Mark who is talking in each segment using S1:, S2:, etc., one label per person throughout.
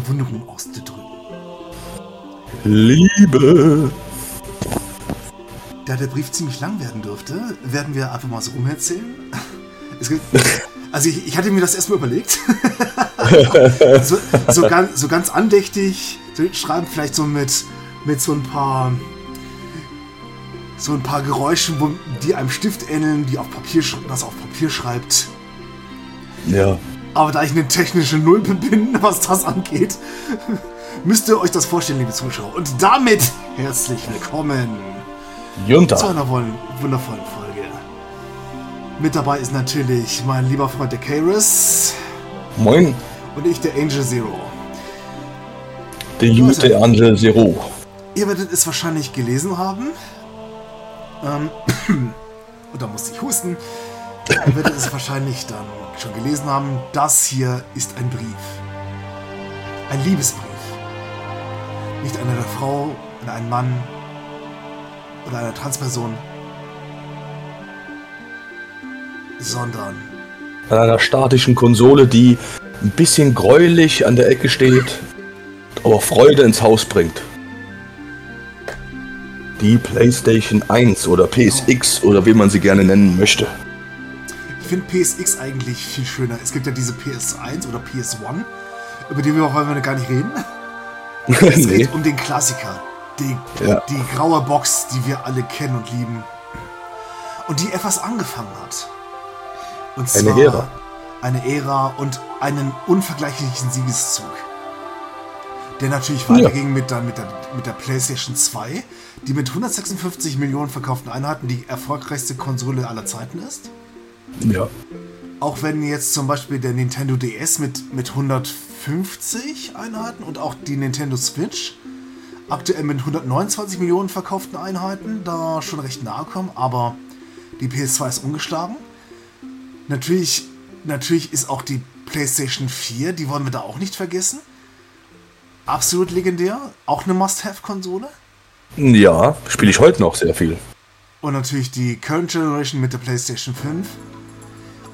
S1: Bewunderung auszudrücken.
S2: Liebe.
S1: Da der Brief ziemlich lang werden dürfte, werden wir einfach mal so umerzählen. Es gibt, also ich, ich hatte mir das erstmal überlegt. so, so, ganz, so ganz andächtig schreiben, vielleicht so mit, mit so ein paar so ein paar Geräuschen, die einem Stift ähneln, die auf Papier das auf Papier schreibt.
S2: Ja.
S1: Aber da ich eine technische Nulpe bin, was das angeht, müsst ihr euch das vorstellen, liebe Zuschauer. Und damit herzlich willkommen
S2: Junta.
S1: zu einer wundervollen Folge. Mit dabei ist natürlich mein lieber Freund der Karis.
S2: Moin.
S1: Und ich, der Angel Zero.
S2: Der gute Angel Zero.
S1: Ihr werdet es wahrscheinlich gelesen haben. Ähm, und da musste ich husten. Ihr werdet es wahrscheinlich dann schon gelesen haben. Das hier ist ein Brief. Ein Liebesbrief. Nicht einer der Frau, an einen Mann oder einer Transperson, sondern
S2: an einer statischen Konsole, die ein bisschen gräulich an der Ecke steht, aber Freude ins Haus bringt. Die PlayStation 1 oder PSX oder wie man sie gerne nennen möchte.
S1: Ich finde PSX eigentlich viel schöner. Es gibt ja diese PS1 oder PS1, über die wir auch heute gar nicht reden. Es nee. geht um den Klassiker. Die, ja. die graue Box, die wir alle kennen und lieben. Und die etwas angefangen hat. Und zwar
S2: eine Ära.
S1: Eine Ära und einen unvergleichlichen Siegeszug. Der natürlich weiterging ja. mit, dann mit, der, mit der PlayStation 2, die mit 156 Millionen verkauften Einheiten die erfolgreichste Konsole aller Zeiten ist.
S2: Ja.
S1: Auch wenn jetzt zum Beispiel der Nintendo DS mit, mit 150 Einheiten und auch die Nintendo Switch aktuell mit 129 Millionen verkauften Einheiten da schon recht nahe kommen, aber die PS2 ist ungeschlagen. Natürlich, natürlich ist auch die PlayStation 4, die wollen wir da auch nicht vergessen. Absolut legendär, auch eine Must-Have-Konsole.
S2: Ja, spiele ich heute noch sehr viel.
S1: Und natürlich die Current Generation mit der PlayStation 5.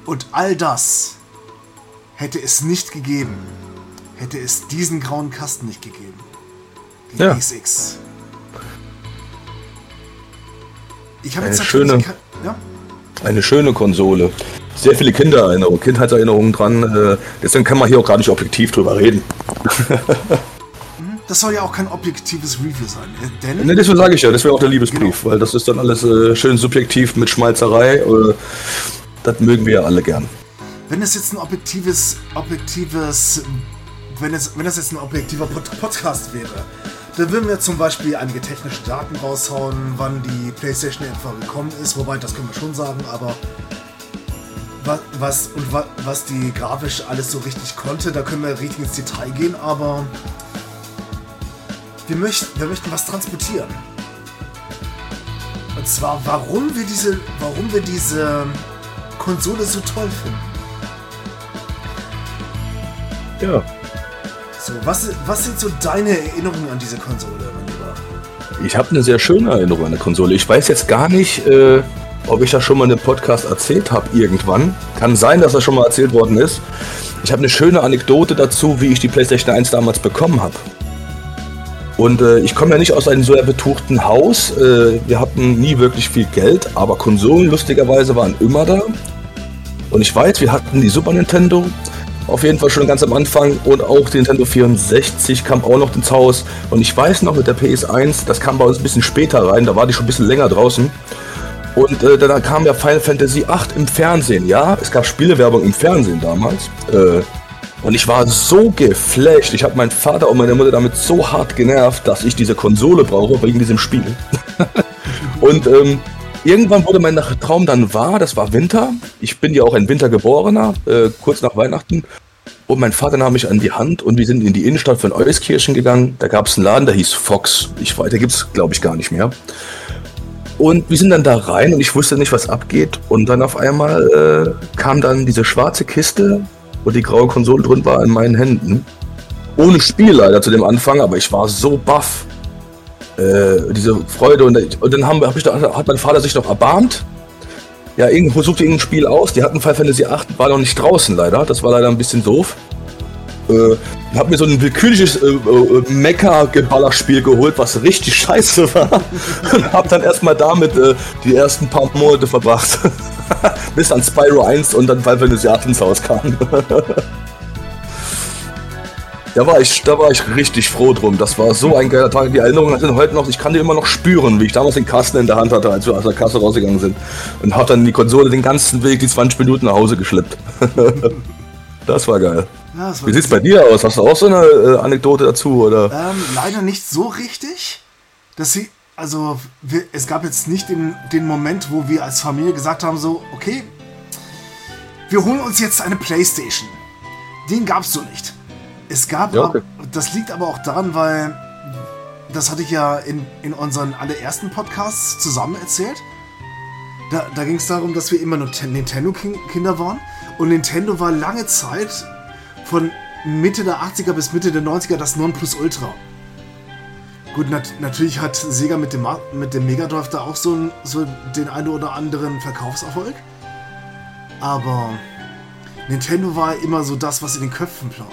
S1: Und all das hätte es nicht gegeben, hätte es diesen grauen Kasten nicht gegeben. Den
S2: ja.
S1: PSX. Ich habe
S2: eine
S1: jetzt
S2: schöne,
S1: ja?
S2: eine schöne Konsole. Sehr viele Kindererinnerungen, Kindheitserinnerungen dran. Äh, deswegen kann man hier auch gar nicht objektiv drüber reden.
S1: das soll ja auch kein objektives Review sein. Äh, denn
S2: ne, deswegen sage ich ja, das wäre auch der Liebesbrief, genau. weil das ist dann alles äh, schön subjektiv mit Schmalzerei. Das mögen wir ja alle gern.
S1: Wenn es jetzt ein objektives, objektives, wenn es, wenn es jetzt ein objektiver Pod Podcast wäre, dann würden wir zum Beispiel einige technische Daten raushauen, wann die PlayStation etwa gekommen ist, wobei das können wir schon sagen, aber was, was und was, was die grafisch alles so richtig konnte, da können wir richtig ins Detail gehen, aber wir möchten, wir möchten was transportieren. Und zwar, warum wir diese, warum wir diese Konsole so toll finden.
S2: Ja.
S1: So, was, was sind so deine Erinnerungen an diese Konsole, mein Lieber?
S2: Ich habe eine sehr schöne Erinnerung an der Konsole. Ich weiß jetzt gar nicht, äh, ob ich das schon mal in einem Podcast erzählt habe irgendwann. Kann sein, dass das schon mal erzählt worden ist. Ich habe eine schöne Anekdote dazu, wie ich die PlayStation 1 damals bekommen habe. Und äh, ich komme ja nicht aus einem so betuchten Haus. Äh, wir hatten nie wirklich viel Geld, aber Konsolen lustigerweise waren immer da. Und ich weiß, wir hatten die Super Nintendo, auf jeden Fall schon ganz am Anfang und auch die Nintendo 64 kam auch noch ins Haus. Und ich weiß noch mit der PS1, das kam bei uns ein bisschen später rein, da war die schon ein bisschen länger draußen. Und äh, dann kam ja Final Fantasy 8 im Fernsehen, ja. Es gab Spielewerbung im Fernsehen damals. Äh, und ich war so geflasht. Ich habe meinen Vater und meine Mutter damit so hart genervt, dass ich diese Konsole brauche wegen diesem Spiel. und ähm, irgendwann wurde mein Traum dann wahr. Das war Winter. Ich bin ja auch ein Wintergeborener, äh, kurz nach Weihnachten. Und mein Vater nahm mich an die Hand und wir sind in die Innenstadt von Euskirchen gegangen. Da gab es einen Laden, der hieß Fox. Ich weiß, der gibt es, glaube ich, gar nicht mehr. Und wir sind dann da rein und ich wusste nicht, was abgeht. Und dann auf einmal äh, kam dann diese schwarze Kiste wo die graue Konsole drin war, in meinen Händen. Ohne Spiel leider zu dem Anfang, aber ich war so baff. Äh, diese Freude und, und dann haben, hab ich, hat mein Vater sich noch erbarmt ja, irgendwo sucht irgendein Spiel aus. Die hatten Final Fantasy 8, war noch nicht draußen leider. Das war leider ein bisschen doof. Äh, hab mir so ein willkürliches äh, äh, Mecha-Geballerspiel geholt, was richtig scheiße war. Und hab dann erstmal damit äh, die ersten paar Monate verbracht. Bis dann Spyro 1 und dann Final Fantasy 8 ins Haus kam. Da war, ich, da war ich richtig froh drum. Das war so ein geiler Tag. Die Erinnerungen sind heute noch, ich kann die immer noch spüren, wie ich damals den Kasten in der Hand hatte, als wir aus der Kasse rausgegangen sind. Und hab dann die Konsole den ganzen Weg, die 20 Minuten nach Hause geschleppt. das war geil. Ja, das war wie sieht's bei dir aus? Hast du auch so eine äh, Anekdote dazu? Oder?
S1: Ähm, leider nicht so richtig. Dass sie, also wir, es gab jetzt nicht den, den Moment, wo wir als Familie gesagt haben, so, okay, wir holen uns jetzt eine Playstation. Den gab's so nicht. Es gab, ja, okay. das liegt aber auch daran, weil das hatte ich ja in, in unseren allerersten Podcasts zusammen erzählt. Da, da ging es darum, dass wir immer nur Nintendo-Kinder waren. Und Nintendo war lange Zeit von Mitte der 80er bis Mitte der 90er das Nonplusultra. Gut, nat natürlich hat Sega mit dem, mit dem Mega Drive da auch so, so den einen oder anderen Verkaufserfolg. Aber Nintendo war immer so das, was in den Köpfen war.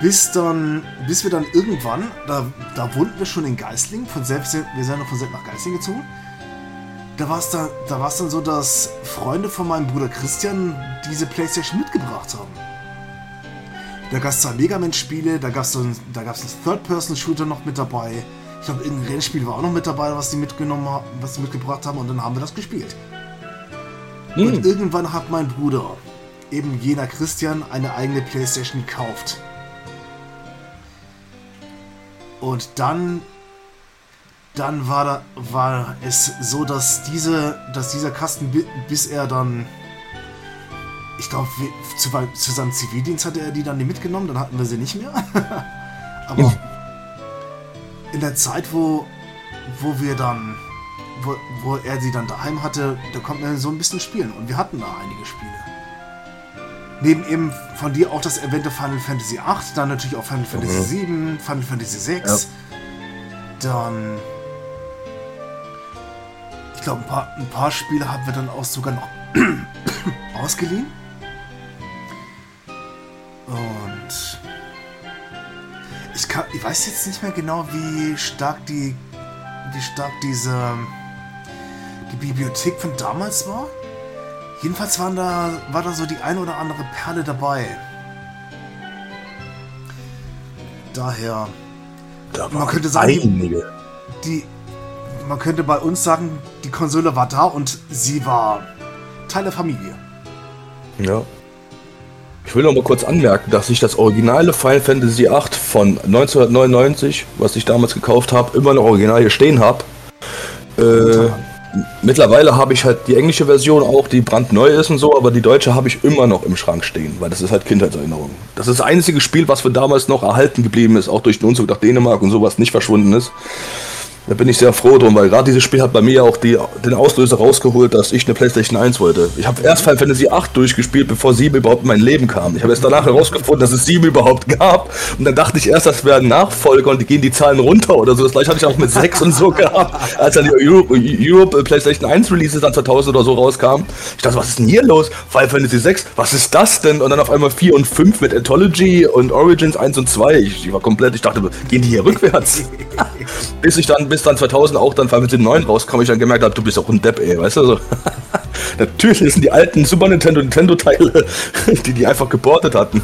S1: Bis dann, bis wir dann irgendwann, da, da wohnten wir schon in Geisling, von selbst, wir sind noch von selbst nach Geisling gezogen. Da war es dann, da dann so, dass Freunde von meinem Bruder Christian diese Playstation mitgebracht haben. Da gab es zwei Mega Man-Spiele, da gab es einen, einen Third-Person-Shooter noch mit dabei. Ich glaube, irgendein Rennspiel war auch noch mit dabei, was die mitgenommen haben, was sie mitgebracht haben, und dann haben wir das gespielt. Hm. Und irgendwann hat mein Bruder, eben jener Christian, eine eigene Playstation gekauft. Und dann, dann war, da, war es so, dass, diese, dass dieser Kasten, bis er dann, ich glaube, zu, zu, seinem Zivildienst hatte er die dann mitgenommen, dann hatten wir sie nicht mehr. Aber ja. in der Zeit, wo, wo wir dann, wo, wo er sie dann daheim hatte, da konnten wir so ein bisschen spielen. Und wir hatten da einige Spiele. Neben eben von dir auch das erwähnte Final Fantasy VIII, dann natürlich auch Final Fantasy mhm. VII, Final Fantasy VI. Ja. Dann. Ich glaube, ein paar, ein paar Spiele haben wir dann auch sogar noch ausgeliehen. Und. Ich, kann, ich weiß jetzt nicht mehr genau, wie stark die. Wie stark diese. Die Bibliothek von damals war. Jedenfalls waren da, war da so die eine oder andere Perle dabei. Daher, da man könnte sagen, einige. die, man könnte bei uns sagen, die Konsole war da und sie war Teil der Familie.
S2: Ja. Ich will noch mal kurz anmerken, dass ich das originale Final Fantasy VIII von 1999, was ich damals gekauft habe, immer noch original hier stehen habe. Äh, Mittlerweile habe ich halt die englische Version auch, die brandneu ist und so, aber die deutsche habe ich immer noch im Schrank stehen, weil das ist halt Kindheitserinnerung. Das ist das einzige Spiel, was von damals noch erhalten geblieben ist, auch durch den Umzug nach Dänemark und sowas nicht verschwunden ist. Da bin ich sehr froh drum, weil gerade dieses Spiel hat bei mir auch die, den Auslöser rausgeholt, dass ich eine PlayStation 1 wollte. Ich habe erst Final Fantasy 8 durchgespielt, bevor 7 überhaupt in mein Leben kam. Ich habe erst danach herausgefunden, dass es 7 überhaupt gab. Und dann dachte ich erst, das wäre ein Nachfolger und die gehen die Zahlen runter oder so. Das gleiche hatte ich auch mit 6 und so gehabt, als dann die Europe, Europe PlayStation 1 Releases dann 2000 oder so rauskam. Ich dachte, was ist denn hier los? Final Fantasy 6, was ist das denn? Und dann auf einmal 4 und 5 mit Anthology und Origins 1 und 2. Ich, ich war komplett, ich dachte, gehen die hier rückwärts? bis ich dann, bis dann 2000 auch dann Final Fantasy 9 rauskam, ich dann gemerkt habe, du bist auch ein Depp, ey, weißt du? So. Natürlich sind die alten Super Nintendo Nintendo Teile, die die einfach geportet hatten.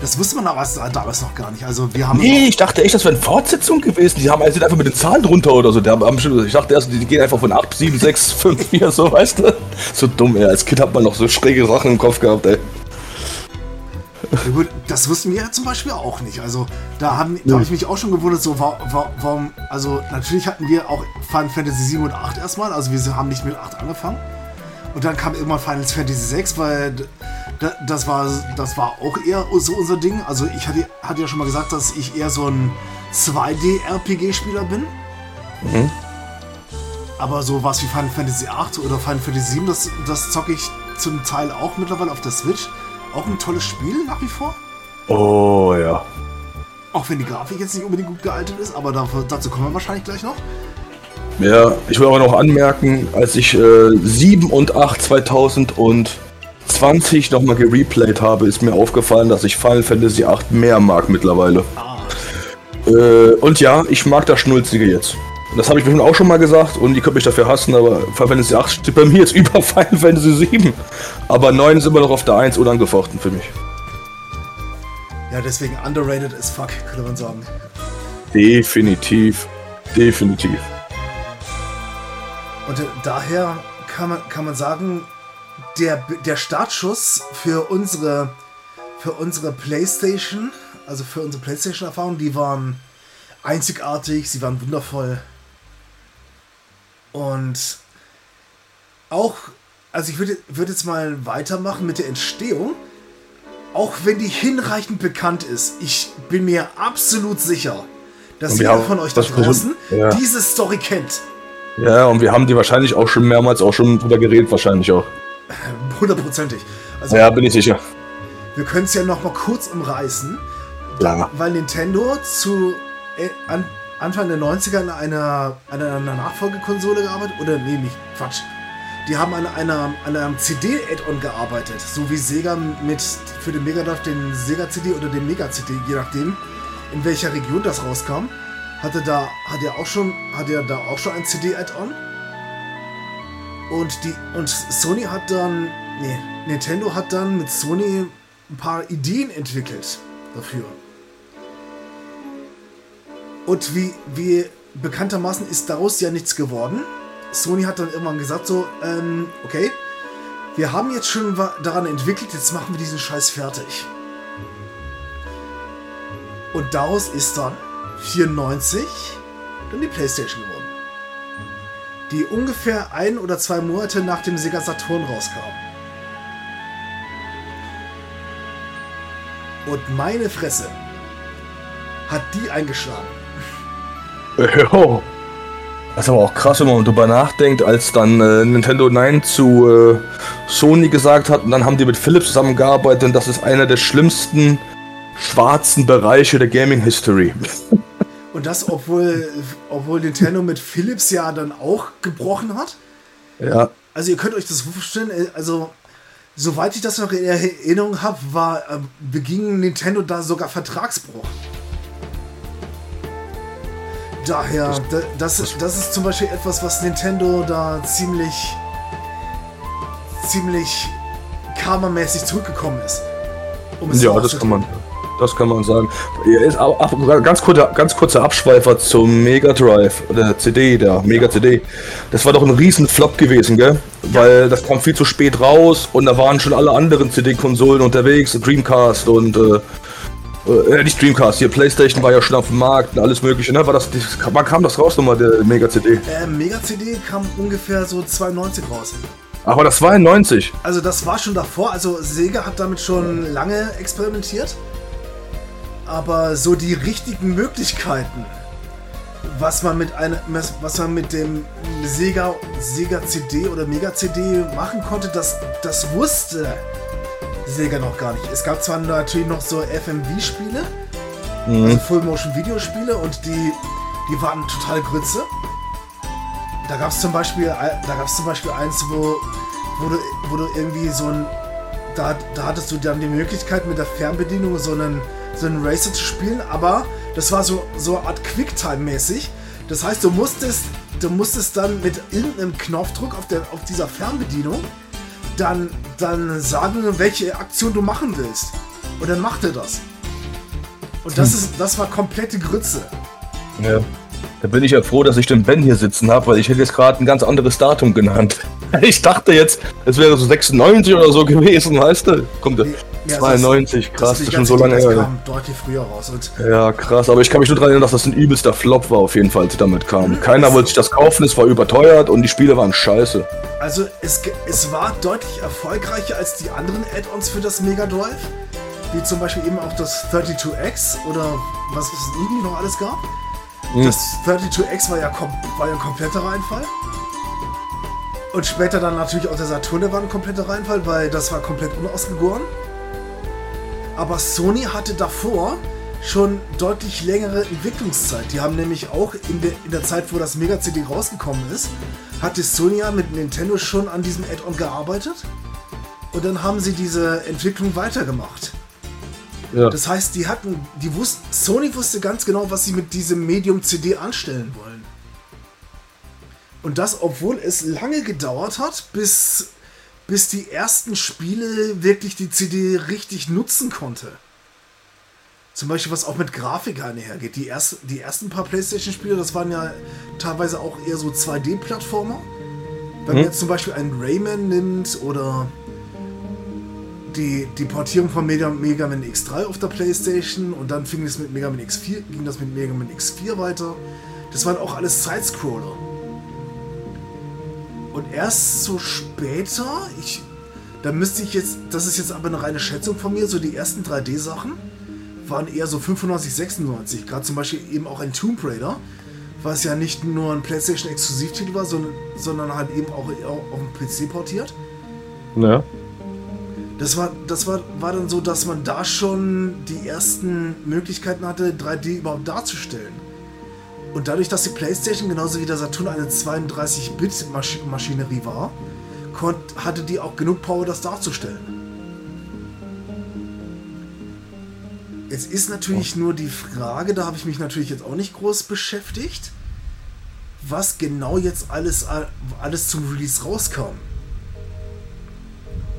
S1: Das wusste man aber damals noch gar nicht. Also wir haben.
S2: Nee, ich dachte echt, das wäre eine Fortsetzung gewesen. Die haben also einfach mit den Zahlen drunter oder so. ich dachte erst, die gehen einfach von 8, 7, 6, 5, 4, so, weißt du? So dumm, ey. Als Kind hat man noch so schräge Sachen im Kopf gehabt, ey.
S1: Ja, gut, das wussten wir ja zum Beispiel auch nicht. Also da, haben, da habe ich mich auch schon gewundert, so warum, also natürlich hatten wir auch Final Fantasy 7 und 8 erstmal, also wir haben nicht mit 8 angefangen. Und dann kam irgendwann Final Fantasy 6, weil das war, das war auch eher so unser Ding. Also ich hatte, hatte ja schon mal gesagt, dass ich eher so ein 2D-RPG-Spieler bin. Mhm. Aber so was wie Final Fantasy 8 oder Final Fantasy 7, das, das zocke ich zum Teil auch mittlerweile auf der Switch. Auch ein tolles Spiel nach wie vor.
S2: Oh ja.
S1: Auch wenn die Grafik jetzt nicht unbedingt gut gealtert ist, aber dafür, dazu kommen wir wahrscheinlich gleich noch.
S2: Ja, ich will aber noch anmerken, als ich äh, 7 und 8 2020 nochmal gereplayt habe, ist mir aufgefallen, dass ich Final Fantasy 8 mehr mag mittlerweile. Ah. Äh, und ja, ich mag das Schnulzige jetzt. Das habe ich bestimmt auch schon mal gesagt und die können mich dafür hassen, aber Final Fantasy 8 steht bei mir jetzt über Final Fantasy 7. Aber 9 ist immer noch auf der 1 unangefochten für mich.
S1: Ja, deswegen underrated as fuck, könnte man sagen.
S2: Definitiv. Definitiv.
S1: Und äh, daher kann man, kann man sagen, der, der Startschuss für unsere, für unsere Playstation, also für unsere Playstation-Erfahrung, die waren einzigartig, sie waren wundervoll. Und auch, also ich würde würd jetzt mal weitermachen mit der Entstehung. Auch wenn die hinreichend bekannt ist, ich bin mir absolut sicher, dass jeder von euch da draußen ja. diese Story kennt.
S2: Ja, und wir haben die wahrscheinlich auch schon mehrmals auch schon drüber geredet, wahrscheinlich auch.
S1: Hundertprozentig.
S2: Also, ja, bin ich sicher.
S1: Wir können es ja noch mal kurz umreißen. Ja. Weil Nintendo zu äh, an, Anfang der 90er an einer, an einer Nachfolgekonsole gearbeitet. Oder nee, nicht, Quatsch. Die haben an, einer, an einem CD-Add-on gearbeitet. So wie Sega mit für den Mega Drive den Sega CD oder den Mega CD, je nachdem, in welcher Region das rauskam. Hatte da, hat er auch schon, hat er da auch schon ein CD-Add-on. Und die, und Sony hat dann, nee, Nintendo hat dann mit Sony ein paar Ideen entwickelt dafür. Und wie, wie bekanntermaßen ist daraus ja nichts geworden. Sony hat dann irgendwann gesagt so, ähm, okay, wir haben jetzt schon daran entwickelt, jetzt machen wir diesen Scheiß fertig. Und daraus ist dann 94 dann die Playstation geworden. Die ungefähr ein oder zwei Monate nach dem Sega Saturn rauskam. Und meine Fresse hat die eingeschlagen.
S2: Jo. Das ist aber auch krass, wenn man darüber nachdenkt, als dann äh, Nintendo 9 zu äh, Sony gesagt hat und dann haben die mit Philips zusammengearbeitet und das ist einer der schlimmsten schwarzen Bereiche der Gaming History.
S1: Und das, obwohl, obwohl Nintendo mit Philips ja dann auch gebrochen hat?
S2: Ja.
S1: Also ihr könnt euch das vorstellen, äh, also soweit ich das noch in Erinnerung habe, war äh, beging Nintendo da sogar Vertragsbruch. Daher, das, das, das ist zum Beispiel etwas, was Nintendo da ziemlich, ziemlich karmamäßig zurückgekommen ist.
S2: Um ja, das kann man, das kann man sagen. Ist ganz, kurzer, ganz kurzer Abschweifer zum Mega Drive oder CD, der Mega CD. Das war doch ein riesen Flop gewesen, gell? Weil das kam viel zu spät raus und da waren schon alle anderen CD-Konsolen unterwegs, Dreamcast und äh, äh, nicht Dreamcast, hier PlayStation war ja schon auf dem Markt und alles mögliche, ne? War das, die, wann kam das raus nochmal, der Mega CD?
S1: Äh, Mega CD kam ungefähr so 92 raus.
S2: Aber das war in 90.
S1: Also das war schon davor, also Sega hat damit schon lange experimentiert. Aber so die richtigen Möglichkeiten, was man mit einer, was man mit dem Sega, Sega CD oder Mega CD machen konnte, das, das wusste Sega noch gar nicht. Es gab zwar natürlich noch so FMV-Spiele, mhm. also Full-Motion-Videospiele und die, die waren total Grütze. Da gab es zum Beispiel, da zum Beispiel eins, wo, wo, du, wo du irgendwie so ein, da, da hattest du dann die Möglichkeit mit der Fernbedienung so einen, so einen Racer zu spielen, aber das war so, so eine Art Quicktime-mäßig. Das heißt, du musstest, du musstest dann mit irgendeinem Knopfdruck auf, der, auf dieser Fernbedienung dann, dann sagen, welche Aktion du machen willst. Und dann macht er das. Und das, hm. ist, das war komplette Grütze.
S2: Ja. Da bin ich ja froh, dass ich den Ben hier sitzen habe, weil ich hätte jetzt gerade ein ganz anderes Datum genannt. Ich dachte jetzt, es wäre so 96 oder so gewesen, weißt du? Kommt ja, 92, krass, das ist schon so lange her. kam
S1: deutlich früher raus.
S2: Ja, krass, aber ich kann mich nur daran erinnern, dass das ein übelster Flop war, auf jeden Fall, als sie damit kam. Keiner wollte sich das kaufen, es war überteuert und die Spiele waren scheiße.
S1: Also, es, es war deutlich erfolgreicher als die anderen Add-ons für das Mega Drive, wie zum Beispiel eben auch das 32X oder was es irgendwie noch alles gab. Mhm. Das 32X war ja, war ja ein kompletter Reinfall. Und später dann natürlich auch der Saturn, der war ein kompletter Reinfall, weil das war komplett unausgegoren. Aber Sony hatte davor schon deutlich längere Entwicklungszeit. Die haben nämlich auch in der, in der Zeit, wo das Mega CD rausgekommen ist, hatte Sony ja mit Nintendo schon an diesem Add-on gearbeitet. Und dann haben sie diese Entwicklung weitergemacht. Ja. Das heißt, die hatten, die wussten, Sony wusste ganz genau, was sie mit diesem Medium CD anstellen wollen. Und das, obwohl es lange gedauert hat, bis, bis die ersten Spiele wirklich die CD richtig nutzen konnte. Zum Beispiel, was auch mit Grafik einhergeht. Die, erst, die ersten paar PlayStation-Spiele, das waren ja teilweise auch eher so 2D-Plattformer. Wenn hm? man jetzt zum Beispiel einen Rayman nimmt oder die, die Portierung von Mega, Mega Man X3 auf der Playstation und dann fing es mit Mega Man X4, ging das mit Mega Man X4 weiter. Das waren auch alles Sidescroller. Und erst so später, ich, da müsste ich jetzt, das ist jetzt aber eine reine Schätzung von mir, so die ersten 3D-Sachen waren eher so 95, 96. Gerade zum Beispiel eben auch ein Tomb Raider, was ja nicht nur ein PlayStation-Exklusivtitel war, sondern, sondern halt eben auch, auch auf dem PC portiert.
S2: Ja.
S1: Das war, das war, war dann so, dass man da schon die ersten Möglichkeiten hatte, 3D überhaupt darzustellen. Und dadurch, dass die PlayStation genauso wie der Saturn eine 32-Bit-Maschinerie war, hatte die auch genug Power, das darzustellen. Jetzt ist natürlich nur die Frage, da habe ich mich natürlich jetzt auch nicht groß beschäftigt, was genau jetzt alles, alles zum Release rauskam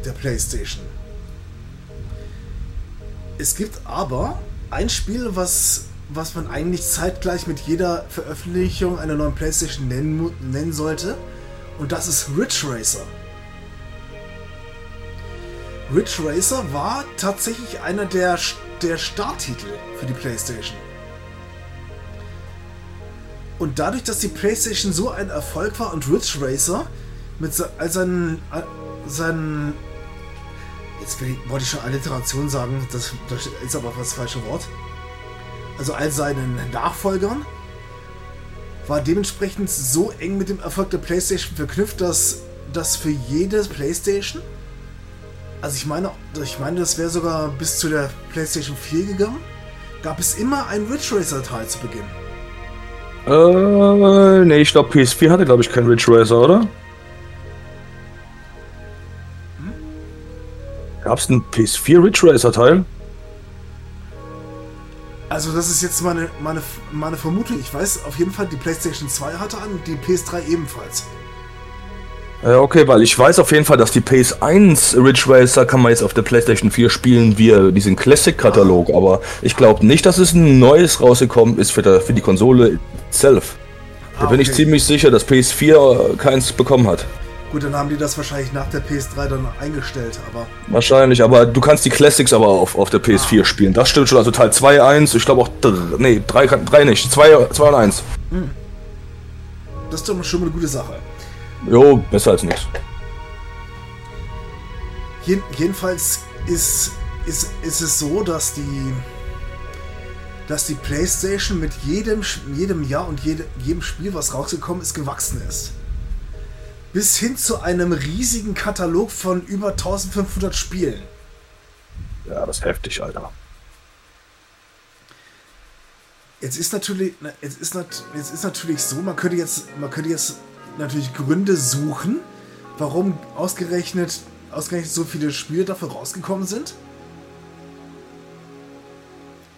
S1: der PlayStation. Es gibt aber ein Spiel, was, was man eigentlich zeitgleich mit jeder Veröffentlichung einer neuen PlayStation nennen, nennen sollte. Und das ist Ridge Racer. Ridge Racer war tatsächlich einer der, der Starttitel für die PlayStation. Und dadurch, dass die PlayStation so ein Erfolg war und Ridge Racer mit seinen, seinen Jetzt wollte ich schon Alliteration sagen, das, das ist aber das falsche Wort. Also all seinen Nachfolgern war dementsprechend so eng mit dem Erfolg der PlayStation verknüpft, dass das für jede PlayStation, also ich meine, ich meine, das wäre sogar bis zu der PlayStation 4 gegangen, gab es immer einen Ridge Racer Teil zu Beginn.
S2: Äh, nee, ich glaube PS4 hatte glaube ich keinen Ridge Racer, oder? Gab es einen PS4 Ridge Racer Teil?
S1: Also das ist jetzt meine, meine, meine Vermutung. Ich weiß auf jeden Fall, die PlayStation 2 hatte einen und die PS3 ebenfalls.
S2: Ja, okay, weil ich weiß auf jeden Fall, dass die PS1 Ridge Racer kann man jetzt auf der PlayStation 4 spielen wie diesen Classic-Katalog, aber ich glaube nicht, dass es ein neues rausgekommen ist für, der, für die Konsole selbst. Da ah, bin ich ziemlich sicher, dass PS4 keins bekommen hat.
S1: Gut, dann haben die das wahrscheinlich nach der PS3 dann eingestellt, aber.
S2: Wahrscheinlich, aber du kannst die Classics aber auf, auf der PS4 ah. spielen. Das stimmt schon. Also Teil 2, 1, ich glaube auch. Nee, 3, 3 nicht. 2, 2 und 1. Hm.
S1: Das ist doch schon mal eine gute Sache.
S2: Jo, besser als nichts.
S1: jedenfalls ist, ist, ist es so, dass die dass die PlayStation mit jedem, jedem Jahr und jede, jedem Spiel, was rausgekommen ist, gewachsen ist bis hin zu einem riesigen Katalog von über 1500 Spielen.
S2: Ja, das ist heftig, Alter.
S1: Jetzt ist natürlich, jetzt ist, jetzt ist natürlich so, man könnte jetzt, man könnte jetzt natürlich Gründe suchen, warum ausgerechnet, ausgerechnet so viele Spiele dafür rausgekommen sind.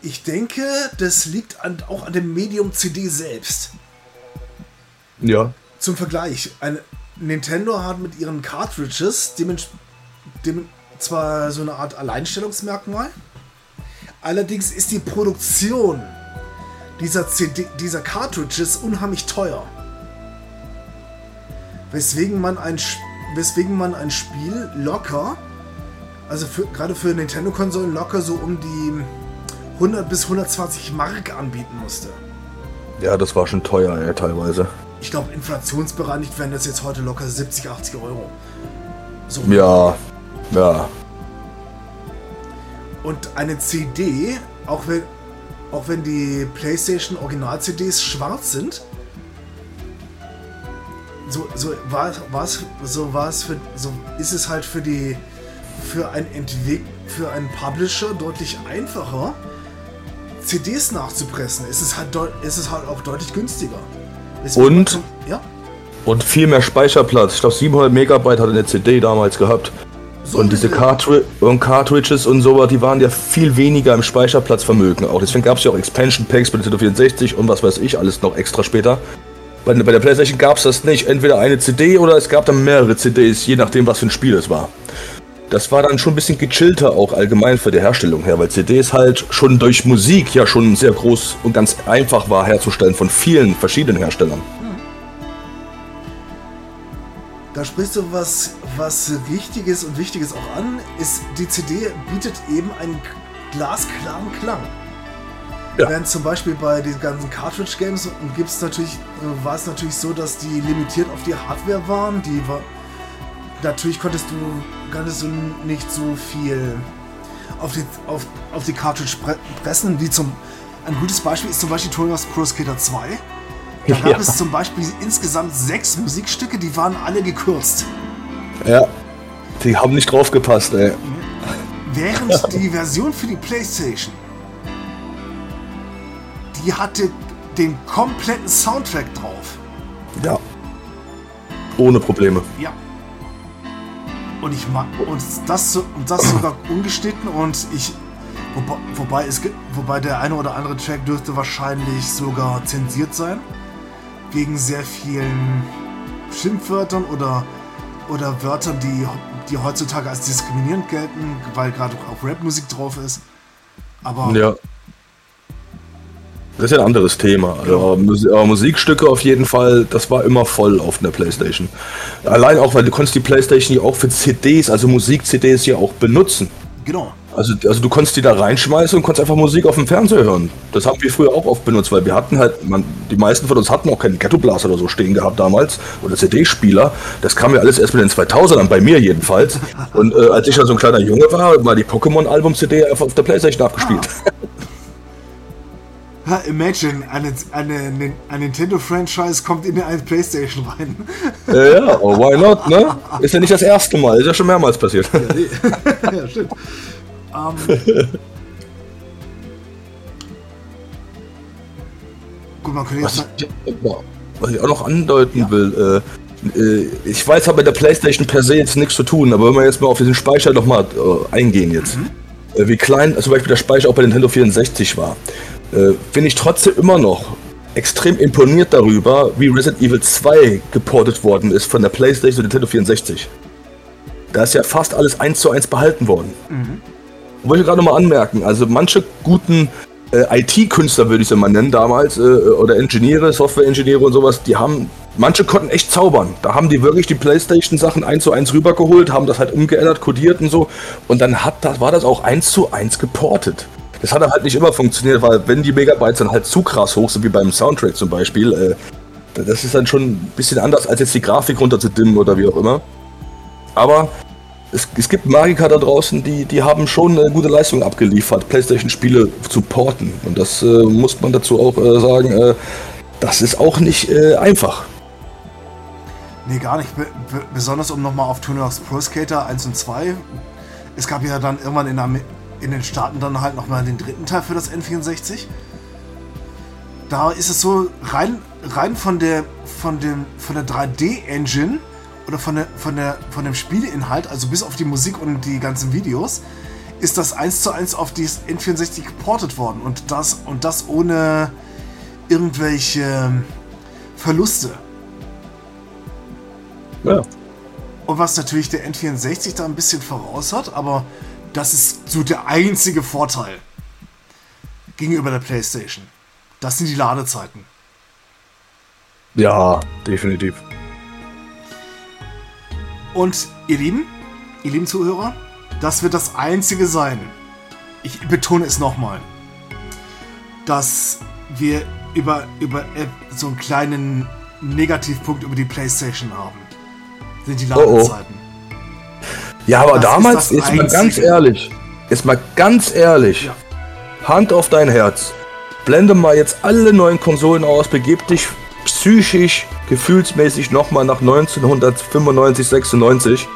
S1: Ich denke, das liegt an, auch an dem Medium CD selbst.
S2: Ja.
S1: Zum Vergleich, eine, Nintendo hat mit ihren Cartridges zwar so eine Art Alleinstellungsmerkmal, allerdings ist die Produktion dieser, CD, dieser Cartridges unheimlich teuer. Weswegen man ein, weswegen man ein Spiel locker, also für, gerade für Nintendo-Konsolen locker so um die 100 bis 120 Mark anbieten musste.
S2: Ja, das war schon teuer, ja, teilweise
S1: ich glaube, inflationsbereinigt wären das jetzt heute locker 70, 80 Euro.
S2: So. Ja, ja.
S1: Und eine CD, auch wenn, auch wenn die PlayStation Original-CDs schwarz sind, so, so war es so war's für so ist es halt für die für ein Entwick für einen Publisher deutlich einfacher CDs nachzupressen, ist es halt, ist es halt auch deutlich günstiger.
S2: Und, ja? und viel mehr Speicherplatz. Ich glaube 700 Megabyte hat eine CD damals gehabt. So und diese Cartri und Cartridges und sowas, die waren ja viel weniger im Speicherplatzvermögen auch. Deswegen gab es ja auch Expansion Packs bei der 64 und was weiß ich alles noch extra später. Bei, bei der PlayStation gab es das nicht. Entweder eine CD oder es gab dann mehrere CDs, je nachdem, was für ein Spiel es war. Das war dann schon ein bisschen gechillter auch allgemein für die Herstellung her, weil CDs halt schon durch Musik ja schon sehr groß und ganz einfach war herzustellen von vielen verschiedenen Herstellern.
S1: Da sprichst du was, was Richtiges und Wichtiges auch an. Ist, die CD bietet eben einen glasklaren Klang. Ja. Während zum Beispiel bei den ganzen Cartridge-Games gibt's natürlich, äh, war es natürlich so, dass die limitiert auf die Hardware waren. Die war, natürlich konntest du, konntest du nicht so viel auf die, auf, auf die Cartridge pressen. Die zum, ein gutes Beispiel ist zum Beispiel Tony Hawk's Pro Skater 2. Da gab ja. es zum Beispiel insgesamt sechs Musikstücke, die waren alle gekürzt.
S2: Ja, die haben nicht draufgepasst, ey.
S1: Während die Version für die PlayStation die hatte den kompletten Soundtrack drauf.
S2: Ja. Ohne Probleme.
S1: Ja. Und ich mag und das und das sogar ungeschnitten und ich wobei, wobei es wobei der eine oder andere Track dürfte wahrscheinlich sogar zensiert sein wegen sehr vielen Schimpfwörtern oder oder Wörtern, die die heutzutage als diskriminierend gelten, weil gerade auch Rapmusik drauf ist. Aber
S2: ja. Das ist ja ein anderes Thema. Also, aber Musikstücke auf jeden Fall, das war immer voll auf einer Playstation. Allein auch, weil du konntest die Playstation ja auch für CDs, also Musik-CDs ja auch benutzen.
S1: Genau.
S2: Also, also du konntest die da reinschmeißen und konntest einfach Musik auf dem Fernseher hören. Das haben wir früher auch oft benutzt, weil wir hatten halt, man, die meisten von uns hatten auch keinen Ghetto Blaster oder so stehen gehabt damals oder CD-Spieler. Das kam ja alles erst mit den 2000ern, bei mir jedenfalls. Und äh, als ich dann so ein kleiner Junge war, war die Pokémon-Album-CD einfach auf der Playstation abgespielt. Ah.
S1: Imagine, eine, eine, ein Nintendo-Franchise kommt in eine Playstation rein.
S2: Ja, ja, oh, why not, ne? Ist ja nicht das erste Mal, ist ja schon mehrmals passiert. Ja, ja stimmt. Um, ähm, gut, man könnte jetzt... Was ich, was ich auch noch andeuten ja. will, äh, äh, ich weiß, hat mit der Playstation per se jetzt nichts zu tun, aber wenn wir jetzt mal auf diesen Speicher nochmal äh, eingehen jetzt. Mhm. Äh, wie klein zum Beispiel der Speicher auch bei Nintendo 64 war äh, bin ich trotzdem immer noch extrem imponiert darüber, wie Resident Evil 2 geportet worden ist von der PlayStation zu Nintendo 64. Da ist ja fast alles eins zu eins behalten worden. Mhm. Wollte ich gerade mal anmerken, also manche guten äh, IT-Künstler, würde ich sie mal nennen, damals, äh, oder Ingenieure, Software-Ingenieure und sowas, die haben, manche konnten echt zaubern. Da haben die wirklich die Playstation-Sachen eins zu eins rübergeholt, haben das halt umgeändert, kodiert und so. Und dann hat das, war das auch eins zu eins geportet. Das hat halt nicht immer funktioniert, weil wenn die Megabytes dann halt zu krass hoch sind, wie beim Soundtrack zum Beispiel, äh, das ist dann schon ein bisschen anders, als jetzt die Grafik runterzudimmen oder wie auch immer. Aber es, es gibt Magiker da draußen, die, die haben schon eine gute Leistung abgeliefert, PlayStation-Spiele zu porten. Und das äh, muss man dazu auch äh, sagen, äh, das ist auch nicht äh, einfach.
S1: Nee, gar nicht. Be besonders um nochmal auf Tony Pro Skater 1 und 2. Es gab ja dann irgendwann in der in den Staaten dann halt nochmal den dritten Teil für das N64. Da ist es so, rein, rein von der von dem von der 3D-Engine oder von der, von, der, von dem Spieleinhalt, also bis auf die Musik und die ganzen Videos, ist das eins zu eins auf die N64 geportet worden. Und das, und das ohne irgendwelche Verluste. Ja. Und was natürlich der N64 da ein bisschen voraus hat, aber das ist so der einzige Vorteil gegenüber der PlayStation. Das sind die Ladezeiten.
S2: Ja, definitiv.
S1: Und ihr Lieben, ihr lieben Zuhörer, das wird das einzige sein. Ich betone es nochmal, dass wir über, über so einen kleinen Negativpunkt über die PlayStation haben. Sind die Ladezeiten. Oh oh.
S2: Ja, aber das damals, ist, ist mal ganz ehrlich, ist mal ganz ehrlich, ja. Hand auf dein Herz. Blende mal jetzt alle neuen Konsolen aus, begib dich psychisch, gefühlsmäßig nochmal nach 1995, 96.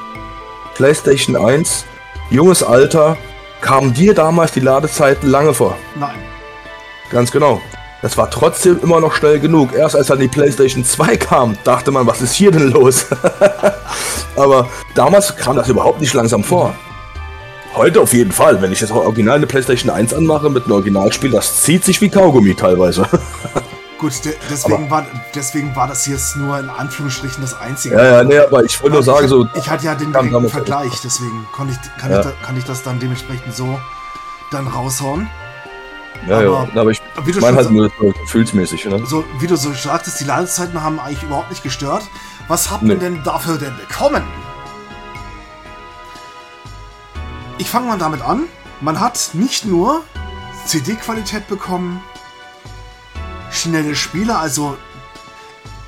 S2: PlayStation 1, junges Alter, kamen dir damals die Ladezeiten lange vor?
S1: Nein.
S2: Ganz genau. Das war trotzdem immer noch schnell genug. Erst als dann die PlayStation 2 kam, dachte man, was ist hier denn los? Aber damals kam das überhaupt nicht langsam vor. Heute auf jeden Fall. Wenn ich das Original eine PlayStation 1 anmache mit einem Originalspiel, das zieht sich wie Kaugummi teilweise.
S1: Gut, de deswegen, war, deswegen war das jetzt nur in Anführungsstrichen das Einzige.
S2: Ja, ja, nee, aber ich wollte nur sagen,
S1: ich,
S2: so.
S1: Ich hatte ja den direkten Vergleich, deswegen kann ich, kann, ja. ich da, kann ich das dann dementsprechend so dann raushauen.
S2: Ja, aber, ja, aber ich meine halt nur so gefühlsmäßig. Ne?
S1: So, wie du so sagtest, die Ladezeiten haben eigentlich überhaupt nicht gestört. Was habt ihr nee. denn dafür denn bekommen? Ich fange mal damit an. Man hat nicht nur CD-Qualität bekommen, schnelle Spiele, also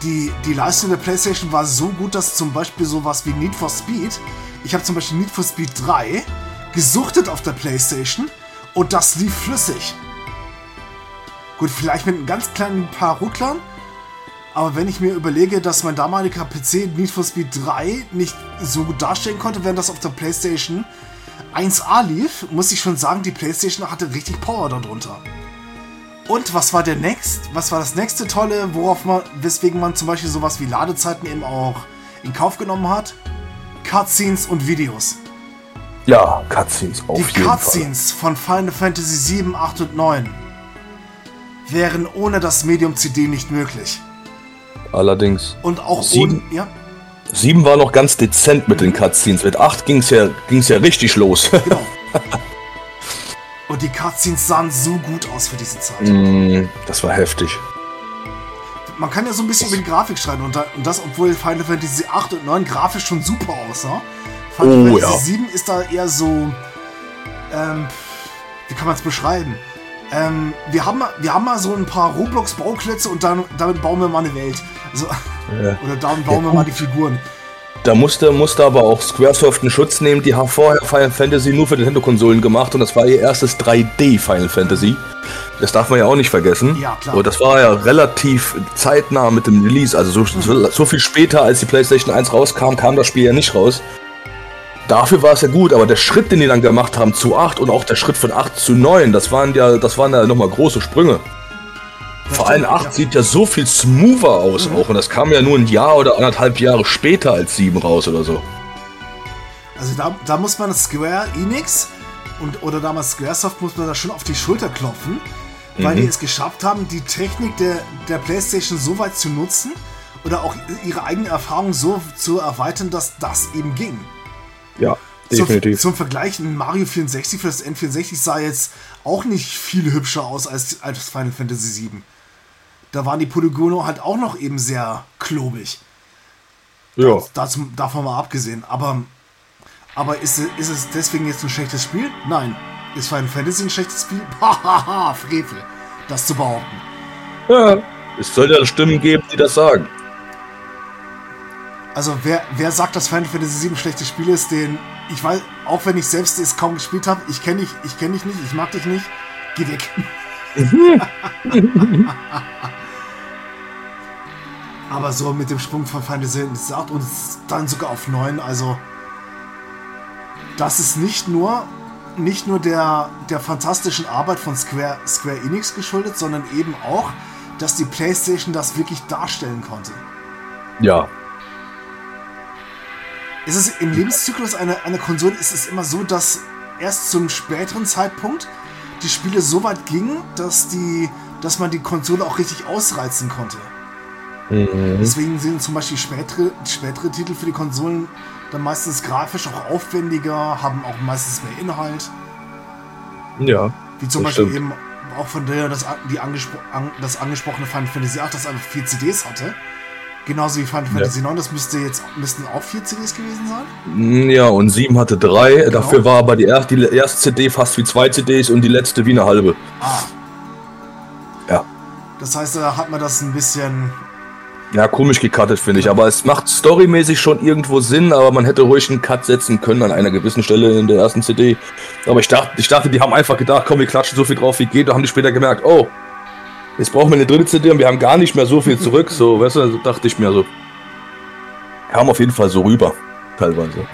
S1: die, die Leistung der PlayStation war so gut, dass zum Beispiel sowas wie Need for Speed, ich habe zum Beispiel Need for Speed 3 gesuchtet auf der PlayStation und das lief flüssig. Gut, vielleicht mit einem ganz kleinen paar Rucklern, aber wenn ich mir überlege, dass mein damaliger PC Need for Speed 3 nicht so gut darstellen konnte, während das auf der PlayStation 1A lief, muss ich schon sagen, die PlayStation hatte richtig Power darunter. Und was war der next? Was war das nächste tolle, worauf man, weswegen man zum Beispiel sowas wie Ladezeiten eben auch in Kauf genommen hat? Cutscenes und Videos.
S2: Ja, Cutscenes auf
S1: Die jeden Cutscenes Fall. von Final Fantasy 7, 8 und 9 wären ohne das Medium CD nicht möglich.
S2: Allerdings.
S1: Und auch
S2: 7, ohne, ja. 7 war noch ganz dezent mit den Cutscenes. Mit 8 ging es ja, ging's ja richtig los. Genau.
S1: Und die Cutscenes sahen so gut aus für diese Zeit.
S2: Mm, das war heftig.
S1: Man kann ja so ein bisschen über die Grafik streiten und, das, obwohl Final Fantasy 8 und 9 grafisch schon super aussah. Final oh, Fantasy ja. 7 ist da eher so. Ähm, wie kann man es beschreiben? Ähm, wir, haben, wir haben mal so ein paar Roblox-Bauklötze und dann, damit bauen wir mal eine Welt. Also, ja. Oder damit bauen ja, wir mal die Figuren.
S2: Da musste, musste aber auch Squaresoft einen Schutz nehmen. Die haben vorher Final Fantasy nur für Nintendo-Konsolen gemacht und das war ihr erstes 3D Final Fantasy. Das darf man ja auch nicht vergessen.
S1: Ja, klar.
S2: Und das war ja relativ zeitnah mit dem Release. Also so, so, so viel später, als die PlayStation 1 rauskam, kam das Spiel ja nicht raus. Dafür war es ja gut, aber der Schritt, den die dann gemacht haben zu 8 und auch der Schritt von 8 zu 9, das waren ja, das waren ja nochmal große Sprünge. Vor allem 8 ja. sieht ja so viel smoother aus mhm. auch und das kam ja nur ein Jahr oder anderthalb Jahre später als 7 raus oder so.
S1: Also da, da muss man Square Enix und oder damals Squaresoft muss man da schon auf die Schulter klopfen, weil mhm. die es geschafft haben, die Technik der, der PlayStation so weit zu nutzen oder auch ihre eigene Erfahrung so zu erweitern, dass das eben ging.
S2: Ja, definitiv.
S1: Zum, zum Vergleich, Mario 64 für das N64 sah jetzt auch nicht viel hübscher aus als, als Final Fantasy VII. Da waren die Polygone halt auch noch eben sehr klobig.
S2: Ja.
S1: Das, das, davon mal abgesehen. Aber, aber ist, ist es deswegen jetzt ein schlechtes Spiel? Nein. Ist Final Fantasy ein schlechtes Spiel? Hahaha, Frevel. Das zu behaupten.
S2: Ja, es soll ja Stimmen geben, die das sagen.
S1: Also wer, wer sagt, dass Final Fantasy VII ein schlechtes Spiel ist, den ich weiß, auch wenn ich selbst es kaum gespielt habe, ich kenne dich, ich kenne dich nicht, ich mag dich nicht, geh weg. Aber so mit dem Sprung von Final Fantasy 8 und dann sogar auf 9, also das ist nicht nur nicht nur der, der fantastischen Arbeit von Square, Square Enix geschuldet, sondern eben auch, dass die PlayStation das wirklich darstellen konnte.
S2: Ja,
S1: ist es im Lebenszyklus einer, einer Konsole ist es immer so, dass erst zum späteren Zeitpunkt die Spiele so weit gingen, dass, die, dass man die Konsole auch richtig ausreizen konnte. Mhm. Deswegen sind zum Beispiel spätere, spätere Titel für die Konsolen dann meistens grafisch auch aufwendiger, haben auch meistens mehr Inhalt.
S2: Ja.
S1: Wie zum Beispiel stimmt. eben auch von der das, die angespro an, das angesprochene Final Fantasy VIII, das einfach vier CDs hatte. Genauso wie Final Fantasy ja. 9, das müsste jetzt müssten auch vier CDs gewesen sein?
S2: Ja, und 7 hatte drei. Genau. Dafür war aber die erste, die erste CD fast wie zwei CDs und die letzte wie eine halbe.
S1: Ah.
S2: Ja.
S1: Das heißt, da hat man das ein bisschen.
S2: Ja, komisch gecuttet, finde ich. Aber es macht storymäßig schon irgendwo Sinn, aber man hätte ruhig einen Cut setzen können an einer gewissen Stelle in der ersten CD. Aber ich dachte, ich dachte, die haben einfach gedacht, komm, wir klatschen so viel drauf wie geht. Da haben die später gemerkt, oh, Jetzt brauchen wir eine dritte CD und wir haben gar nicht mehr so viel zurück. So, weißt du, also dachte ich mir so. Kam auf jeden Fall so rüber, teilweise.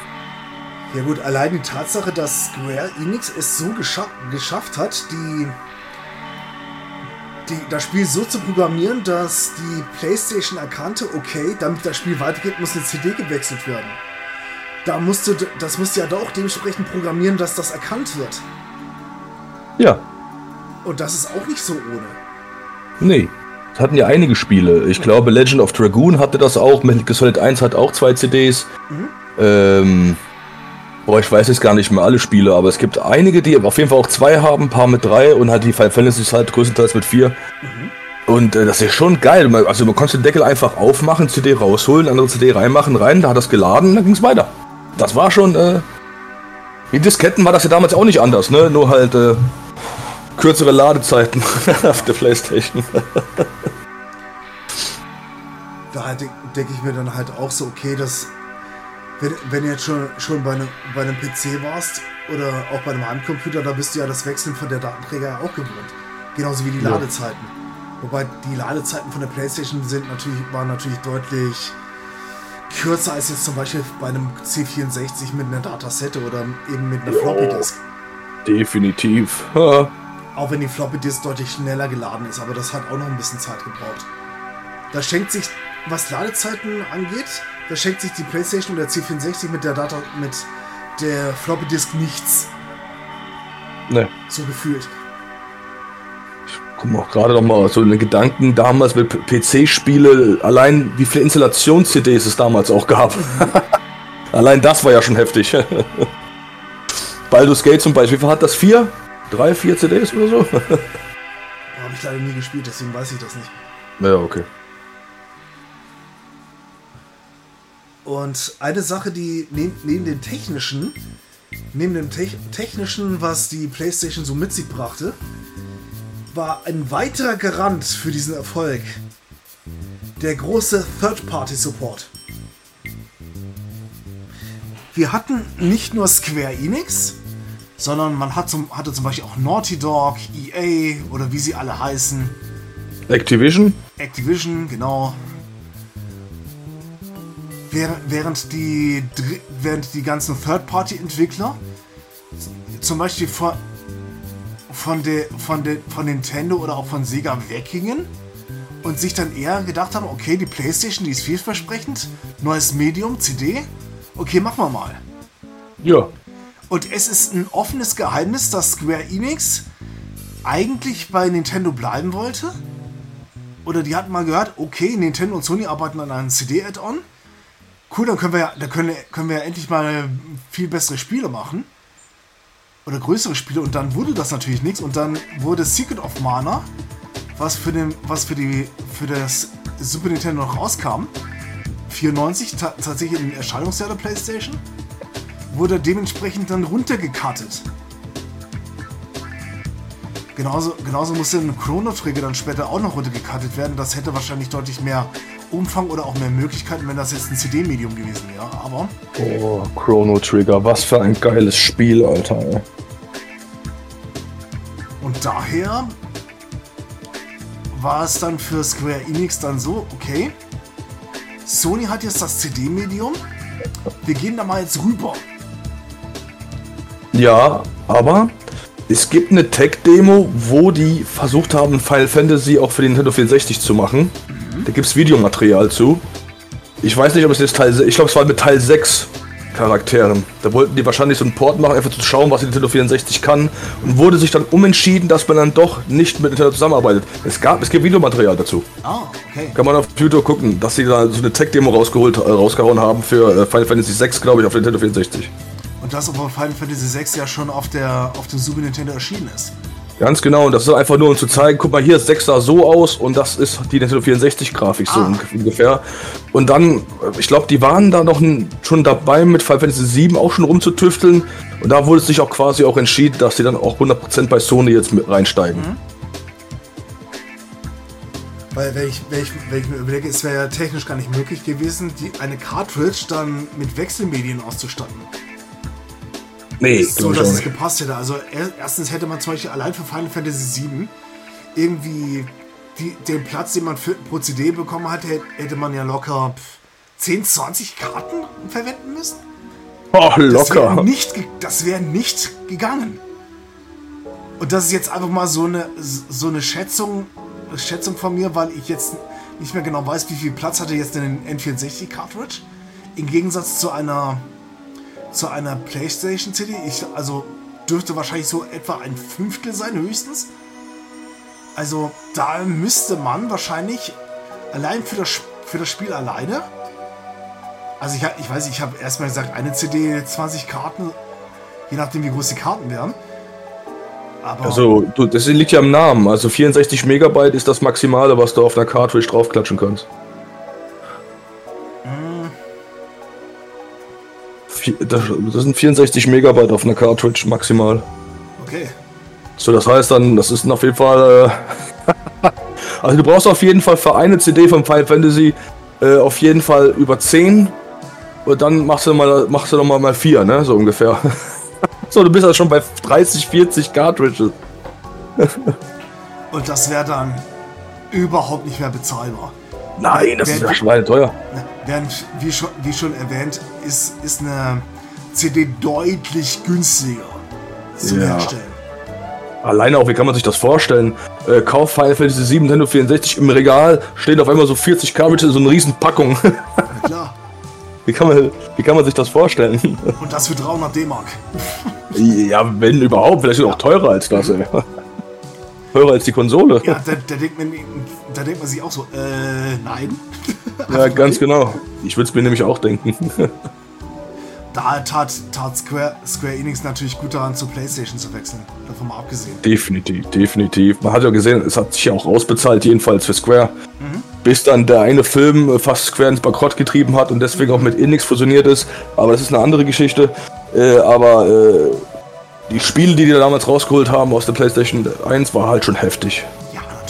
S1: Ja gut, allein die Tatsache, dass Square Enix es so gescha geschafft hat, die die, das Spiel so zu programmieren, dass die PlayStation erkannte, okay, damit das Spiel weitergeht, muss eine CD gewechselt werden. Da musste, das musste ja doch dementsprechend programmieren, dass das erkannt wird.
S2: Ja.
S1: Und das ist auch nicht so ohne.
S2: Nee. Das hatten ja einige Spiele. Ich glaube, Legend of Dragoon hatte das auch. Metal Gear Solid 1 hat auch zwei CDs. Mhm. Ähm, boah, ich weiß jetzt gar nicht mehr alle Spiele, aber es gibt einige, die auf jeden Fall auch zwei haben, ein paar mit drei und halt die Final Fantasy halt größtenteils mit vier. Mhm. Und äh, das ist schon geil. Also man konnte den Deckel einfach aufmachen, CD rausholen, andere CD reinmachen, rein, da hat das geladen, dann ging es weiter. Das war schon, äh, wie Disketten war das ja damals auch nicht anders, ne? Nur halt äh, kürzere Ladezeiten auf der Playstation.
S1: da denke ich mir dann halt auch so, okay, dass wenn, wenn du jetzt schon, schon bei, einem, bei einem PC warst oder auch bei einem Heimcomputer, da bist du ja das Wechseln von der Datenträger ja auch gewohnt. Genauso wie die ja. Ladezeiten. Wobei die Ladezeiten von der Playstation sind natürlich, waren natürlich deutlich kürzer als jetzt zum Beispiel bei einem C64 mit einer Datasette oder eben mit einer Floppy Disk.
S2: Definitiv.
S1: Auch wenn die Floppy Disk deutlich schneller geladen ist, aber das hat auch noch ein bisschen Zeit gebraucht. Da schenkt sich, was Ladezeiten angeht, da schenkt sich die PlayStation oder C64 mit der Data mit der Floppy Disk nichts.
S2: Ne.
S1: So gefühlt.
S2: Ich komme auch gerade noch mal so in den Gedanken damals mit PC-Spiele, allein wie viele Installations-CDs es damals auch gab. allein das war ja schon heftig. Baldur's Gate zum Beispiel, wie viel hat das? Vier? Drei, vier CDs oder so?
S1: Habe ich leider nie gespielt, deswegen weiß ich das nicht.
S2: Ja, okay.
S1: Und eine Sache, die neben, neben dem technischen, neben dem Te technischen, was die PlayStation so mit sich brachte, war ein weiterer Garant für diesen Erfolg der große Third-Party-Support. Wir hatten nicht nur Square Enix, sondern man hat zum, hatte zum Beispiel auch Naughty Dog, EA oder wie sie alle heißen.
S2: Activision?
S1: Activision, genau während die, während die ganzen Third-Party-Entwickler zum Beispiel von, von, der, von, der, von Nintendo oder auch von Sega weggingen und sich dann eher gedacht haben, okay, die Playstation, die ist vielversprechend, neues Medium, CD, okay, machen wir mal.
S2: Ja.
S1: Und es ist ein offenes Geheimnis, dass Square Enix eigentlich bei Nintendo bleiben wollte. Oder die hatten mal gehört, okay, Nintendo und Sony arbeiten an einem CD-Add-on cool, dann können wir ja, dann können, können wir endlich mal viel bessere Spiele machen. Oder größere Spiele und dann wurde das natürlich nichts und dann wurde Secret of Mana, was für den, was für die, für das Super Nintendo noch rauskam, 94, ta tatsächlich im Erscheinungsjahr der Playstation, wurde dementsprechend dann runtergecuttet. Genauso, genauso musste ein Chrono Trigger dann später auch noch runtergecuttet werden. Das hätte wahrscheinlich deutlich mehr Umfang oder auch mehr Möglichkeiten, wenn das jetzt ein CD-Medium gewesen wäre. Aber.
S2: Oh, Chrono Trigger, was für ein geiles Spiel, Alter. Ey.
S1: Und daher war es dann für Square Enix dann so, okay, Sony hat jetzt das CD-Medium, wir gehen da mal jetzt rüber.
S2: Ja, aber es gibt eine Tech-Demo, wo die versucht haben, Final Fantasy auch für den Nintendo 64 zu machen. Da gibt es Videomaterial zu. Ich weiß nicht, ob es jetzt Teil ich glaube, es war mit Teil 6 Charakteren. Da wollten die wahrscheinlich so einen Port machen, einfach zu schauen, was die Nintendo 64 kann. Und wurde sich dann umentschieden, dass man dann doch nicht mit Nintendo zusammenarbeitet. Es gab, es gibt Videomaterial dazu.
S1: Ah, okay.
S2: Kann man auf YouTube gucken, dass sie da so eine Tech-Demo rausgeholt, äh, rausgehauen haben für äh, Final Fantasy 6, glaube ich, auf Nintendo 64.
S1: Und das, obwohl Final Fantasy 6 ja schon auf der auf dem Super Nintendo erschienen ist.
S2: Ganz genau, und das ist einfach nur, um zu zeigen, guck mal, hier ist 6 sah so aus und das ist die Nintendo 64-Grafik so ah. ungefähr. Und dann, ich glaube, die waren da noch schon dabei, mit Final Fantasy 7 auch schon rumzutüfteln. Und da wurde es sich auch quasi auch entschieden, dass sie dann auch 100% bei Sony jetzt mit reinsteigen. Mhm.
S1: Weil, wenn ich, wenn, ich, wenn ich mir überlege, es wäre ja technisch gar nicht möglich gewesen, die, eine Cartridge dann mit Wechselmedien auszustatten. Nee, so, dass es gepasst hätte. Also erstens hätte man zum Beispiel allein für Final Fantasy VII irgendwie die, den Platz, den man für, pro CD bekommen hat, hätte man ja locker 10, 20 Karten verwenden müssen.
S2: Oh, locker.
S1: Das wäre wär nicht gegangen. Und das ist jetzt einfach mal so eine, so eine Schätzung, Schätzung von mir, weil ich jetzt nicht mehr genau weiß, wie viel Platz hatte jetzt denn ein N64 Cartridge. Im Gegensatz zu einer zu einer PlayStation CD. Ich, also dürfte wahrscheinlich so etwa ein Fünftel sein, höchstens. Also da müsste man wahrscheinlich allein für das, für das Spiel alleine. Also ich, ich weiß, ich habe erstmal gesagt, eine CD, 20 Karten, je nachdem wie groß die Karten wären.
S2: Aber also, du, das liegt ja im Namen. Also 64 Megabyte ist das Maximale, was du auf einer Cartridge draufklatschen kannst. Das, sind 64 Megabyte auf einer Cartridge maximal.
S1: Okay.
S2: So, das heißt dann, das ist auf jeden Fall. Äh, also du brauchst auf jeden Fall für eine CD von Final Fantasy äh, auf jeden Fall über 10. Und dann machst du mal, machst du nochmal mal 4, ne? So ungefähr. so, du bist also schon bei 30, 40 Cartridges.
S1: Und das wäre dann überhaupt nicht mehr bezahlbar.
S2: Nein, das während, ist ja schweineteuer.
S1: Während, wie schon, wie schon erwähnt, ist, ist eine CD deutlich günstiger zu ja. herstellen.
S2: Alleine auch, wie kann man sich das vorstellen? Äh, Kauf Final Fantasy 7 Nintendo 64 im Regal, stehen auf einmal so 40 Cartridges in so eine riesen Packung. Ja, klar. Wie kann, man, wie kann man sich das vorstellen?
S1: Und das für 300 D-Mark.
S2: ja, wenn überhaupt, vielleicht auch teurer als das, ey. Teurer als die Konsole.
S1: Ja, da, da, denkt man, da denkt man sich auch so, äh, nein.
S2: ja, ganz genau. Ich würde es mir nämlich auch denken.
S1: da tat, tat Square, Square Enix natürlich gut daran, zur PlayStation zu wechseln. Davon mal abgesehen.
S2: Definitiv, definitiv. Man hat ja gesehen, es hat sich ja auch ausbezahlt, jedenfalls für Square. Mhm. Bis dann der eine Film fast Square ins Bankrott getrieben hat und deswegen auch mit Enix fusioniert ist. Aber das ist eine andere Geschichte. Äh, aber äh, die Spiele, die die damals rausgeholt haben aus der PlayStation 1, war halt schon heftig.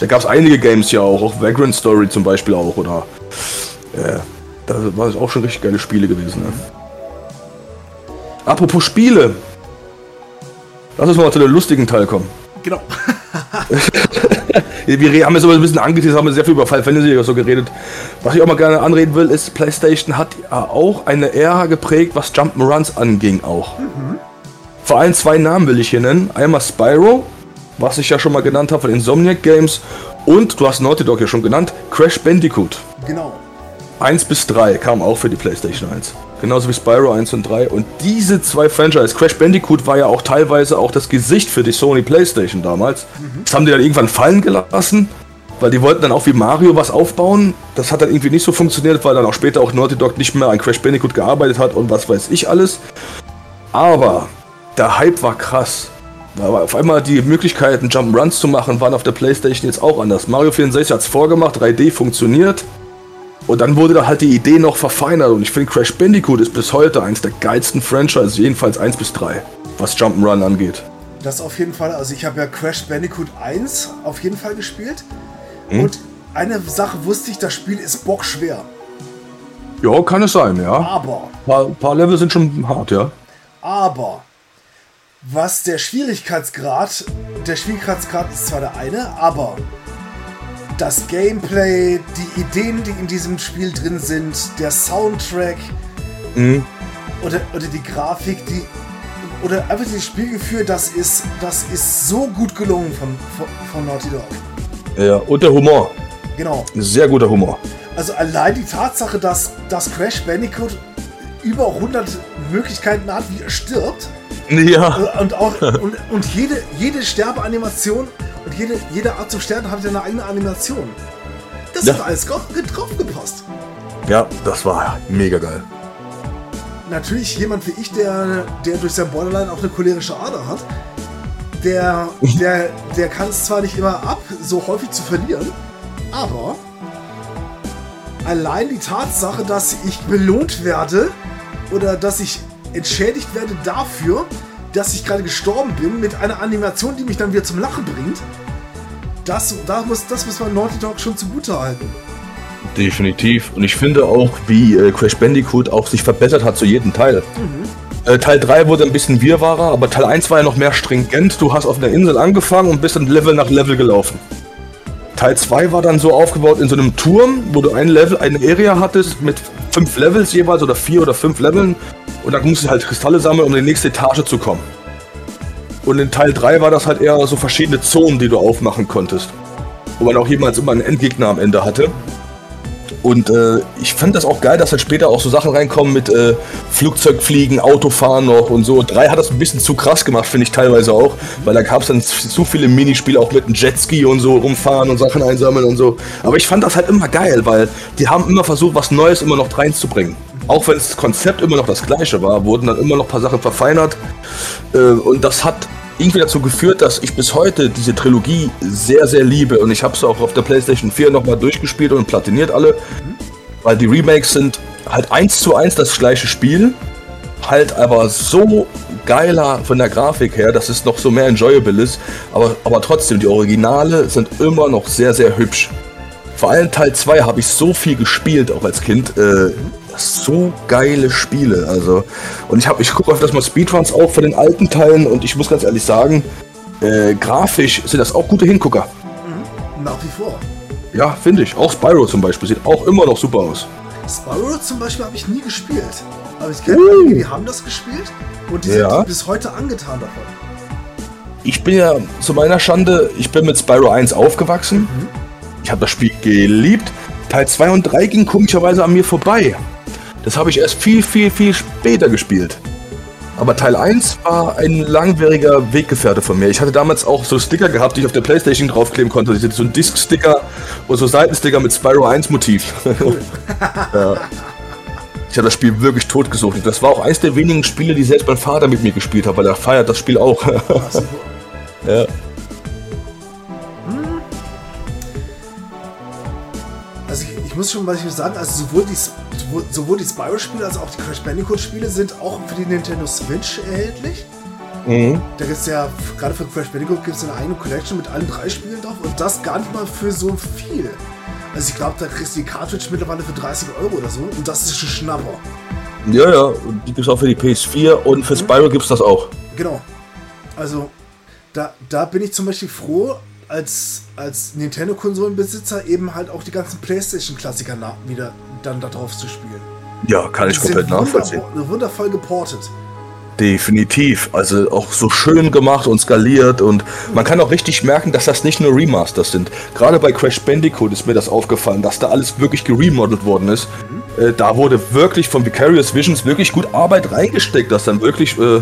S2: Da gab es einige Games ja auch, auch Vagrant Story zum Beispiel auch, oder? Äh, da waren auch schon richtig geile Spiele gewesen. Ne? Apropos Spiele. Lass uns mal zu dem lustigen Teil kommen.
S1: Genau.
S2: wir haben jetzt aber ein bisschen angeteasert, haben sehr viel über Final Fantasy so geredet. Was ich auch mal gerne anreden will, ist, PlayStation hat auch eine Ära geprägt, was Jump'n'Runs anging auch. Mhm. Vor allem zwei Namen will ich hier nennen. Einmal Spyro, was ich ja schon mal genannt habe von Insomniac Games. Und, du hast Naughty Dog ja schon genannt, Crash Bandicoot.
S1: Genau.
S2: 1 bis 3 kam auch für die PlayStation 1. Genauso wie Spyro 1 und 3. Und diese zwei Franchise, Crash Bandicoot war ja auch teilweise auch das Gesicht für die Sony PlayStation damals. Mhm. Das haben die dann irgendwann fallen gelassen, weil die wollten dann auch wie Mario was aufbauen. Das hat dann irgendwie nicht so funktioniert, weil dann auch später auch Naughty Dog nicht mehr an Crash Bandicoot gearbeitet hat und was weiß ich alles. Aber der Hype war krass. Aber auf einmal die Möglichkeiten, Jump'n'Runs zu machen, waren auf der Playstation jetzt auch anders. Mario 64 hat es vorgemacht, 3D funktioniert. Und dann wurde da halt die Idee noch verfeinert. Und ich finde, Crash Bandicoot ist bis heute eins der geilsten Franchises, jedenfalls 1 bis 3, was Jump'n'Run angeht.
S1: Das auf jeden Fall. Also ich habe ja Crash Bandicoot 1 auf jeden Fall gespielt. Hm? Und eine Sache wusste ich, das Spiel ist bockschwer.
S2: Ja, kann es sein, ja.
S1: Aber.
S2: Ein paar, paar Level sind schon hart, ja.
S1: Aber was der Schwierigkeitsgrad, der Schwierigkeitsgrad ist zwar der eine, aber das Gameplay, die Ideen, die in diesem Spiel drin sind, der Soundtrack mhm. oder, oder die Grafik, die oder einfach das Spielgefühl, das ist, das ist so gut gelungen von, von, von Naughty Dog.
S2: Ja, und der Humor.
S1: Genau.
S2: Sehr guter Humor.
S1: Also allein die Tatsache, dass, dass Crash Bandicoot über 100 Möglichkeiten hat, wie er stirbt,
S2: ja.
S1: Und auch und, und jede, jede Sterbeanimation und jede, jede Art zu sterben hat ja eine eigene Animation. Das ja. hat alles drauf, drauf gepasst.
S2: Ja, das war mega geil.
S1: Natürlich jemand wie ich, der, der durch sein Borderline auch eine cholerische Ader hat, der, der, der kann es zwar nicht immer ab, so häufig zu verlieren, aber allein die Tatsache, dass ich belohnt werde oder dass ich entschädigt werde dafür, dass ich gerade gestorben bin, mit einer Animation, die mich dann wieder zum Lachen bringt. Das, da muss, das muss man Naughty Dog schon zugute halten.
S2: Definitiv. Und ich finde auch, wie äh, Crash Bandicoot auch sich verbessert hat zu jedem Teil. Mhm. Äh, Teil 3 wurde ein bisschen wirrwarrer, aber Teil 1 war ja noch mehr stringent. Du hast auf einer Insel angefangen und bist dann Level nach Level gelaufen. Teil 2 war dann so aufgebaut in so einem Turm, wo du ein Level, eine Area hattest mit fünf Levels jeweils oder vier oder fünf Leveln und dann musst du halt Kristalle sammeln, um in die nächste Etage zu kommen. Und in Teil 3 war das halt eher so verschiedene Zonen, die du aufmachen konntest. wo man auch jemals immer einen Endgegner am Ende hatte. Und äh, ich fand das auch geil, dass dann später auch so Sachen reinkommen mit äh, Flugzeugfliegen, Autofahren noch und so. Drei hat das ein bisschen zu krass gemacht, finde ich teilweise auch, weil da gab es dann zu viele Minispiele auch mit einem Jetski und so rumfahren und Sachen einsammeln und so. Aber ich fand das halt immer geil, weil die haben immer versucht, was Neues immer noch reinzubringen. Auch wenn das Konzept immer noch das gleiche war, wurden dann immer noch ein paar Sachen verfeinert. Äh, und das hat irgendwie dazu geführt, dass ich bis heute diese Trilogie sehr, sehr liebe. Und ich habe es auch auf der PlayStation 4 nochmal durchgespielt und platiniert alle. Weil die Remakes sind halt eins zu eins das gleiche Spiel. Halt aber so geiler von der Grafik her, dass es noch so mehr enjoyable ist. Aber, aber trotzdem, die Originale sind immer noch sehr, sehr hübsch. Vor allem Teil 2 habe ich so viel gespielt, auch als Kind. Äh, so geile Spiele. Also, und ich, ich gucke öfters mal Speedruns auch von den alten Teilen und ich muss ganz ehrlich sagen, äh, grafisch sind das auch gute Hingucker.
S1: Mhm. Nach wie vor.
S2: Ja, finde ich. Auch Spyro zum Beispiel sieht auch immer noch super aus.
S1: Spyro zum Beispiel habe ich nie gespielt. Aber ich kenne uh. einige, die haben das gespielt und die ja. sind bis heute angetan davon.
S2: Ich bin ja zu meiner Schande, ich bin mit Spyro 1 aufgewachsen. Mhm. Ich habe das Spiel geliebt. Teil 2 und 3 ging komischerweise an mir vorbei. Das habe ich erst viel, viel, viel später gespielt. Aber Teil 1 war ein langwieriger Weggefährte von mir. Ich hatte damals auch so Sticker gehabt, die ich auf der Playstation draufkleben konnte. So ein Disc-Sticker und so Seitensticker mit Spyro 1 Motiv. ja. Ich habe das Spiel wirklich totgesucht. Das war auch eines der wenigen Spiele, die selbst mein Vater mit mir gespielt hat, weil er feiert das Spiel auch. ja.
S1: ich muss schon mal sagen, also sowohl die, sowohl die Spyro-Spiele als auch die Crash Bandicoot-Spiele sind auch für die Nintendo Switch erhältlich. Mhm. Da gibt es ja, gerade für Crash Bandicoot gibt es eine eigene Collection mit allen drei Spielen drauf und das gar nicht mal für so viel. Also ich glaube, da kriegst du die Cartridge mittlerweile für 30 Euro oder so und das ist ein Schnapper.
S2: Ja, ja, und die gibt es auch für die PS4 und für mhm. Spyro gibt es das auch.
S1: Genau. Also da, da bin ich zum Beispiel froh, als, als Nintendo-Konsolenbesitzer eben halt auch die ganzen PlayStation-Klassiker wieder dann da drauf zu spielen.
S2: Ja, kann ich komplett nachvollziehen.
S1: Wundervoll geportet.
S2: Definitiv. Also auch so schön gemacht und skaliert und man kann auch richtig merken, dass das nicht nur Remasters sind. Gerade bei Crash Bandicoot ist mir das aufgefallen, dass da alles wirklich geremodelt worden ist. Mhm. Äh, da wurde wirklich von Vicarious Visions wirklich gut Arbeit reingesteckt, dass dann wirklich äh,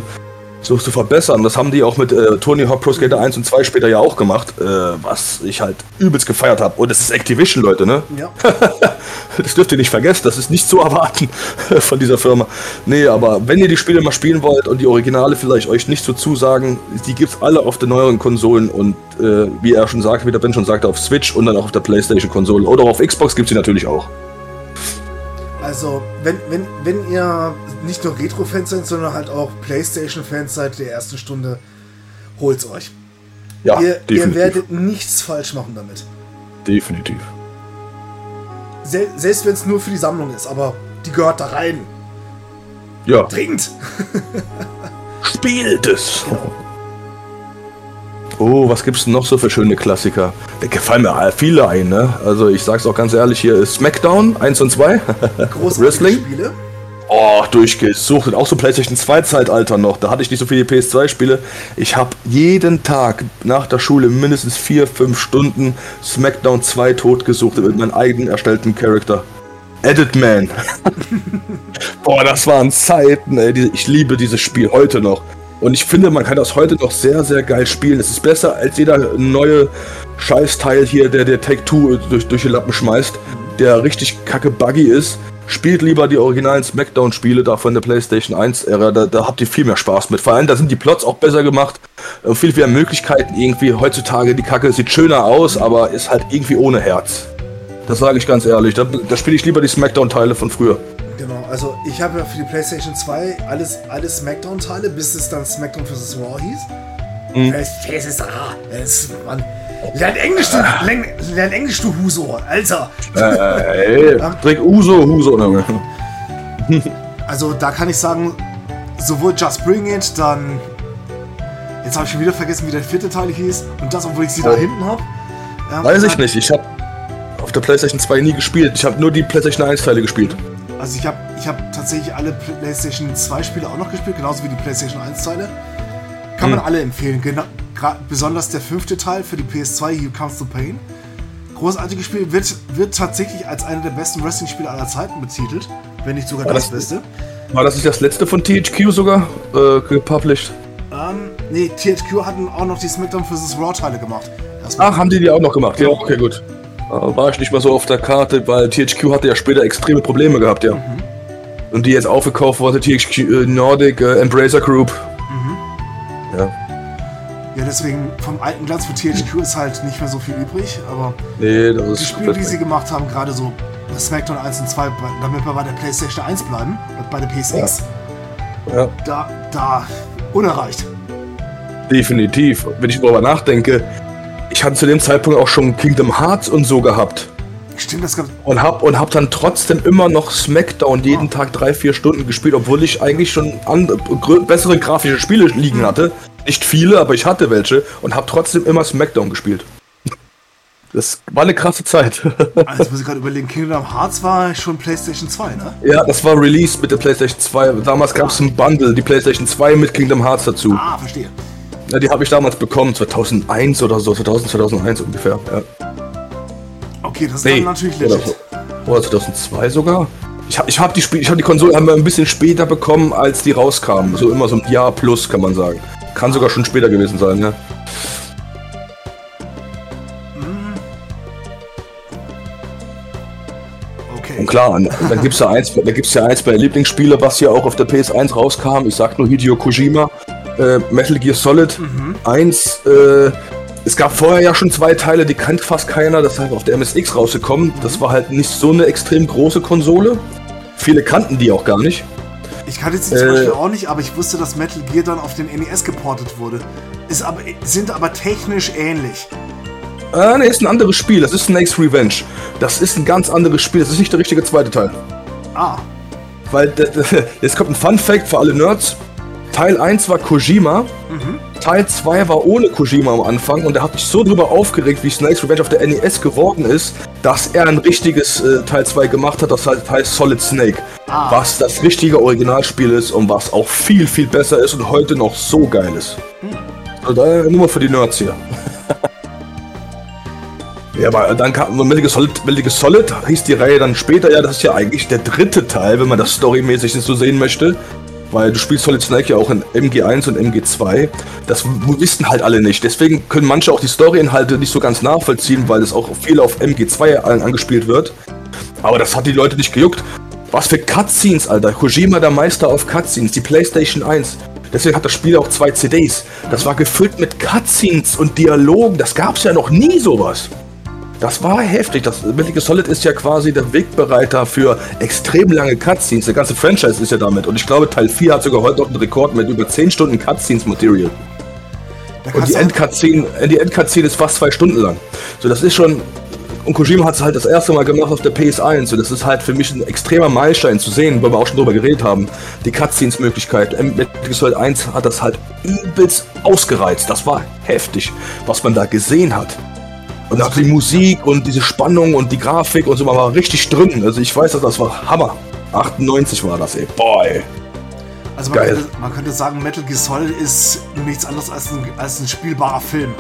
S2: so zu verbessern. Das haben die auch mit äh, Tony Hawk Pro Skater 1 und 2 später ja auch gemacht, äh, was ich halt übelst gefeiert habe. Und es ist Activision, Leute, ne? Ja. das dürft ihr nicht vergessen, das ist nicht zu erwarten von dieser Firma. Nee, aber wenn ihr die Spiele mal spielen wollt und die Originale vielleicht euch nicht so zusagen, die gibt's alle auf den neueren Konsolen und äh, wie er schon sagte, wie der Ben schon sagte, auf Switch und dann auch auf der Playstation-Konsole oder auf Xbox gibt's sie natürlich auch.
S1: Also, wenn, wenn, wenn ihr nicht nur Retro-Fans seid, sondern halt auch PlayStation-Fans seit der ersten Stunde, holt's euch. Ja, ihr, definitiv. ihr werdet nichts falsch machen damit.
S2: Definitiv.
S1: Sel selbst wenn es nur für die Sammlung ist, aber die gehört da rein.
S2: Ja.
S1: Dringend.
S2: Spielt es. Genau. Oh, was gibt's denn noch so für schöne Klassiker? Da gefallen mir viele ein, ne? Also ich sag's auch ganz ehrlich, hier ist SmackDown 1 und 2. Wrestling. Spiele. Oh, durchgesucht. Und auch so PlayStation 2 Zeitalter noch. Da hatte ich nicht so viele PS2-Spiele. Ich habe jeden Tag nach der Schule mindestens 4, 5 Stunden SmackDown 2 totgesucht mit meinem eigenen erstellten Charakter. Edit Man. Boah, das waren Zeiten, ey. Ich liebe dieses Spiel heute noch. Und ich finde, man kann das heute noch sehr, sehr geil spielen. Es ist besser als jeder neue Scheißteil hier, der der Take-Two durch, durch die Lappen schmeißt, der richtig kacke buggy ist. Spielt lieber die originalen Smackdown-Spiele da von der PlayStation 1-Ära, da, da, habt ihr viel mehr Spaß mit. Vor allem, da sind die Plots auch besser gemacht, äh, viel, viel Möglichkeiten irgendwie. Heutzutage, die Kacke sieht schöner aus, aber ist halt irgendwie ohne Herz. Das sage ich ganz ehrlich. Da, da spiele ich lieber die Smackdown-Teile von früher.
S1: Genau, also ich habe ja für die PlayStation 2 alles, alle Smackdown-Teile, bis es dann Smackdown vs. Raw hieß. Mhm. Es, es, Mann. Lern Englisch, du, ah. lern, lern Englisch, du Huso, Alter.
S2: Äh, ey, trink Uso, Huso. Ne?
S1: also da kann ich sagen, sowohl Just Bring It, dann Jetzt habe ich schon wieder vergessen, wie der vierte Teil hieß. Und das, obwohl ich sie oh. da hinten habe.
S2: Ja, Weiß ich nicht. Ich habe auf der PlayStation 2 nie gespielt. Ich habe nur die PlayStation 1 Teile gespielt.
S1: Also ich habe ich hab tatsächlich alle PlayStation 2 Spiele auch noch gespielt, genauso wie die PlayStation 1 Teile. Kann hm. man alle empfehlen. Genau, besonders der fünfte Teil für die PS2, Here Comes the Pain. großartiges Spiel. Wird, wird tatsächlich als einer der besten Wrestling-Spiele aller Zeiten betitelt, wenn nicht sogar
S2: War
S1: das,
S2: das-
S1: Beste.
S2: War das nicht das letzte von THQ sogar äh, gepublished?
S1: Ähm, nee, THQ hatten auch noch die SmackDown vs. Raw-Teile gemacht. Erstmal.
S2: Ach, haben die die auch noch gemacht? Ja, okay, gut. Da war ich nicht mehr so auf der Karte, weil THQ hatte ja später extreme Probleme gehabt, ja. Und die jetzt aufgekauft wurde, THQ äh, Nordic äh, Embracer Group. Ja,
S1: Ja, deswegen vom alten Glanz für THQ ist halt nicht mehr so viel übrig, aber
S2: nee, das
S1: die
S2: ist
S1: Spiele, die sie gemacht haben, gerade so SmackDown 1 und 2, bei- damit wir bei der PlayStation 1 bleiben, bei der PSX,
S2: ja,
S1: da, da, unerreicht.
S2: definitiv. Wenn ich darüber nachdenke, ich hatte zu dem Zeitpunkt auch schon Kingdom Hearts und so gehabt.
S1: Stimmt, das gab,
S2: Und hab, und hab dann trotzdem immer noch Smackdown jeden Tag drei, vier Stunden gespielt, obwohl ich eigentlich schon andere, bessere grafische Spiele liegen hatte. Nicht viele, aber ich hatte welche und hab trotzdem immer Smackdown gespielt. Das war eine krasse Zeit.
S1: also muss ich gerade überlegen, Kingdom Hearts war schon PlayStation 2, ne?
S2: ja, das war Release mit der PlayStation 2. Damals gab es ein Bundle, die PlayStation 2 mit Kingdom Hearts dazu.
S1: Ah, verstehe.
S2: Ja, die habe ich damals bekommen, 2001 oder so, 2000, 2001 ungefähr. Ja.
S1: Okay, das ist
S2: Nee,
S1: dann natürlich
S2: oder,
S1: legit.
S2: so. oder 2002 sogar. Ich habe ich hab die, Spiel- ich hab die Konsole einmal ein bisschen später bekommen, als die rauskamen. So immer so ein Jahr plus, kann man sagen. Kann sogar schon später gewesen sein, ja.
S1: Okay.
S2: Und klar, an- dann gibt's ja eins, da gibt's ja eins bei Lieblingsspiele, was ja auch auf der PS1 rauskam. Ich sag nur Hideo Kojima, äh, Metal Gear Solid 1. Äh, es gab vorher ja schon zwei Teile, die kannte fast keiner. Das ist halt auf der MSX rausgekommen. Das war halt nicht so eine extrem große Konsole. Viele kannten die auch gar nicht.
S1: Ich kannte sie zum
S2: Äh,
S1: Beispiel auch nicht, aber ich wusste, dass Metal Gear dann auf den NES geportet wurde. Ist aber, sind aber technisch ähnlich.
S2: Ah, ne, ist ein anderes Spiel. Das ist Snake's Revenge. Das ist ein ganz anderes Spiel. Das ist nicht der richtige zweite Teil.
S1: Ah,
S2: Weil, jetzt kommt ein Fun Fact für alle Nerds. Teil 1 war Kojima. Teil 2 war ohne Kojima am Anfang und er hat sich so drüber aufgeregt, wie Snake's Revenge auf der NES geworden ist, dass er ein richtiges äh, Teil 2 gemacht hat, das halt heißt Solid Snake. Was das richtige Originalspiel ist und was auch viel, viel besser ist und heute noch so geil ist. Also da nur mal für die Nerds hier. Ja, aber dann kam Metal Gear Solid, Metal Solid hieß die Reihe dann später, ja, das ist ja eigentlich der dritte Teil, wenn man das storymäßig so sehen möchte. Weil du spielst Solid Snake ja auch in MG1 und MG2. Das wissen halt alle nicht. Deswegen können manche auch die Storyinhalte nicht so ganz nachvollziehen, weil es auch viel auf MG2 an- angespielt wird. Aber das hat die Leute nicht gejuckt. Was für Cutscenes, Alter. Kojima der Meister auf Cutscenes, die PlayStation 1. Deswegen hat das Spiel auch zwei CDs. Das war gefüllt mit Cutscenes und Dialogen. Das gab's ja noch nie sowas. Das war heftig. Das Metal Gear Solid ist ja quasi der Wegbereiter für extrem lange Cutscenes. Der ganze Franchise ist ja damit. Und ich glaube, Teil 4 hat sogar heute noch einen Rekord mit über 10 Stunden Cutscenes-Material. Und die Endcutscene, die Endcutscene ist fast zwei Stunden lang. So, das ist schon. Und Kojima hat es halt das erste Mal gemacht auf der PS1. So, das ist halt für mich ein extremer Meilenstein zu sehen, weil wir auch schon drüber geredet haben. Die Cutscenes-Möglichkeit. M- Metal Gear Solid 1 hat das halt übelst ausgereizt. Das war heftig, was man da gesehen hat. Und auch die Musik und diese Spannung und die Grafik und so, man war richtig drin. Also ich weiß, dass das war Hammer. 98 war das, ey. Boah, ey.
S1: also man
S2: geil.
S1: könnte, man könnte sagen, Metal Gear Solid ist nichts anderes als ein, als ein spielbarer Film.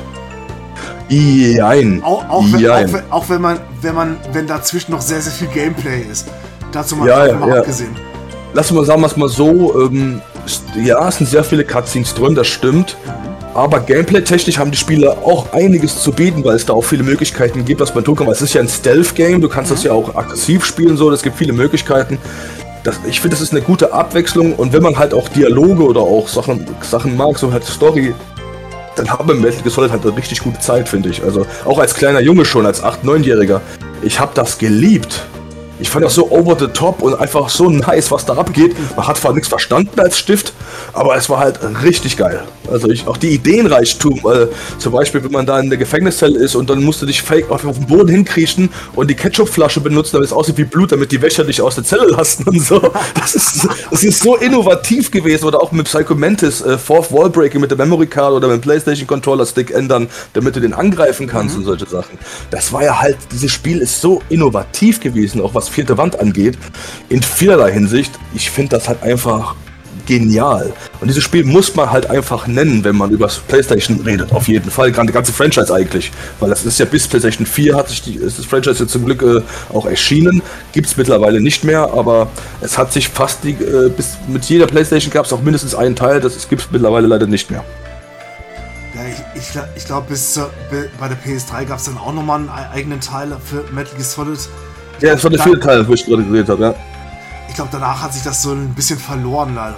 S2: Jein.
S1: Auch, auch, wenn,
S2: Jein.
S1: auch, wenn, auch wenn man, wenn man, wenn dazwischen noch sehr, sehr viel Gameplay ist. Dazu mal,
S2: Ja,
S1: mal
S2: ja.
S1: abgesehen.
S2: Lass mal sagen wir es mal so, ähm, ja, es sind sehr viele Cutscenes drin, das stimmt. Aber gameplay-technisch haben die Spieler auch einiges zu bieten, weil es da auch viele Möglichkeiten gibt, was man tun kann. Weil es ist ja ein Stealth-Game, du kannst das ja auch aggressiv spielen, so, es gibt viele Möglichkeiten. Das, ich finde, das ist eine gute Abwechslung und wenn man halt auch Dialoge oder auch Sachen, Sachen mag, so halt Story, dann hat man Metal Gear Solid halt eine richtig gute Zeit, finde ich. Also auch als kleiner Junge schon, als 8-, 9-Jähriger. Ich habe das geliebt. Ich fand das so over the top und einfach so nice, was da abgeht. Man hat zwar nichts verstanden als Stift, aber es war halt richtig geil. Also ich, auch die Ideenreichtum, äh, zum Beispiel, wenn man da in der Gefängniszelle ist und dann musst du dich fake auf, auf den Boden hinkriechen und die Ketchupflasche benutzen, damit es aussieht wie Blut, damit die Wäscher dich aus der Zelle lassen und so. Das ist, das ist so innovativ gewesen. Oder auch mit Psycho Mantis, äh, Fourth Wall Breaking mit der Memory Card oder mit dem PlayStation Controller Stick ändern, damit du den angreifen kannst und solche Sachen. Das war ja halt, dieses Spiel ist so innovativ gewesen, auch was vierte Wand angeht, in vielerlei Hinsicht. Ich finde das halt einfach genial. Und dieses Spiel muss man halt einfach nennen, wenn man über PlayStation redet. Auf jeden Fall. Gerade die ganze Franchise eigentlich. Weil das ist ja bis PlayStation 4 hat sich die, ist das Franchise jetzt zum Glück äh, auch erschienen. Gibt es mittlerweile nicht mehr, aber es hat sich fast die, äh, bis mit jeder PlayStation gab es auch mindestens einen Teil. Das gibt es mittlerweile leider nicht mehr.
S1: Ja, ich, ich, ich glaube, bis zur, bei der PS3 gab es dann auch nochmal einen eigenen Teil für Metal Gear Solid.
S2: Ja, das war der vierte Teil, wo ich gerade geredet habe, ja.
S1: Ich glaube, danach hat sich das so ein bisschen verloren, leider.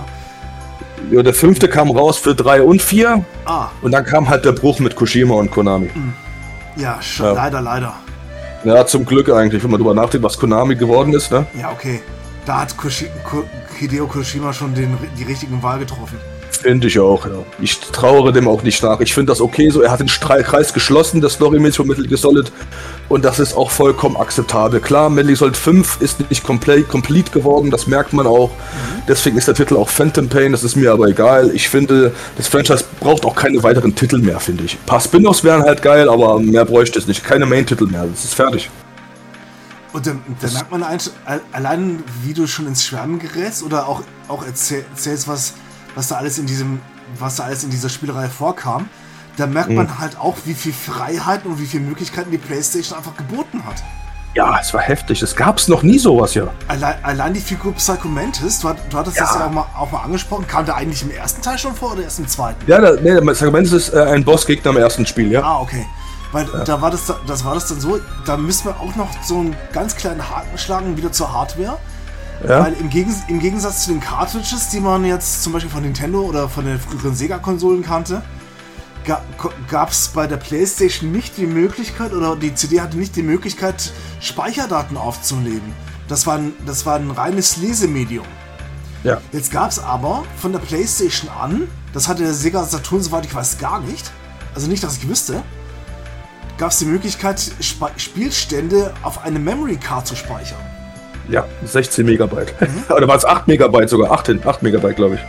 S2: Ja, der fünfte kam raus für 3 und 4. Ah. Und dann kam halt der Bruch mit Kushima und Konami. Hm.
S1: Ja, schon, ja. leider, leider.
S2: Ja, zum Glück eigentlich, wenn man drüber nachdenkt, was Konami geworden ist, ne?
S1: Ja, okay. Da hat Kushi Hideo Koshima schon den, die richtigen Wahl getroffen.
S2: Finde ich auch, ja. Ich trauere dem auch nicht nach. Ich finde das okay so. Er hat den Kreis geschlossen, das Storymäßig von Metal Gear Solid. Und das ist auch vollkommen akzeptabel. Klar, Metal Gear Solid 5 ist nicht komplett complete geworden, das merkt man auch. Mhm. Deswegen ist der Titel auch Phantom Pain, das ist mir aber egal. Ich finde, das Franchise braucht auch keine weiteren Titel mehr, finde ich. Ein paar Spin-offs wären halt geil, aber mehr bräuchte es nicht. Keine Main-Titel mehr, das ist fertig.
S1: Und dann, dann merkt man allein, wie du schon ins Schwärmen gerätst oder auch, auch erzählst, was, was da alles in diesem, was da alles in dieser Spielerei vorkam, da merkt mhm. man halt auch, wie viel Freiheiten und wie viele Möglichkeiten die PlayStation einfach geboten hat.
S2: Ja, es war heftig. Es gab es noch nie sowas ja.
S1: Allein, allein die Figur Psycho Mantis, du, du hattest ja. das ja auch mal, auch mal angesprochen. Kam der eigentlich im ersten Teil schon vor oder erst im zweiten?
S2: Ja, da, nee, Psycho Mantis ist äh, ein Bossgegner im ersten Spiel, ja.
S1: Ah, okay. Weil ja. da war das, das war das dann so, da müssen wir auch noch so einen ganz kleinen Haken schlagen wieder zur Hardware. Ja. Weil im, Gegens im Gegensatz zu den Cartridges, die man jetzt zum Beispiel von Nintendo oder von den früheren Sega-Konsolen kannte, gab es bei der PlayStation nicht die Möglichkeit oder die CD hatte nicht die Möglichkeit, Speicherdaten aufzunehmen. Das war ein, das war ein reines Lesemedium. Ja. Jetzt gab es aber von der PlayStation an, das hatte der Sega Saturn, soweit ich weiß, gar nicht. Also nicht, dass ich wüsste. Gab es die Möglichkeit, Sp Spielstände auf eine Memory Card zu speichern.
S2: Ja, 16 Megabyte. Mhm. Oder war es 8 Megabyte sogar? 8, 8 Megabyte, glaube ich.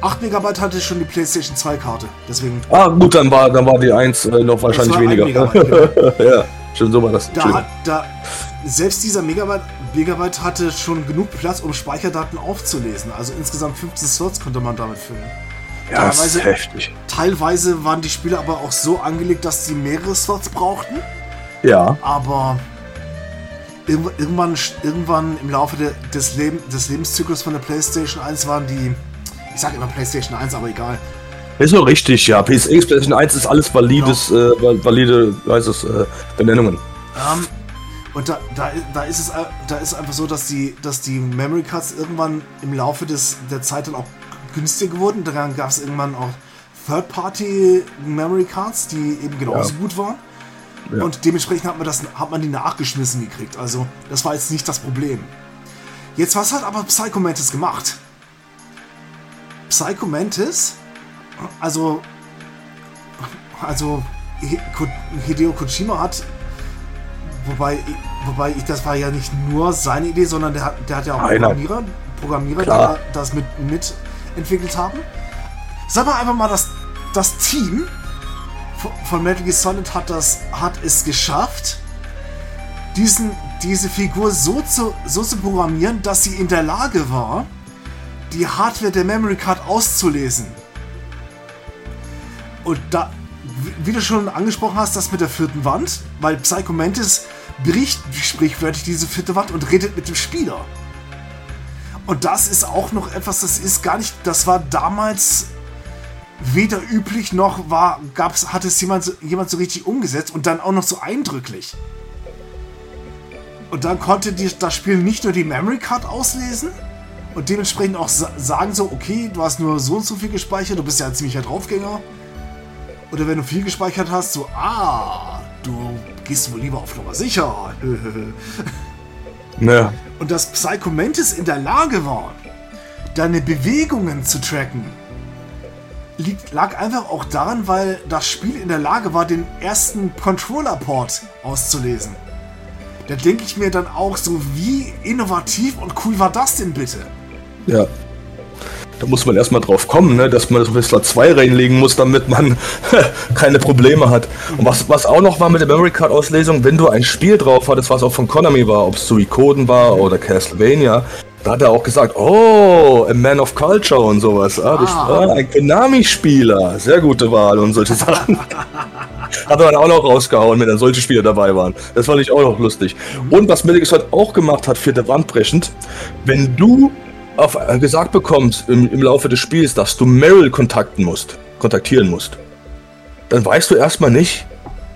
S1: 8 Megabyte hatte schon die PlayStation 2 Karte, deswegen.
S2: Ah, gut, dann war, dann war die 1 äh, noch wahrscheinlich weniger. Megabyte, ja. ja, schon so war das.
S1: Da hat, da, selbst dieser Megabyte, Megabyte hatte schon genug Platz, um Speicherdaten aufzulesen. Also insgesamt 15 Slots konnte man damit füllen.
S2: Ja, das ist heftig.
S1: Teilweise waren die Spiele aber auch so angelegt, dass sie mehrere Slots brauchten.
S2: Ja.
S1: Aber irgendwann, irgendwann im Laufe des, Leben, des Lebenszyklus von der PlayStation 1 waren die ich sage immer PlayStation 1, aber egal.
S2: Ist so richtig, ja. PSX, PlayStation 1 ist alles valides, genau. äh, valide, weiß es, äh, Benennungen.
S1: Um, ähm, und da, da, da ist es da ist einfach so, dass die, dass die Memory Cards irgendwann im Laufe des, der Zeit dann auch günstiger wurden. Dann gab es irgendwann auch Third-Party Memory Cards, die eben genauso ja. gut waren. Ja. Und dementsprechend hat man, das, hat man die nachgeschmissen gekriegt. Also, das war jetzt nicht das Problem. Jetzt, was hat aber Psycho Mantis gemacht? Psycho Mantis, also, also Hideo Kojima hat, wobei, wobei ich, das war ja nicht nur seine Idee, sondern der hat, der hat ja auch Einer. Programmierer, Programmierer die das mit, mit entwickelt haben. Sag mal einfach mal, das, das Team von Metal Gear Solid hat, das, hat es geschafft, diesen, diese Figur so zu, so zu programmieren, dass sie in der Lage war, die Hardware der Memory Card auszulesen. Und da, wie du schon angesprochen hast, das mit der vierten Wand, weil Psycho Mantis bricht sprichwörtlich diese vierte Wand und redet mit dem Spieler. Und das ist auch noch etwas, das ist gar nicht, das war damals weder üblich noch war, gab's, hat es jemand, jemand so richtig umgesetzt und dann auch noch so eindrücklich. Und dann konnte die, das Spiel nicht nur die Memory Card auslesen, und dementsprechend auch sagen so, okay, du hast nur so und so viel gespeichert, du bist ja ein ziemlicher Draufgänger. Oder wenn du viel gespeichert hast, so, ah, du gehst wohl lieber auf Nummer sicher.
S2: ja.
S1: Und dass Psycho Mantis in der Lage war, deine Bewegungen zu tracken, liegt, lag einfach auch daran, weil das Spiel in der Lage war, den ersten Controller-Port auszulesen. Da denke ich mir dann auch so, wie innovativ und cool war das denn bitte?
S2: Ja. Da muss man erstmal drauf kommen, ne, dass man das Whistler 2 reinlegen muss, damit man keine Probleme hat. Und was, was auch noch war mit der Memory Card Auslesung, wenn du ein Spiel drauf hattest, was auch von Konami war, ob es Suikoden war oder Castlevania, Da hat er auch gesagt, oh, a man of culture und sowas. Ah, ah. ein Konami-Spieler. Sehr gute Wahl und solche Sachen. hat er dann auch noch rausgehauen, wenn dann solche Spieler dabei waren. Das fand ich auch noch lustig. Und was Metal Gear auch gemacht hat, vierte Wand brechend, wenn du auf, äh, gesagt bekommst im, im Laufe des Spiels, dass du Meryl kontakten musst, kontaktieren musst, dann weißt du erstmal nicht,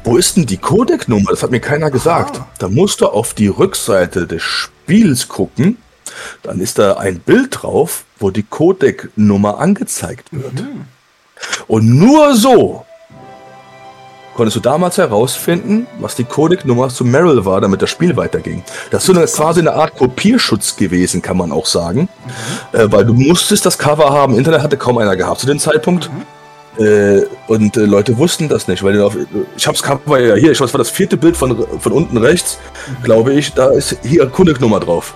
S2: wo ist denn die Codec-Nummer? Das hat mir keiner gesagt. Ah. Da musst du auf die Rückseite des Spiels gucken dann ist da ein Bild drauf, wo die Codec-Nummer angezeigt wird. Mhm. Und nur so konntest du damals herausfinden, was die Codec-Nummer zu Meryl war, damit das Spiel weiterging. Das ist so quasi eine Art Kopierschutz gewesen, kann man auch sagen. Mhm. Äh, weil du musstest das Cover haben. Internet hatte kaum einer gehabt zu dem Zeitpunkt. Mhm. Äh, und äh, Leute wussten das nicht, weil auf, ich habe das Cover ja hier, ich weiß, das war das vierte Bild von, von unten rechts, mhm. glaube ich, da ist hier Codec-Nummer drauf.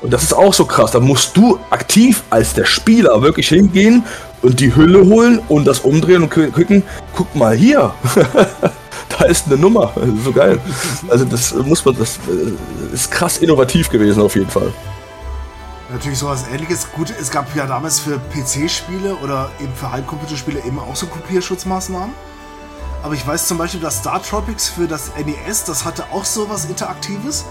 S2: Und das ist auch so krass. Da musst du aktiv als der Spieler wirklich hingehen und die Hülle holen und das umdrehen und gucken, guck mal hier. da ist eine Nummer. So geil. Also das muss man, das äh, ist krass innovativ gewesen auf jeden Fall.
S1: Natürlich sowas ähnliches. Gut, es gab ja damals für PC-Spiele oder eben für Heimcomputerspiele eben auch so Kopierschutzmaßnahmen. Aber ich weiß zum Beispiel, dass Star Tropics für das NES, das hatte auch sowas Interaktives.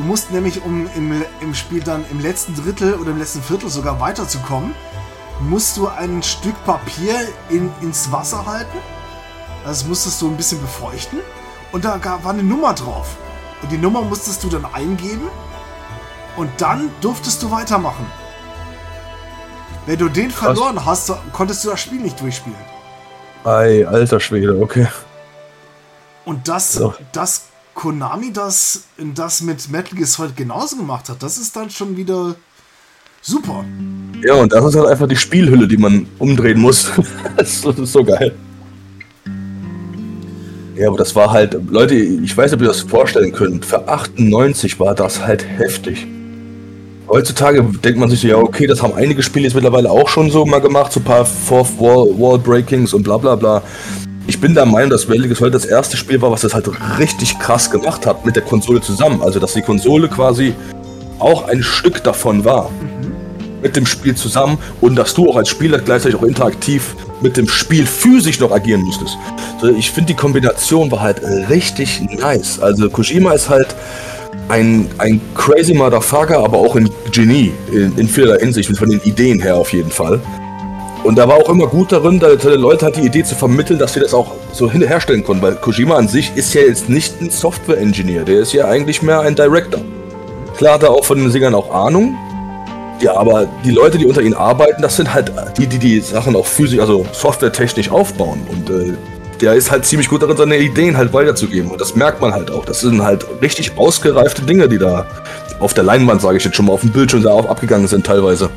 S1: Du musst nämlich, um im, im Spiel dann im letzten Drittel oder im letzten Viertel sogar weiterzukommen, musst du ein Stück Papier in, ins Wasser halten. Das musstest du ein bisschen befeuchten. Und da war eine Nummer drauf. Und die Nummer musstest du dann eingeben. Und dann durftest du weitermachen. Wenn du den verloren hast, konntest du das Spiel nicht durchspielen.
S2: Ei, alter Schwede, okay.
S1: Und das, so. das Konami das, das mit Metal Gear Solid genauso gemacht hat, das ist dann schon wieder super.
S2: Ja, und das ist halt einfach die Spielhülle, die man umdrehen muss. das ist so geil. Ja, aber das war halt, Leute, ich weiß nicht, ob ihr das vorstellen könnt. Für 98 war das halt heftig. Heutzutage denkt man sich so, ja, okay, das haben einige Spiele jetzt mittlerweile auch schon so mal gemacht, so ein paar Fourth Wall, Wall Breakings und bla bla bla. Ich bin der Meinung, dass Metal Gear das erste Spiel war, was das halt richtig krass gemacht hat mit der Konsole zusammen. Also, dass die Konsole quasi auch ein Stück davon war. Mhm. Mit dem Spiel zusammen und dass du auch als Spieler gleichzeitig auch interaktiv mit dem Spiel physisch noch agieren musstest. Also ich finde, die Kombination war halt richtig nice. Also, Kojima ist halt ein, ein crazy Motherfucker, aber auch ein Genie in, in vieler Hinsicht, von den Ideen her auf jeden Fall. Und er war auch immer gut darin, dass er Leute hat die Idee zu vermitteln, dass sie das auch so herstellen konnten. Weil Kojima an sich ist ja jetzt nicht ein Software-Engineer, der ist ja eigentlich mehr ein Director. Klar hat er auch von den Singern auch Ahnung. Ja, aber die Leute, die unter ihnen arbeiten, das sind halt die, die die Sachen auch physisch, also softwaretechnisch aufbauen. Und äh, der ist halt ziemlich gut darin, seine Ideen halt weiterzugeben. Und das merkt man halt auch. Das sind halt richtig ausgereifte Dinge, die da auf der Leinwand, sage ich jetzt schon mal, auf dem Bildschirm da abgegangen sind teilweise.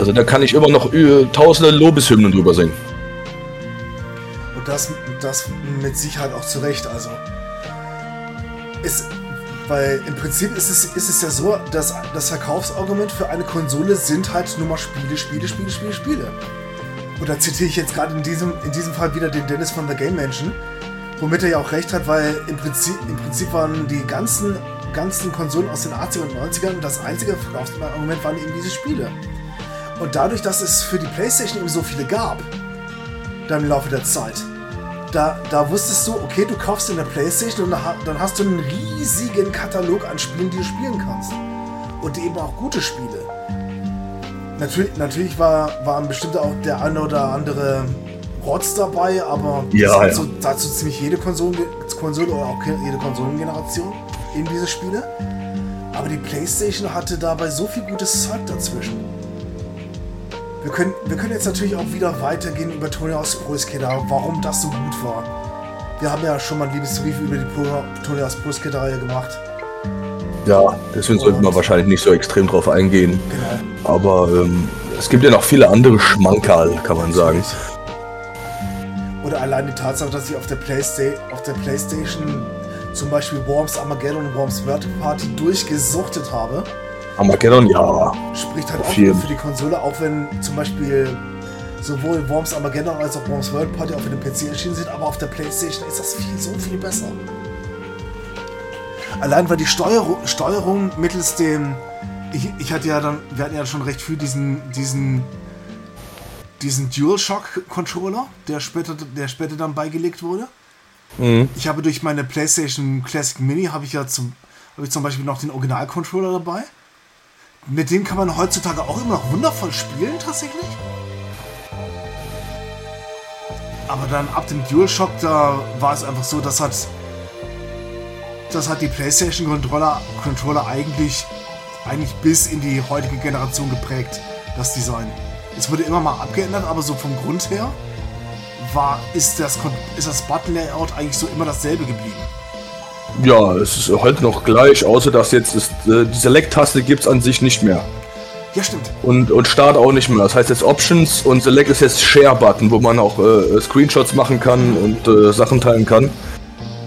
S2: Also da kann ich immer noch tausende Lobeshymnen drüber singen.
S1: Und das, das mit Sicherheit auch zurecht. Also ist, weil im Prinzip ist es, ist es ja so, dass das Verkaufsargument für eine Konsole sind halt nur mal Spiele, Spiele, Spiele, Spiele, Spiele. Und da zitiere ich jetzt gerade in diesem, in diesem Fall wieder den Dennis von The Game Mansion, womit er ja auch recht hat, weil im Prinzip, im Prinzip waren die ganzen, ganzen Konsolen aus den 80er und 90ern das einzige Verkaufsargument waren eben diese Spiele. Und dadurch, dass es für die PlayStation eben so viele gab, dann im Laufe der Zeit, da, da wusstest du, okay, du kaufst in der PlayStation und dann hast du einen riesigen Katalog an Spielen, die du spielen kannst. Und eben auch gute Spiele. Natürlich, natürlich war, waren bestimmt auch der eine oder andere Rotz dabei, aber
S2: ja,
S1: ja. So, dazu ziemlich jede Konsole, Konsole oder auch jede Konsolengeneration in diese Spiele. Aber die PlayStation hatte dabei so viel gutes Zeug dazwischen. Wir können, wir können jetzt natürlich auch wieder weitergehen über Tony aus Proskeda, warum das so gut war. Wir haben ja schon mal ein Liebesbrief über die Tony aus Proskeda-Reihe gemacht.
S2: Ja, deswegen Und sollten wir wahrscheinlich nicht so extrem drauf eingehen. Genau. Aber ähm, es gibt ja noch viele andere Schmankerl, kann man sagen.
S1: Oder allein die Tatsache, dass ich auf der, Playsta auf der Playstation zum Beispiel Worms Armageddon und Worms World Party durchgesuchtet habe.
S2: Armageddon, ja.
S1: Spricht halt auch viel. für die Konsole, auch wenn zum Beispiel sowohl Worms Armageddon als auch Worms World Party auf dem PC erschienen sind, aber auf der Playstation ist das viel, so viel besser. Allein weil die Steuerung, Steuerung mittels dem ich, ich hatte ja dann, wir hatten ja schon recht früh diesen, diesen, diesen DualShock-Controller, der später, der später dann beigelegt wurde. Mhm. Ich habe durch meine PlayStation Classic Mini habe ich ja zum, habe ich zum Beispiel noch den Original-Controller dabei. Mit dem kann man heutzutage auch immer noch wundervoll spielen, tatsächlich. Aber dann ab dem DualShock, da war es einfach so, das hat, das hat die PlayStation Controller, Controller eigentlich, eigentlich bis in die heutige Generation geprägt, das Design. Es wurde immer mal abgeändert, aber so vom Grund her war, ist das, ist das Button-Layout eigentlich so immer dasselbe geblieben.
S2: Ja, es ist halt noch gleich, außer dass jetzt ist, äh, die Select-Taste gibt es an sich nicht mehr.
S1: Ja, stimmt.
S2: Und, und Start auch nicht mehr. Das heißt jetzt Options und Select ist jetzt Share-Button, wo man auch äh, Screenshots machen kann und äh, Sachen teilen kann.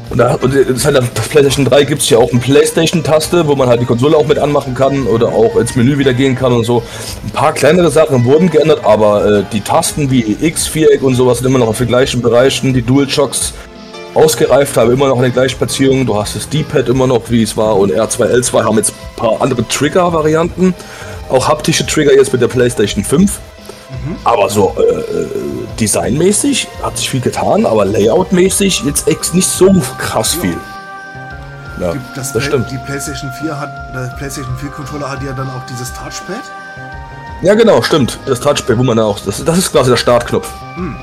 S2: Und, da, und das, halt, das PlayStation 3 gibt es ja auch eine PlayStation-Taste, wo man halt die Konsole auch mit anmachen kann oder auch ins Menü wieder gehen kann und so. Ein paar kleinere Sachen wurden geändert, aber äh, die Tasten wie X, Viereck und sowas sind immer noch auf den gleichen Bereichen. Die DualShocks ausgereift, haben immer noch eine gleiche Platzierung. Du hast das D-Pad immer noch, wie es war, und R2, L2 haben jetzt ein paar andere Trigger-Varianten. Auch haptische Trigger jetzt mit der PlayStation 5. Mhm. Aber so äh, äh, designmäßig hat sich viel getan, aber layoutmäßig jetzt echt nicht so krass viel.
S1: Ja, das, das stimmt. Die PlayStation 4 hat, der PlayStation 4 Controller hat ja dann auch dieses Touchpad.
S2: Ja, genau, stimmt. Das Touchpad, wo man da auch. Das, das ist quasi der Startknopf. Hm.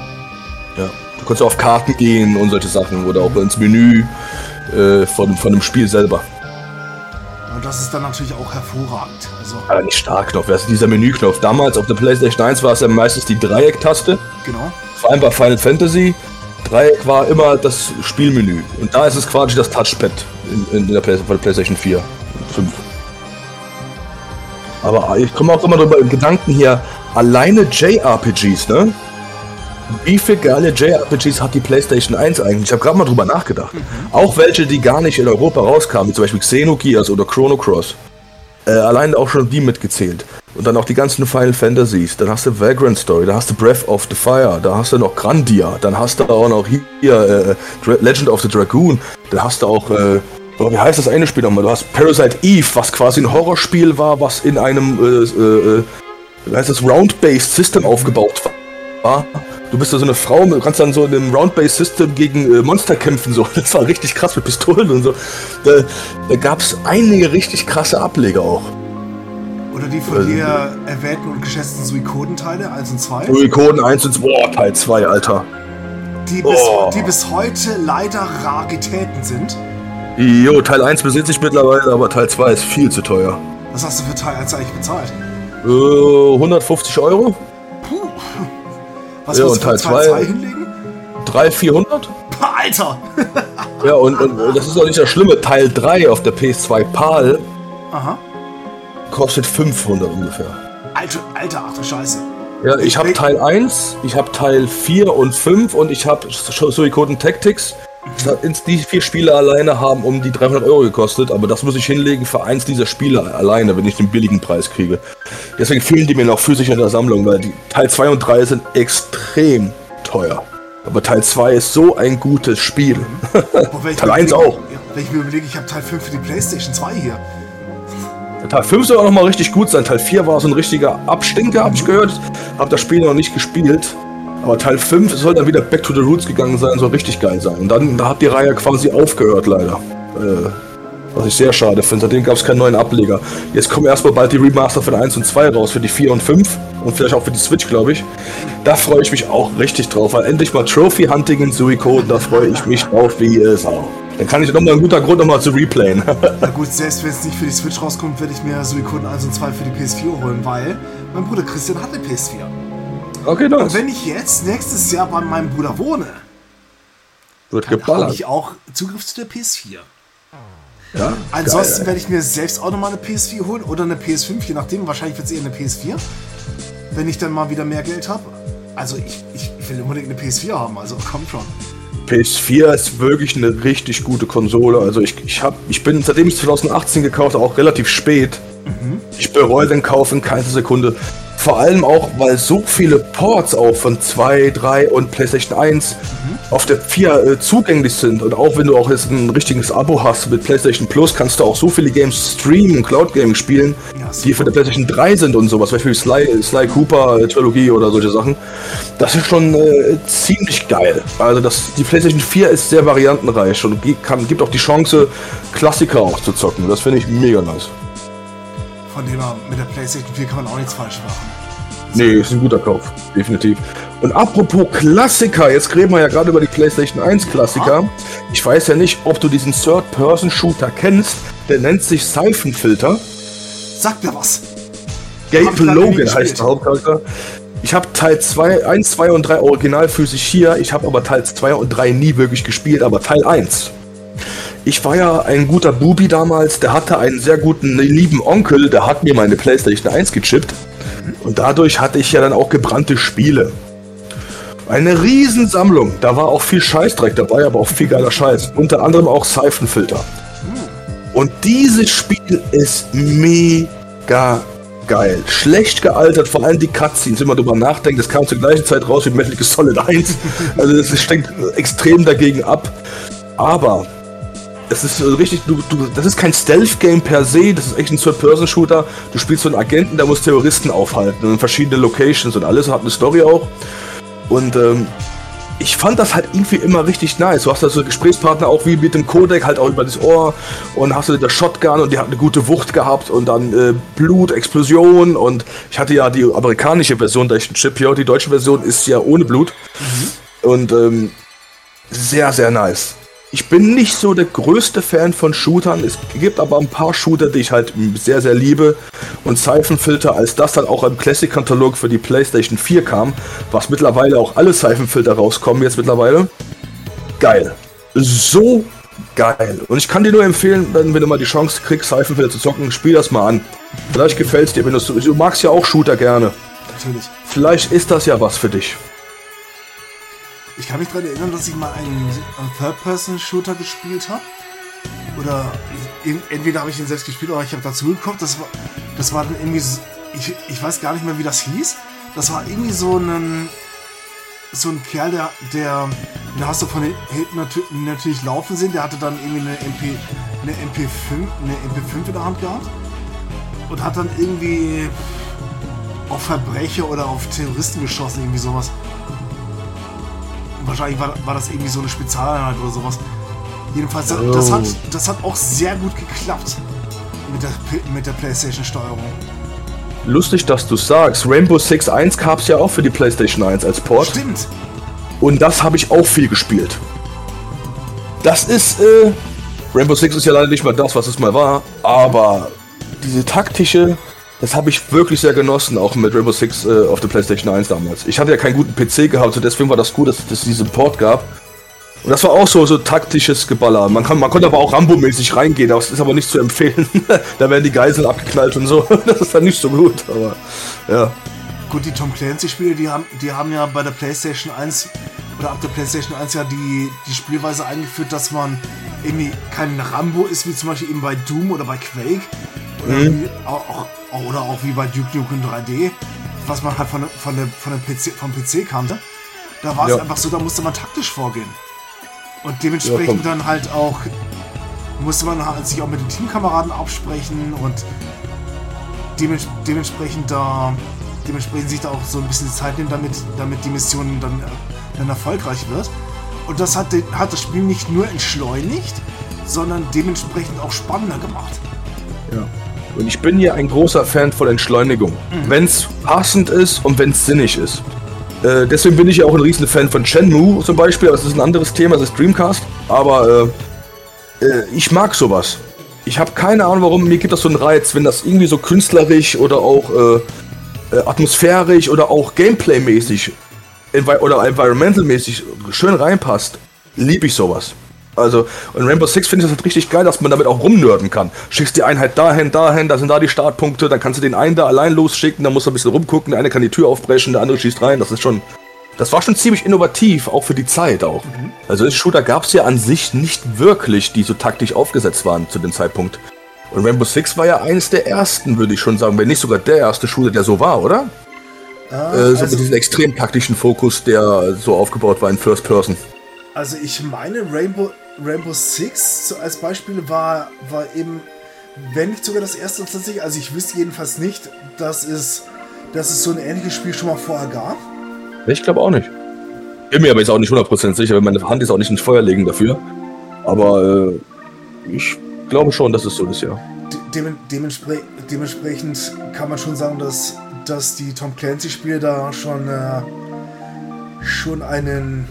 S2: Ja. Du kannst auf Karten gehen und solche Sachen oder auch ins Menü äh, von, von dem Spiel selber.
S1: Und das ist dann natürlich auch hervorragend.
S2: Also Aber nicht Startknopf, das ist dieser Menüknopf. Damals auf der PlayStation 1 war es ja meistens die Dreiecktaste.
S1: Genau.
S2: Vor allem bei Final Fantasy. Dreieck war immer das Spielmenü. Und da ist es quasi das Touchpad in, in der, Play der PlayStation 4 5. Aber ich komme auch immer drüber in Gedanken hier. Alleine JRPGs, ne? Wie viele geile JRPGs hat die PlayStation 1 eigentlich? Ich habe gerade mal drüber nachgedacht. Mhm. Auch welche, die gar nicht in Europa rauskamen, wie zum Beispiel Xenogears oder Chrono Cross. Äh, allein auch schon die mitgezählt. Und dann auch die ganzen Final Fantasies. Dann hast du Vagrant Story, da hast du Breath of the Fire, da hast du noch Grandia, dann hast du auch noch hier äh, Legend of the Dragoon, dann hast du auch, äh, wie heißt das eine Spiel nochmal? Du hast Parasite Eve, was quasi ein Horrorspiel war, was in einem, äh, äh, äh wie heißt das, Round-Based System aufgebaut war. Du bist ja so eine Frau, du kannst dann so in einem Round-Based-System gegen äh, Monster kämpfen. So. Das war richtig krass mit Pistolen und so. Da, da gab es einige richtig krasse Ableger auch.
S1: Oder die von also, dir erwähnten und geschätzten Suikoden-Teile 1 und 2?
S2: Suikoden 1 und 2, boah, Teil 2, Alter.
S1: Die bis, oh. die bis heute leider Raritäten sind.
S2: Jo, Teil 1 besitze ich mittlerweile, aber Teil 2 ist viel zu teuer.
S1: Was hast du für Teil 1 eigentlich bezahlt?
S2: Äh, 150 Euro.
S1: Was ja, und Teil 2 hinlegen?
S2: 300, 400?
S1: Alter!
S2: ja, und, und, das ist auch nicht das Schlimme. Teil 3 auf der PS2 PAL Aha. kostet 500 ungefähr.
S1: Alter, Alter, ach du Scheiße.
S2: Ja, ich habe Teil 1, ich habe Teil 4 und 5 und ich habe Suikoden Tactics. Die vier Spiele alleine haben um die 300 Euro gekostet, aber das muss ich hinlegen für eins dieser Spiele alleine, wenn ich den billigen Preis kriege. Deswegen fehlen die mir noch physisch in der Sammlung, weil die Teil 2 und 3 sind extrem teuer. Aber Teil 2 ist so ein gutes Spiel. Teil 1 auch.
S1: Ja, wenn ich mir überlege, ich habe Teil 5 für die Playstation 2 hier.
S2: Teil 5 soll auch noch mal richtig gut sein. Teil 4 war so ein richtiger Abstinker, habe ich gehört. Habe das Spiel noch nicht gespielt. Aber Teil 5 soll dann wieder Back to the Roots gegangen sein, soll richtig geil sein. Und dann da hat die Reihe quasi aufgehört, leider. Äh, was ich sehr schade finde. Seitdem gab es keinen neuen Ableger. Jetzt kommen erstmal bald die Remaster für 1 und 2 raus, für die 4 und 5 und vielleicht auch für die Switch, glaube ich. Da freue ich mich auch richtig drauf, weil endlich mal Trophy Hunting in Suiko, da freue ich mich drauf wie es auch. Dann kann ich nochmal ein guter Grund nochmal zu replayen.
S1: Na gut, selbst wenn es nicht für die Switch rauskommt, werde ich mir Suikoden 1 und 2 für die PS4 holen, weil mein Bruder Christian hat eine PS4.
S2: Okay, nice.
S1: Und wenn ich jetzt nächstes Jahr bei meinem Bruder wohne,
S2: wird geballert.
S1: habe ich auch Zugriff zu der PS4. Ja, Ansonsten werde ich mir selbst auch nochmal eine PS4 holen oder eine PS5, je nachdem. Wahrscheinlich wird es eher eine PS4, wenn ich dann mal wieder mehr Geld habe. Also ich, ich, will unbedingt eine PS4 haben, also kommt schon.
S2: PS4 ist wirklich eine richtig gute Konsole. Also ich, ich, hab, ich bin, seitdem ich 2018 gekauft habe, auch relativ spät. Mhm. Ich bereue den Kauf in keiner Sekunde. Vor allem auch, weil so viele Ports auch von 2, 3 und PlayStation 1 mhm. auf der 4 äh, zugänglich sind und auch wenn du auch jetzt ein richtiges Abo hast mit PlayStation Plus, kannst du auch so viele Games streamen, Cloud Games spielen, ja, die für der PlayStation 3 sind und sowas, Beispiel Sly, Sly Cooper äh, Trilogie oder solche Sachen. Das ist schon äh, ziemlich geil. Also das, die PlayStation 4 ist sehr variantenreich und kann, gibt auch die Chance, Klassiker auch zu zocken. Das finde ich mega nice.
S1: Von dem her, mit der PlayStation 4 kann man auch nichts falsch machen.
S2: Nee, ist ein guter Kauf, definitiv. Und apropos Klassiker, jetzt reden wir ja gerade über die PlayStation 1 Klassiker. Ich weiß ja nicht, ob du diesen Third-Person-Shooter kennst. Der nennt sich Seifenfilter.
S1: Sag mir was.
S2: Gabe Logan heißt der Hauptcharakter. Ich habe Teil 2, 1, 2 und 3 original physisch hier. Ich habe aber Teil 2 und 3 nie wirklich gespielt, aber Teil 1. Ich war ja ein guter Bubi damals, der hatte einen sehr guten, lieben Onkel, der hat mir meine PlayStation 1 gechippt. Und dadurch hatte ich ja dann auch gebrannte Spiele. Eine Riesensammlung. Da war auch viel Scheißdreck dabei, aber auch viel geiler Scheiß. Unter anderem auch Seifenfilter. Und dieses Spiel ist mega geil. Schlecht gealtert, vor allem die Cutscenes, wenn man drüber nachdenkt, das kam zur gleichen Zeit raus wie Metal Gear Solid 1. Also das steckt extrem dagegen ab. Aber es ist richtig, du, du, das ist kein Stealth-Game per se, das ist echt ein Third-Person-Shooter. Du spielst so einen Agenten, der muss Terroristen aufhalten in verschiedene Locations und alles, hat eine Story auch. Und ähm, ich fand das halt irgendwie immer richtig nice. Du hast da so Gesprächspartner auch wie mit dem Codec halt auch über das Ohr und hast du der Shotgun und die hat eine gute Wucht gehabt und dann äh, Blut, Explosion und ich hatte ja die amerikanische Version, da ich ein Chip hier, die deutsche Version ist ja ohne Blut mhm. und ähm, sehr, sehr nice. Ich bin nicht so der größte Fan von Shootern. Es gibt aber ein paar Shooter, die ich halt sehr, sehr liebe. Und Seifenfilter, als das dann auch im Classic-Katalog für die PlayStation 4 kam, was mittlerweile auch alle Seifenfilter rauskommen jetzt mittlerweile. Geil. So geil. Und ich kann dir nur empfehlen, wenn, wenn du mal die Chance kriegst, Seifenfilter zu zocken, spiel das mal an. Vielleicht gefällt es dir, wenn du, du magst ja auch Shooter gerne. Natürlich. Vielleicht ist das ja was für dich.
S1: Ich kann mich daran erinnern, dass ich mal einen, Third-Person-Shooter gespielt habe. Oder entweder habe ich den selbst gespielt oder ich habe dazu geguckt. Das war, das war dann irgendwie, so, ich, ich weiß gar nicht mehr, wie das hieß. Das war irgendwie so ein, so ein Kerl, der, der, den hast du von hinten natürlich, natürlich laufen sehen. Der hatte dann irgendwie eine MP, eine MP5, eine MP5 in der Hand gehabt und hat dann irgendwie auf Verbrecher oder auf Terroristen geschossen, irgendwie sowas. Wahrscheinlich war, war das irgendwie so eine Spezialeinheit oder sowas. Jedenfalls, oh. das, hat, das hat auch sehr gut geklappt mit der, mit der PlayStation-Steuerung.
S2: Lustig, dass du sagst. Rainbow Six 1 gab es ja auch für die PlayStation 1 als Port.
S1: Stimmt.
S2: Und das habe ich auch viel gespielt. Das ist, äh, Rainbow Six ist ja leider nicht mehr das, was es mal war, aber diese taktische das habe ich wirklich sehr genossen, auch mit Rainbow Six äh, auf der PlayStation 1 damals. Ich hatte ja keinen guten PC gehabt, so deswegen war das gut, dass es diesen Port gab. Und das war auch so, so taktisches Geballer. Man, kann, man konnte aber auch Rambo-mäßig reingehen, das ist aber nicht zu empfehlen. da werden die Geiseln abgeknallt und so. das ist dann nicht so gut, aber ja.
S1: Gut, die Tom Clancy-Spiele, die haben, die haben ja bei der PlayStation 1 oder ab der PlayStation 1 ja die, die Spielweise eingeführt, dass man irgendwie kein Rambo ist, wie zum Beispiel eben bei Doom oder bei Quake. Oder mhm. auch, oder auch wie bei Duke Nukem 3D, was man halt von, von der, von der PC, vom PC kannte. Da war es ja. einfach so, da musste man taktisch vorgehen. Und dementsprechend ja, dann halt auch musste man halt sich auch mit den Teamkameraden absprechen und dements dementsprechend da dementsprechend sich da auch so ein bisschen Zeit nehmen, damit, damit die Mission dann, dann erfolgreich wird. Und das hat, hat das Spiel nicht nur entschleunigt, sondern dementsprechend auch spannender gemacht.
S2: Ja. Und ich bin hier ein großer Fan von Entschleunigung. Mhm. Wenn es passend ist und wenn es sinnig ist. Äh, deswegen bin ich ja auch ein riesen Fan von Shenmue zum Beispiel. Das ist ein anderes Thema, das ist Dreamcast. Aber äh, äh, ich mag sowas. Ich habe keine Ahnung, warum. Mir gibt das so einen Reiz, wenn das irgendwie so künstlerisch oder auch äh, äh, atmosphärisch oder auch Gameplay-mäßig envi oder environmental-mäßig schön reinpasst. Liebe ich sowas. Also, in Rainbow Six finde ich das halt richtig geil, dass man damit auch rumnörden kann. Schickst die Einheit dahin, dahin, da sind da die Startpunkte, dann kannst du den einen da allein losschicken, dann musst du ein bisschen rumgucken, der eine kann die Tür aufbrechen, der andere schießt rein, das ist schon. Das war schon ziemlich innovativ, auch für die Zeit auch. Mhm. Also Shooter gab es ja an sich nicht wirklich, die so taktisch aufgesetzt waren zu dem Zeitpunkt. Und Rainbow Six war ja eines der ersten, würde ich schon sagen, wenn nicht sogar der erste Shooter, der so war, oder? Ah, äh, so also mit diesem extrem taktischen Fokus, der so aufgebaut war in First Person.
S1: Also ich meine, Rainbow, Rainbow Six als Beispiel war, war eben, wenn nicht sogar das erste tatsächlich, also ich wüsste jedenfalls nicht, dass es, dass es so ein ähnliches Spiel schon mal vorher gab.
S2: Ich glaube auch nicht. Bin mir aber jetzt auch nicht 100% sicher, weil meine Hand ist auch nicht ins Feuer legen dafür. Aber äh, ich glaube schon, dass es so ist, ja.
S1: De dementspre dementsprechend kann man schon sagen, dass, dass die Tom Clancy-Spiele da schon, äh, schon, einen,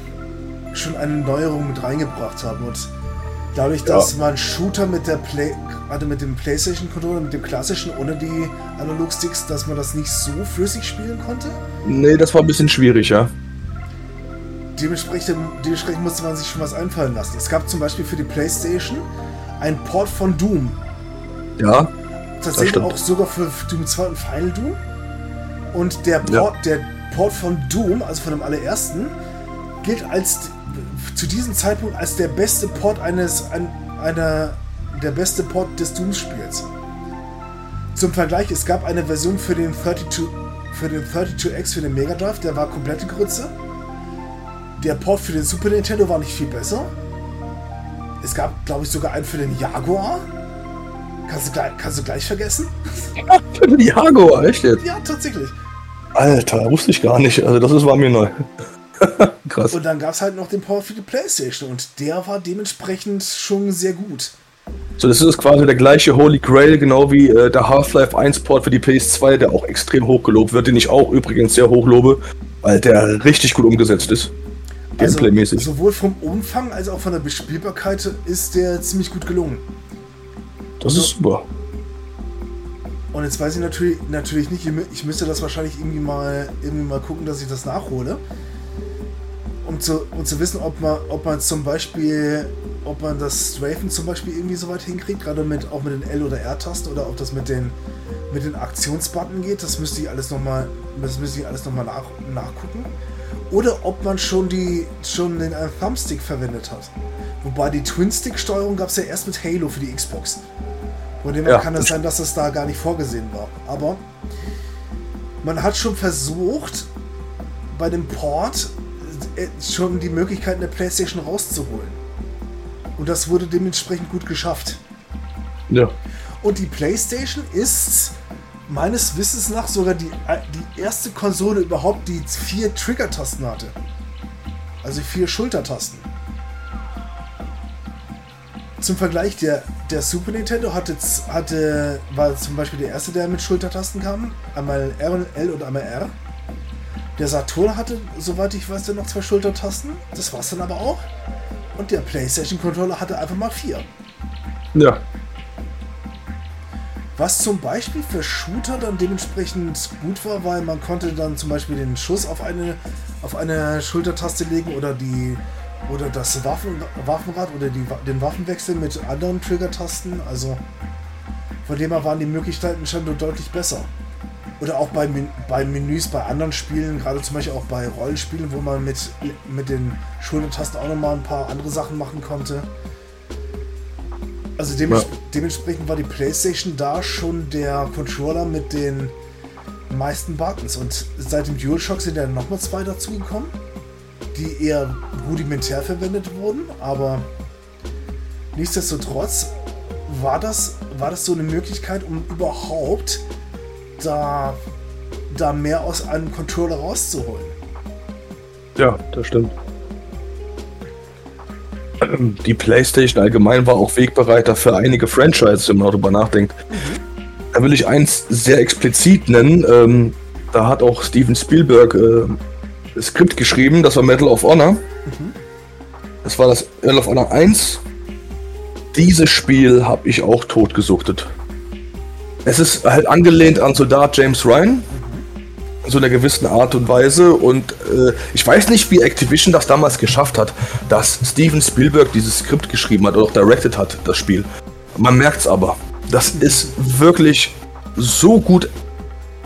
S1: schon eine Neuerung mit reingebracht haben. Und dadurch, dass ja. man Shooter mit der Play, also mit dem PlayStation-Controller, mit dem klassischen ohne die Analog-Sticks, dass man das nicht so flüssig spielen konnte?
S2: Nee, das war ein bisschen schwierig, ja
S1: dementsprechend, dementsprechend musste man sich schon was einfallen lassen. Es gab zum Beispiel für die PlayStation ein Port von Doom.
S2: Ja.
S1: Tatsächlich auch sogar für Doom 2 und Final Doom. Und der Port, ja. der Port von Doom, also von dem allerersten, gilt als zu diesem Zeitpunkt als der beste Port eines ein, einer der beste Port des Doom-Spiels. Zum Vergleich, es gab eine Version für den 32 für den 32X für den Mega Drive, der war komplette Grütze. Der Port für den Super Nintendo war nicht viel besser. Es gab, glaube ich, sogar einen für den Jaguar. Kannst du gleich, kannst du gleich vergessen?
S2: für den Jaguar, echt jetzt?
S1: Ja, tatsächlich.
S2: Alter, wusste ich gar nicht. Also das ist, war mir neu.
S1: Krass. Und dann gab es halt noch den Port für die Playstation und der war dementsprechend schon sehr gut.
S2: So, das ist quasi der gleiche Holy Grail, genau wie äh, der Half-Life 1 Port für die PS2, der auch extrem hoch gelobt wird, den ich auch übrigens sehr hoch lobe, weil der richtig gut umgesetzt ist.
S1: Gameplay-mäßig. Also, sowohl vom Umfang als auch von der Bespielbarkeit ist der ziemlich gut gelungen.
S2: Das ist super.
S1: Und jetzt weiß ich natürlich, natürlich nicht, ich müsste das wahrscheinlich irgendwie mal, irgendwie mal gucken, dass ich das nachhole. Um zu, um zu wissen, ob man, ob man zum Beispiel, ob man das Strafen zum Beispiel irgendwie so weit hinkriegt, gerade mit, auch mit den L- oder R-Tasten oder ob das mit den, mit den Aktionsbutton geht, das müsste ich alles nochmal, das müsste ich alles nochmal nach, nachgucken oder ob man schon, die, schon den äh, Thumbstick verwendet hat. Wobei die Twin-Stick-Steuerung gab es ja erst mit Halo für die Xbox. Von dem ja. kann es sein, dass das da gar nicht vorgesehen war. Aber man hat schon versucht, bei dem Port schon die Möglichkeiten der PlayStation rauszuholen. Und das wurde dementsprechend gut geschafft.
S2: Ja.
S1: Und die PlayStation ist meines Wissens nach sogar die, äh, die erste Konsole überhaupt, die vier Trigger-Tasten hatte. Also vier Schultertasten. Zum Vergleich, der, der Super Nintendo hatte, hatte, war zum Beispiel der erste, der mit Schultertasten kam. Einmal R und L und einmal R. Der Saturn hatte, soweit ich weiß, noch zwei Schultertasten. Das war es dann aber auch. Und der PlayStation Controller hatte einfach mal vier.
S2: Ja.
S1: Was zum Beispiel für Shooter dann dementsprechend gut war, weil man konnte dann zum Beispiel den Schuss auf eine, auf eine Schultertaste legen oder die oder das Waffen, Waffenrad oder die, den Waffenwechsel mit anderen Trigger-Tasten. Also von dem her waren die Möglichkeiten schon deutlich besser. Oder auch bei, bei Menüs bei anderen Spielen, gerade zum Beispiel auch bei Rollenspielen, wo man mit, mit den Schultertasten auch nochmal ein paar andere Sachen machen konnte. Also dements ja. dementsprechend war die PlayStation da schon der Controller mit den meisten Buttons. Und seit dem DualShock sind ja nochmal zwei dazugekommen, die eher rudimentär verwendet wurden. Aber nichtsdestotrotz war das, war das so eine Möglichkeit, um überhaupt da, da mehr aus einem Controller rauszuholen.
S2: Ja, das stimmt die PlayStation allgemein war auch Wegbereiter für einige Franchises, wenn man darüber nachdenkt. Da will ich eins sehr explizit nennen. Ähm, da hat auch Steven Spielberg äh, das Skript geschrieben, das war Medal of Honor. Mhm. Das war das Medal of Honor 1. Dieses Spiel habe ich auch totgesuchtet. Es ist halt angelehnt an Soldat James Ryan so einer gewissen Art und Weise. Und äh, ich weiß nicht, wie Activision das damals geschafft hat, dass Steven Spielberg dieses Skript geschrieben hat oder auch directed hat, das Spiel. Man merkt es aber. Das ist wirklich so gut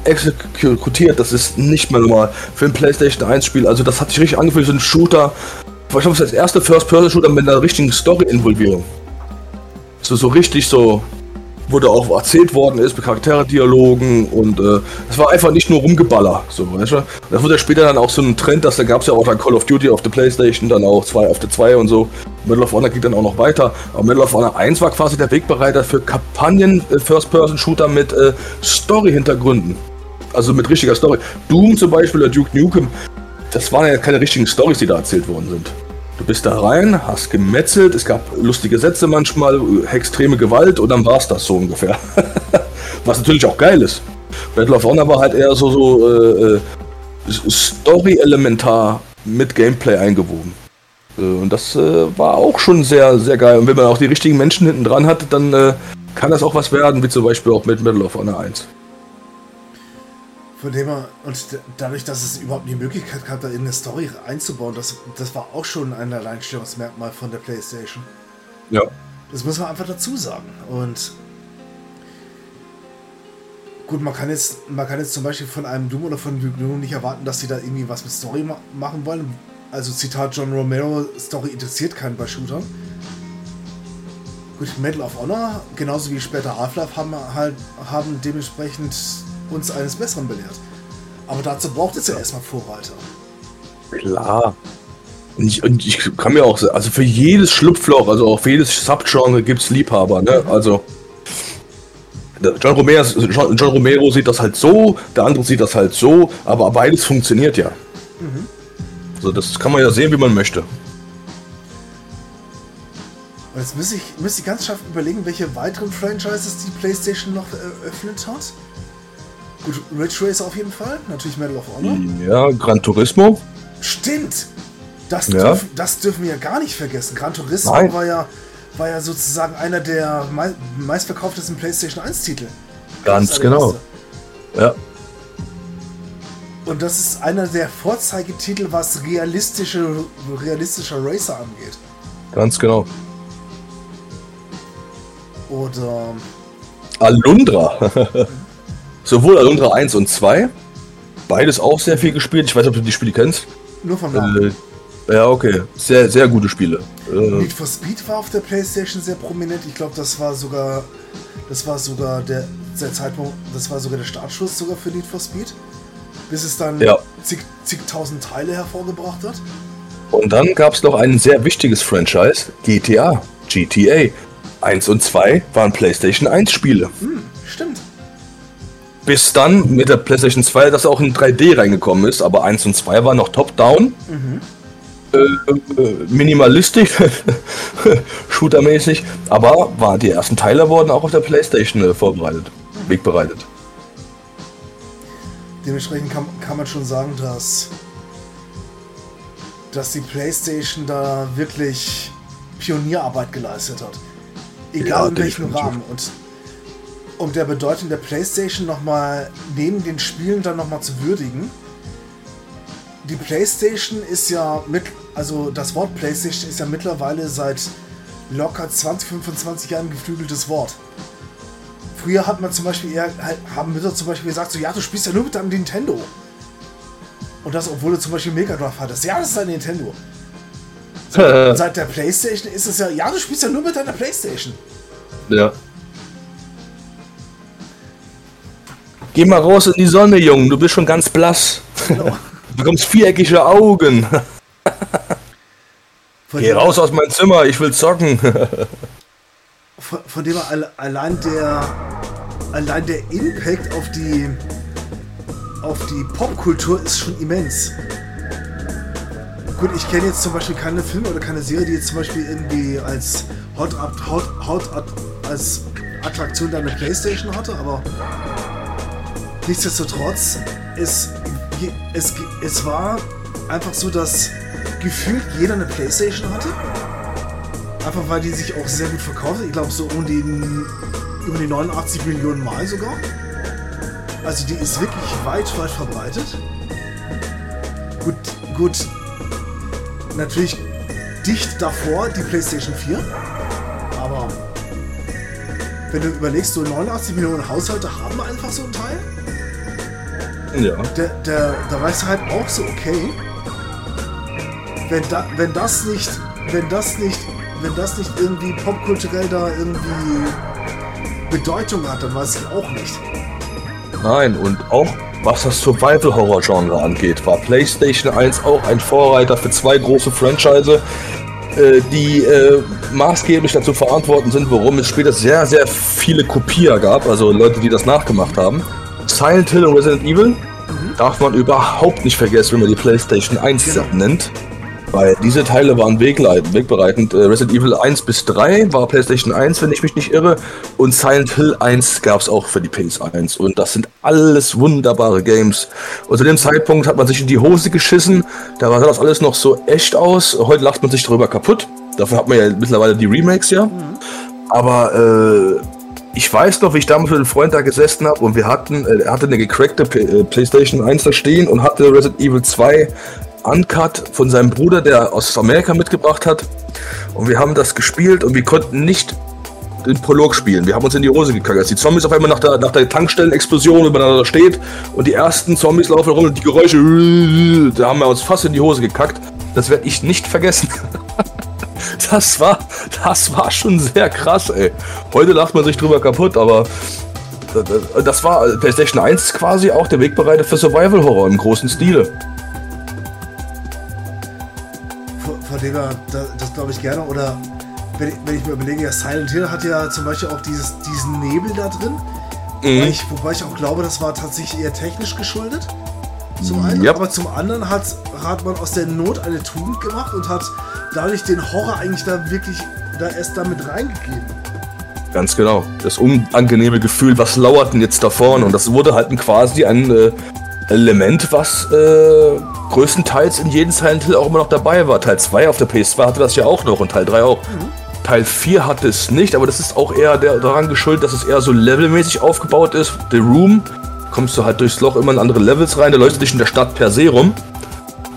S2: exekutiert, das ist nicht mehr normal für ein PlayStation 1 Spiel. Also das hat sich richtig angefühlt, so ein Shooter. Ich glaube, das erste First-Person-Shooter mit einer richtigen Story-Involvierung. So, so richtig so wo da auch erzählt worden ist mit Charakterdialogen und äh, es war einfach nicht nur Rumgeballer, so weißt du. Das wurde ja später dann auch so ein Trend, dass da gab es ja auch dann Call of Duty auf der Playstation, dann auch zwei auf der 2 und so. Medal of Honor geht dann auch noch weiter. Aber Medal of Honor 1 war quasi der Wegbereiter für Kampagnen äh, mit äh, Story-Hintergründen. Also mit richtiger Story. Doom zum Beispiel oder Duke Nukem, das waren ja keine richtigen Stories, die da erzählt worden sind. Du bist da rein, hast gemetzelt, es gab lustige Sätze manchmal, extreme Gewalt und dann war es das so ungefähr. Was natürlich auch geil ist. Battle of Honor war halt eher so, so äh, äh Story-elementar mit Gameplay eingewoben. Äh, und das äh, war auch schon sehr, sehr geil. Und wenn man auch die richtigen Menschen hinten dran hat, dann äh, kann das auch was werden, wie zum Beispiel auch mit Battle of Honor 1.
S1: Von dem er, und dadurch, dass es überhaupt die Möglichkeit gab, da in eine Story einzubauen, das, das war auch schon ein Alleinstellungsmerkmal von der PlayStation.
S2: Ja.
S1: Das muss man einfach dazu sagen. Und gut, man kann jetzt, man kann jetzt zum Beispiel von einem Doom oder von Duke nicht erwarten, dass sie da irgendwie was mit Story ma machen wollen. Also Zitat John Romero, Story interessiert keinen bei Shootern. Gut, Medal of Honor, genauso wie später Half-Life, haben halt haben dementsprechend uns eines Besseren belehrt. Aber dazu braucht es ja erstmal Vorreiter.
S2: Klar. Und ich, und ich kann mir auch sagen, also für jedes Schlupfloch, also auch für jedes Subgenre gibt es Liebhaber, ne? Also. John Romero, John, John Romero sieht das halt so, der andere sieht das halt so, aber beides funktioniert ja. Mhm. Also das kann man ja sehen, wie man möchte.
S1: Und jetzt müsste ich, müsste ich ganz scharf überlegen, welche weiteren Franchises die PlayStation noch eröffnet hat. Gut, Ridge Racer auf jeden Fall. Natürlich Medal of Honor.
S2: Ja, Gran Turismo.
S1: Stimmt. Das, ja. dürfen, das dürfen wir ja gar nicht vergessen. Gran Turismo war ja, war ja sozusagen einer der mei meistverkauftesten PlayStation 1-Titel.
S2: Ganz genau. Ja.
S1: Und das ist einer der Vorzeigetitel, was realistische, realistischer Racer angeht.
S2: Ganz genau.
S1: Oder.
S2: Alundra. Sowohl Alundra 1 und 2. Beides auch sehr viel gespielt. Ich weiß nicht, ob du die Spiele kennst.
S1: Nur von Namen.
S2: Äh, ja, okay. Sehr, sehr gute Spiele.
S1: Äh, Need for Speed war auf der Playstation sehr prominent. Ich glaube, das war sogar. Das war sogar der, der Zeitpunkt, das war sogar der Startschuss sogar für Need for Speed. Bis es dann
S2: ja.
S1: zig, zigtausend Teile hervorgebracht hat.
S2: Und dann gab es noch ein sehr wichtiges Franchise, GTA. GTA. 1 und 2 waren PlayStation 1 Spiele.
S1: Hm.
S2: Bis dann mit der PlayStation 2 das auch in 3D reingekommen ist, aber 1 und 2 waren noch top-down. Mhm. Äh, äh minimalistisch, shootermäßig, aber war, die ersten Teile wurden auch auf der PlayStation äh, vorbereitet, mhm. wegbereitet.
S1: Dementsprechend kann, kann man schon sagen, dass, dass die PlayStation da wirklich Pionierarbeit geleistet hat. Egal ja, in welchem Rahmen. Und um der Bedeutung der PlayStation nochmal neben den Spielen dann nochmal zu würdigen. Die PlayStation ist ja mit, also das Wort PlayStation ist ja mittlerweile seit locker 20, 25 Jahren ein geflügeltes Wort. Früher hat man zum Beispiel eher, halt, haben Mütter zum Beispiel gesagt, so ja, du spielst ja nur mit deinem Nintendo. Und das, obwohl du zum Beispiel Mega Drive hattest. Ja, das ist dein Nintendo. Seit, seit der Playstation ist es ja, ja, du spielst ja nur mit deiner Playstation.
S2: Ja. Geh mal raus in die Sonne, Junge, du bist schon ganz blass. Genau. Du bekommst viereckige Augen. Geh raus aus meinem Zimmer, ich will zocken.
S1: von, von dem allein der allein der Impact auf die auf die Popkultur ist schon immens. Gut, ich kenne jetzt zum Beispiel keine Filme oder keine Serie, die jetzt zum Beispiel irgendwie als Hot, Hot, Hot, Hot als Attraktion deine Playstation hatte, aber Nichtsdestotrotz, es, es, es war einfach so, dass gefühlt jeder eine Playstation hatte. Einfach weil die sich auch sehr gut verkauft. Ich glaube so um den, über die 89 Millionen Mal sogar. Also die ist wirklich weit, weit verbreitet. Gut, gut. Natürlich dicht davor die PlayStation 4. Aber wenn du überlegst, so 89 Millionen Haushalte haben einfach so ein Teil.
S2: Ja.
S1: Der, der, da weißt du halt auch so, okay, wenn, da, wenn das nicht, wenn das nicht, wenn das nicht irgendwie popkulturell da irgendwie Bedeutung hat, dann weiß ich auch nicht.
S2: Nein, und auch was das Survival-Horror-Genre angeht, war PlayStation 1 auch ein Vorreiter für zwei große Franchise, äh, die äh, maßgeblich dazu verantwortlich sind, warum es später sehr, sehr viele Kopier gab, also Leute, die das nachgemacht haben. Silent Hill und Resident Evil mhm. darf man überhaupt nicht vergessen, wenn man die PlayStation 1 genau. nennt. Weil diese Teile waren wegbereitend. Äh, Resident Evil 1 bis 3 war PlayStation 1, wenn ich mich nicht irre. Und Silent Hill 1 gab es auch für die PS1. Und das sind alles wunderbare Games. Und zu dem Zeitpunkt hat man sich in die Hose geschissen. Da sah das alles noch so echt aus. Heute lacht man sich darüber kaputt. Dafür hat man ja mittlerweile die Remakes ja. Mhm. Aber äh, ich weiß noch, wie ich damals mit einem Freund da gesessen habe und wir hatten, äh, er hatte eine gecrackte äh, PlayStation 1 da stehen und hatte Resident Evil 2 Uncut von seinem Bruder, der aus Amerika mitgebracht hat. Und wir haben das gespielt und wir konnten nicht den Prolog spielen. Wir haben uns in die Hose gekackt. Als die Zombies auf einmal nach der, nach der Tankstellenexplosion übereinander steht und die ersten Zombies laufen rum und die Geräusche, da haben wir uns fast in die Hose gekackt. Das werde ich nicht vergessen. Das war, das war schon sehr krass, ey. Heute lacht man sich drüber kaputt, aber das war PlayStation 1 quasi auch der Wegbereiter für Survival Horror im großen Stile.
S1: dem das, das glaube ich gerne. Oder wenn ich, wenn ich, mir überlege, ja, Silent Hill hat ja zum Beispiel auch dieses, diesen Nebel da drin. Mhm. Wobei, ich, wobei, ich, auch glaube, das war tatsächlich eher technisch geschuldet. Zum einen, yep. aber zum anderen hat, hat man aus der Not eine Tugend gemacht und hat dadurch den Horror eigentlich da wirklich da erst damit reingegeben.
S2: Ganz genau. Das unangenehme Gefühl, was lauert denn jetzt da vorne? Und das wurde halt quasi ein äh, Element, was äh, größtenteils in jedem Silent Hill auch immer noch dabei war. Teil 2 auf der PS2 hatte das ja auch noch und Teil 3 auch. Mhm. Teil 4 hatte es nicht, aber das ist auch eher der, daran geschuldet, dass es eher so levelmäßig aufgebaut ist. The Room, kommst du halt durchs Loch immer in andere Levels rein, der leuchtet dich in der Stadt per se rum.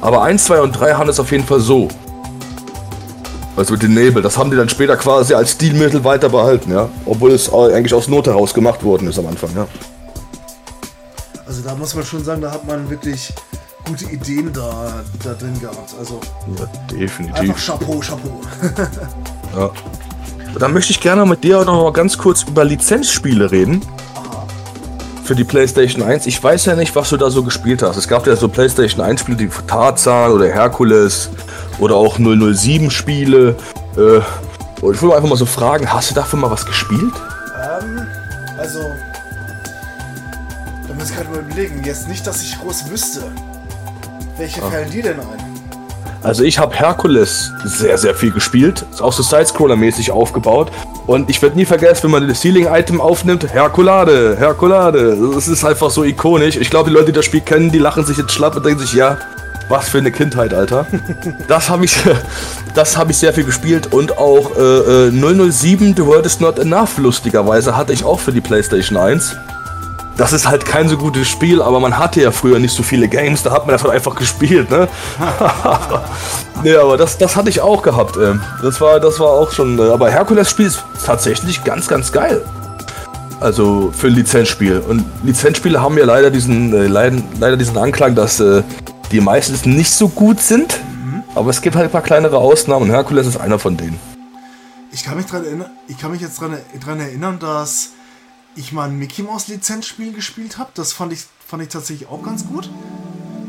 S2: Aber 1, 2 und 3 haben es auf jeden Fall so. Also mit dem Nebel, das haben die dann später quasi als Stilmittel weiter behalten, ja. Obwohl es eigentlich aus Not heraus gemacht worden ist am Anfang, ja.
S1: Also da muss man schon sagen, da hat man wirklich gute Ideen da, da drin gehabt. Also
S2: ja, definitiv.
S1: Einfach Chapeau, Chapeau.
S2: ja. Dann möchte ich gerne mit dir auch noch mal ganz kurz über Lizenzspiele reden. Für die PlayStation 1. Ich weiß ja nicht, was du da so gespielt hast. Es gab ja so PlayStation 1 Spiele, wie Tarzan oder Herkules oder auch 007 Spiele. Äh, und ich würde einfach mal so fragen, hast du dafür mal was gespielt?
S1: Ähm, also da muss ich gerade mal überlegen. Jetzt nicht, dass ich groß wüsste. Welche ah. fallen dir denn ein?
S2: Also ich habe Herkules sehr, sehr viel gespielt. Ist auch so Sidescroller-mäßig aufgebaut. Und ich werde nie vergessen, wenn man das Ceiling-Item aufnimmt, Herkulade, Herkulade. Das ist einfach so ikonisch. Ich glaube, die Leute, die das Spiel kennen, die lachen sich jetzt schlapp und denken sich, ja, was für eine Kindheit, Alter. das habe ich, das hab ich sehr viel gespielt. Und auch äh, 007 äh, The World is Not Enough, lustigerweise, hatte ich auch für die PlayStation 1 das ist halt kein so gutes Spiel, aber man hatte ja früher nicht so viele Games, da hat man das halt einfach gespielt, ne? nee, aber das, das hatte ich auch gehabt. Äh. Das war, das war auch schon. Äh, aber Herkules-Spiel ist tatsächlich ganz, ganz geil. Also für ein Lizenzspiel. Und Lizenzspiele haben ja leider diesen, äh, leider, leider diesen Anklang, dass äh, die meistens nicht so gut sind. Mhm. Aber es gibt halt ein paar kleinere Ausnahmen und Herkules ist einer von denen.
S1: Ich kann mich, dran erinnern, ich kann mich jetzt daran erinnern, dass ich mal ein Mickey Mouse Lizenzspiel gespielt habe. Das fand ich, fand ich tatsächlich auch ganz gut.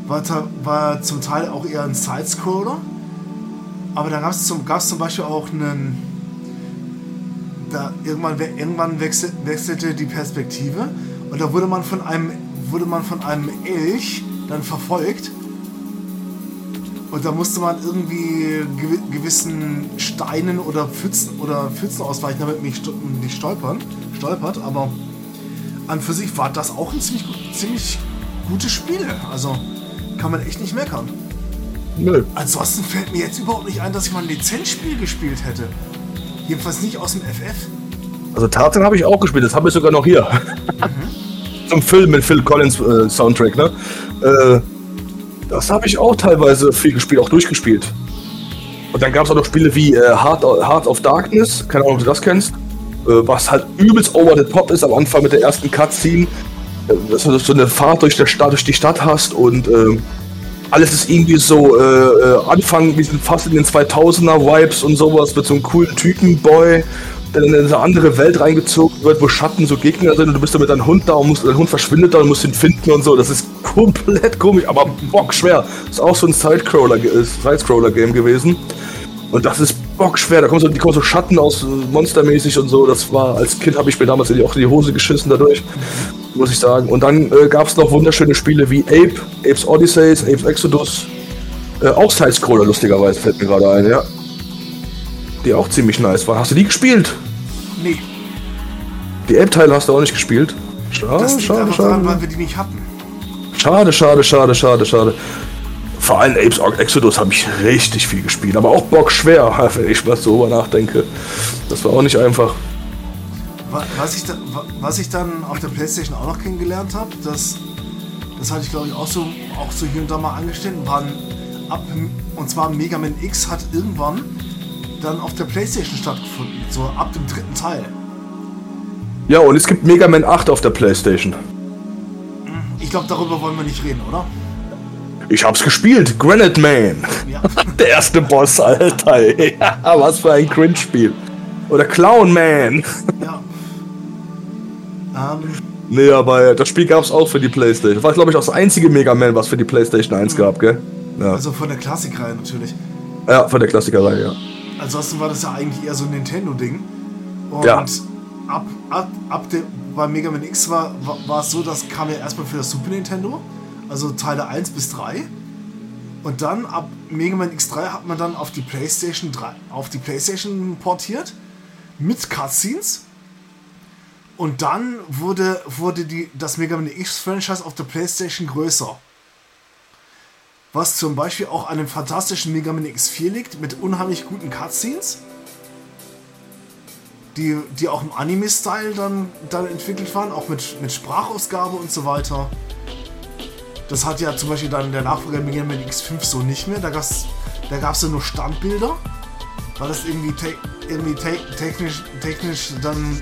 S1: War, war zum Teil auch eher ein Sidescroller. Aber da gab es zum, zum Beispiel auch einen. Da irgendwann, irgendwann wechsel, wechselte die Perspektive und da wurde man von einem wurde man von einem Elch dann verfolgt und da musste man irgendwie gewissen Steinen oder Pfützen oder Pfützen ausweichen, damit man nicht stolpern stolpert, aber an für sich war das auch ein ziemlich, ziemlich gutes Spiel. Also kann man echt nicht meckern. Nö. Ansonsten fällt mir jetzt überhaupt nicht ein, dass ich mal ein Lizenzspiel gespielt hätte. Jedenfalls nicht aus dem FF.
S2: Also Tarzan habe ich auch gespielt, das habe ich sogar noch hier. Mhm. Zum Film mit Phil Collins äh, Soundtrack, ne? Äh, das habe ich auch teilweise viel gespielt, auch durchgespielt. Und dann gab es auch noch Spiele wie äh, Heart, Heart of Darkness, keine Ahnung, ob du das kennst. Äh, was halt übelst over the top ist am Anfang mit der ersten Cutscene, äh, dass du so eine Fahrt durch, der Stadt, durch die Stadt hast und äh, alles ist irgendwie so äh, äh Anfang, wir sind fast in den 2000er Vibes und sowas mit so einem coolen Typen-Boy dann in eine andere Welt reingezogen wird, wo Schatten so Gegner sind und du bist dann mit deinem Hund da und musst, dein Hund verschwindet da und musst ihn finden und so. Das ist komplett komisch, aber bockschwer. Das ist auch so ein Sidecrawler-Game Side gewesen. Und das ist bockschwer. Da kommen so, die kommen so Schatten aus, äh, monstermäßig und so. Das war, als Kind habe ich mir damals auch in die Hose geschissen dadurch, muss ich sagen. Und dann äh, gab es noch wunderschöne Spiele wie Ape, Apes Odysseys, Apes Exodus. Äh, auch Sidescroller, lustigerweise, fällt mir gerade ein, ja. Die auch ziemlich nice waren. Hast du die gespielt?
S1: Nee.
S2: Die Ape-Teile hast du auch nicht gespielt?
S1: Schade, das schade, schade. Daran, weil wir die nicht hatten.
S2: Schade, schade, schade, schade, schade. Vor allem Apes Exodus habe ich richtig viel gespielt, aber auch Bock schwer, wenn ich was so nachdenke. Das war auch nicht einfach.
S1: Was ich, da, was ich dann auf der Playstation auch noch kennengelernt habe, das, das hatte ich glaube ich auch so, auch so hier und da mal angestellt, waren ab, und zwar Mega Man X hat irgendwann dann auf der Playstation stattgefunden, so ab dem dritten Teil.
S2: Ja, und es gibt Mega Man 8 auf der Playstation.
S1: Ich glaube, darüber wollen wir nicht reden, oder?
S2: Ich hab's gespielt, Granite Man. Ja. Der erste Boss, Alter. Ja, was für ein Cringe-Spiel. Oder Clown Man. Ja. Um. Ähm. Nee, aber das Spiel gab's auch für die Playstation. Das war, glaube ich, auch das einzige Mega Man, was für die Playstation 1 mhm. gab, gell?
S1: Ja. Also von der Klassikreihe natürlich.
S2: Ja, von der Klassikerreihe, ja.
S1: Ansonsten war das ja eigentlich eher so ein Nintendo-Ding. Und ja. ab, ab, ab dem, bei Mega Man X war, war, war es so, das kam ja erstmal für das Super Nintendo also Teile 1 bis 3. Und dann ab Mega Man X3 hat man dann auf die PlayStation 3, auf die PlayStation portiert mit Cutscenes. Und dann wurde, wurde die, das Mega Man X-Franchise auf der PlayStation größer. Was zum Beispiel auch an dem fantastischen Mega Man X4 liegt, mit unheimlich guten Cutscenes. Die, die auch im Anime-Style dann, dann entwickelt waren, auch mit, mit Sprachausgabe und so weiter. Das hat ja zum Beispiel dann der Nachfolger Mega Man X5 so nicht mehr. Da gab es da gab's ja nur Standbilder, weil das irgendwie, te irgendwie te technisch, technisch dann,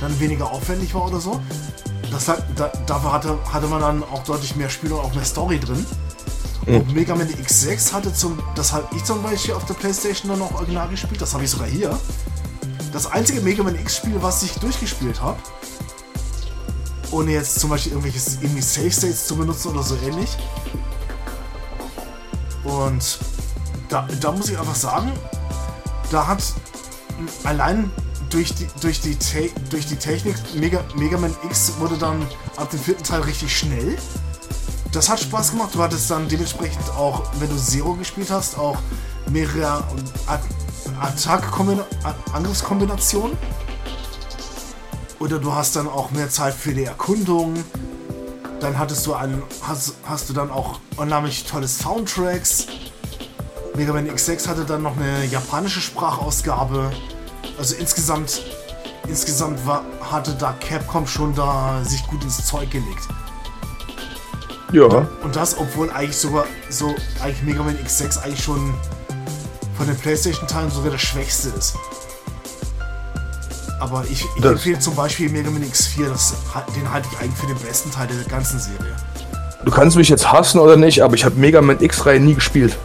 S1: dann weniger aufwendig war oder so. Das hat, da, dafür hatte, hatte man dann auch deutlich mehr Spiel und auch mehr Story drin. Und Mega Man X6 hatte zum, das habe ich zum Beispiel auf der Playstation dann auch original gespielt, das habe ich sogar hier. Das einzige Mega Man X-Spiel, was ich durchgespielt habe ohne jetzt zum Beispiel irgendwelches irgendwie Safe States zu benutzen oder so ähnlich. Und da, da muss ich einfach sagen, da hat allein durch die, durch die, durch die Technik Mega, Mega Man X wurde dann ab dem vierten Teil richtig schnell. Das hat Spaß gemacht. Du hattest dann dementsprechend auch, wenn du Zero gespielt hast, auch mehrere Attack-Angriffskombinationen. Oder du hast dann auch mehr Zeit für die Erkundung. Dann hattest du einen, hast, hast du dann auch unheimlich tolle Soundtracks. Mega Man X6 hatte dann noch eine japanische Sprachausgabe. Also insgesamt, insgesamt war, hatte da Capcom schon da sich gut ins Zeug gelegt. Ja. Und das, obwohl eigentlich sogar so eigentlich Mega Man X6 eigentlich schon von den PlayStation-Teilen sogar der schwächste ist. Aber ich, ich empfehle zum Beispiel Mega Man X4, das, den halte ich eigentlich für den besten Teil der ganzen Serie.
S2: Du kannst mich jetzt hassen oder nicht, aber ich habe Mega Man X-Reihe nie gespielt.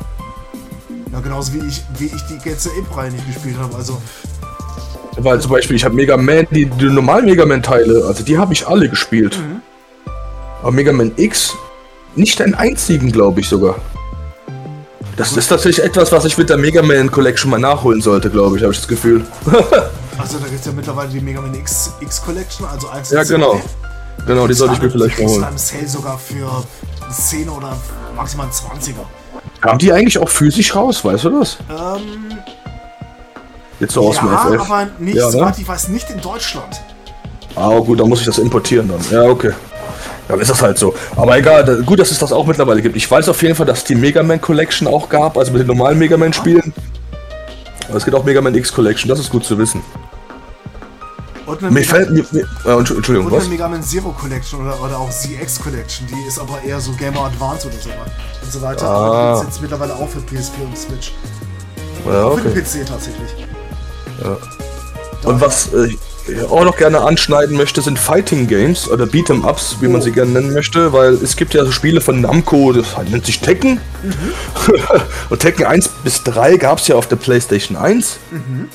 S1: Ja, genauso wie ich, wie ich die ganze Ape-Reihe nicht gespielt habe. Also.
S2: Weil zum Beispiel, ich habe Mega Man, die, die normalen Mega Man-Teile, also die habe ich alle gespielt. Mhm. Aber Mega Man X, nicht einen einzigen, glaube ich sogar. Das ist tatsächlich etwas, was ich mit der Mega Man Collection mal nachholen sollte, glaube ich, habe ich das Gefühl.
S1: Also da gibt es ja mittlerweile die Mega Man X, X Collection, also 1
S2: Ja, genau. Genau, die sollte ich mir vielleicht
S1: mal holen. im Sale sogar für 10 oder maximal 20er.
S2: Haben die eigentlich auch physisch raus, weißt du das? Ähm, Jetzt so aus ja,
S1: dem FF. aber nicht, ja, soweit ich weiß, nicht in Deutschland.
S2: Ah, gut, dann muss ich das importieren dann. Ja, okay. Dann ist das halt so. Aber egal, gut, dass es das auch mittlerweile gibt. Ich weiß auf jeden Fall, dass es die Mega Man Collection auch gab, also mit den normalen Mega Man Spielen. Aber es gibt auch Mega Man X Collection, das ist gut zu wissen. Und eine, mir Mega, fällt, mir, mir, äh, Entschuldigung,
S1: und eine Mega Man Zero Collection oder, oder auch ZX Collection, die ist aber eher so Gamer Advance oder so, und so weiter. Ah. Aber die gibt jetzt mittlerweile auch für PS4 und Switch. Ja, okay. Für den PC tatsächlich.
S2: Ja. Und was äh, ich auch noch gerne anschneiden möchte, sind Fighting Games oder Beat'em Ups, wie oh. man sie gerne nennen möchte, weil es gibt ja so Spiele von Namco, das nennt sich Tekken. Mhm. und Tekken 1 bis 3 gab es ja auf der PlayStation 1. Mhm.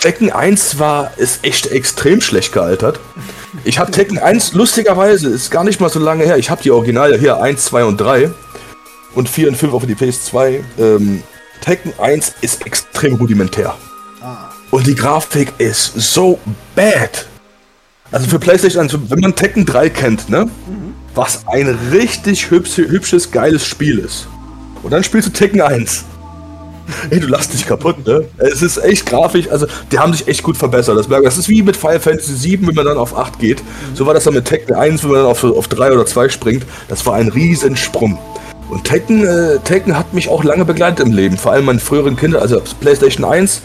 S2: Tekken 1 war, ist echt extrem schlecht gealtert. Ich habe Tekken 1, lustigerweise, ist gar nicht mal so lange her. Ich habe die Originale hier, 1, 2 und 3. Und 4 und 5 auf die PS2. Ähm, Tekken 1 ist extrem rudimentär. Ah. Und die Grafik ist so bad. Also für PlayStation 1, wenn man Tekken 3 kennt, ne? Mhm. Was ein richtig hübsch, hübsches, geiles Spiel ist. Und dann spielst du Tekken 1. Ey, du lachst dich kaputt, ne? Es ist echt grafisch, also die haben sich echt gut verbessert. Das, ist wie mit Final Fantasy 7, wenn man dann auf 8 geht. So war das dann mit Tekken 1, wenn man dann auf, auf 3 oder 2 springt. Das war ein Riesensprung. Und Tekken, äh, Tekken hat mich auch lange begleitet im Leben. Vor allem meine früheren Kinder, also PlayStation 1,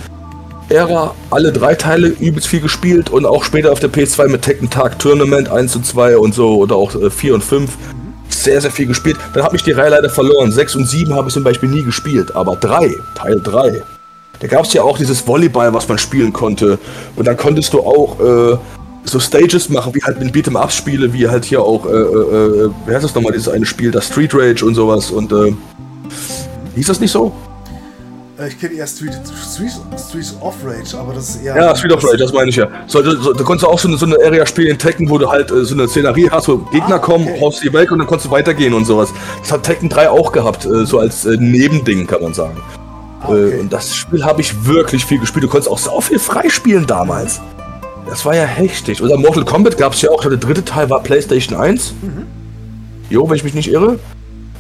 S2: Ära, alle drei Teile übelst viel gespielt und auch später auf der PS2 mit Tekken Tag Tournament 1 und 2 und so oder auch äh, 4 und 5 sehr, sehr viel gespielt. Dann habe ich die Reihe leider verloren. 6 und 7 habe ich zum Beispiel nie gespielt, aber 3, Teil 3. Da gab es ja auch dieses Volleyball, was man spielen konnte. Und dann konntest du auch äh, so Stages machen, wie halt in Beat'em Up Spiele, wie halt hier auch, äh, äh, äh, wie heißt das nochmal, dieses eine Spiel, das Street Rage und sowas. Und äh, hieß das nicht so?
S1: Äh, ich kenne eher Street, Street, Street of Rage, aber das ist eher.
S2: Ja, Street of Rage, das meine ich ja. So, so, da konntest du auch so eine, so eine Area spielen in Tekken, wo du halt äh, so eine Szenerie hast, wo Gegner ah, kommen, okay. haust die weg und dann konntest du weitergehen und sowas. Das hat Tekken 3 auch gehabt, äh, so als Nebending, kann man sagen. Ah, okay. Und das Spiel habe ich wirklich viel gespielt. Du konntest auch so viel freispielen damals. Das war ja heftig. Oder Mortal Kombat gab es ja auch. Der dritte Teil war PlayStation 1. Mhm. Jo, wenn ich mich nicht irre.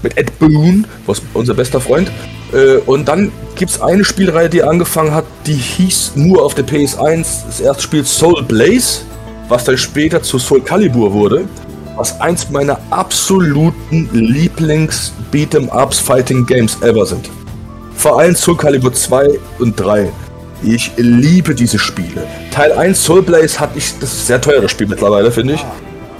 S2: Mit Ed Boon, was unser bester Freund. Äh, und dann gibt es eine Spielreihe, die angefangen hat, die hieß nur auf der PS1 das erste Spiel Soul Blaze, was dann später zu Soul Calibur wurde, was eins meiner absoluten Lieblings-Beat'em-Ups Fighting Games ever sind. Vor allem Soul Calibur 2 und 3. Ich liebe diese Spiele. Teil 1 Soul Blaze hatte ich, das ist ein sehr teures Spiel mittlerweile, finde ich.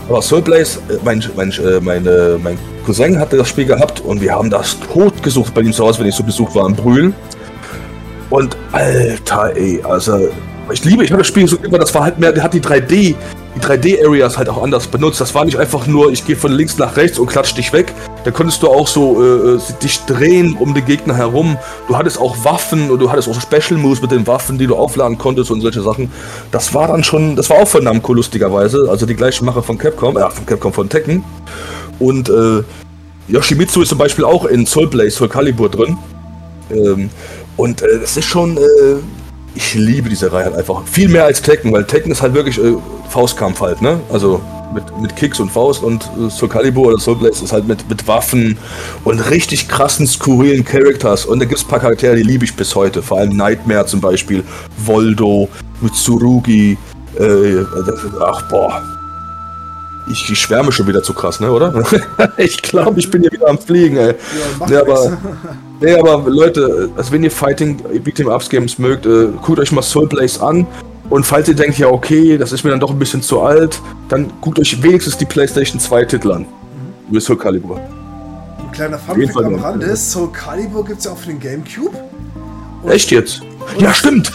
S2: Aber Soul Blaze, äh, mein, mein, äh, meine, mein Cousin hatte das Spiel gehabt und wir haben das tot gesucht bei ihm zu Hause, wenn ich so Besuch war in Brühl. Und Alter, ey, also ich liebe, ich habe das Spiel so immer, das war halt mehr, der hat die 3D, die 3D-Areas halt auch anders benutzt. Das war nicht einfach nur, ich gehe von links nach rechts und klatsch dich weg. Da konntest du auch so äh, äh dich drehen um den Gegner herum. Du hattest auch Waffen und du hattest auch Special Moves mit den Waffen, die du aufladen konntest und solche Sachen. Das war dann schon, das war auch von Namco lustigerweise, also die gleiche Mache von Capcom, ja, von Capcom von Tekken. Und äh, Yoshimitsu ist zum Beispiel auch in Soul Blaze, Soul Calibur drin. Ähm, und äh, es ist schon, äh, ich liebe diese Reihe halt einfach. Viel mehr als Tekken, weil Tekken ist halt wirklich äh, Faustkampf halt, ne? Also mit, mit Kicks und Faust und äh, Soul Calibur oder Soul Blaze ist halt mit, mit Waffen und richtig krassen, skurrilen Characters. Und da gibt es ein paar Charaktere, die liebe ich bis heute. Vor allem Nightmare zum Beispiel, Voldo, Mitsurugi. Äh, ach boah, ich, ich, schwärme schon wieder zu krass, ne, oder? ich glaube, ich bin hier wieder am Fliegen, ey. Ja, nee, aber, nee, aber Leute, also wenn ihr Fighting Beat'em Ups Games mögt, äh, guckt euch mal Soul Blaze an. Und falls ihr denkt, ja, okay, das ist mir dann doch ein bisschen zu alt, dann guckt euch wenigstens die PlayStation 2 Titel an. Mhm. Wie Soul Calibur.
S1: Ein kleiner Funfact am Rande: Soul Calibur gibt es ja auch für den Gamecube.
S2: Und Echt jetzt? Ja, stimmt.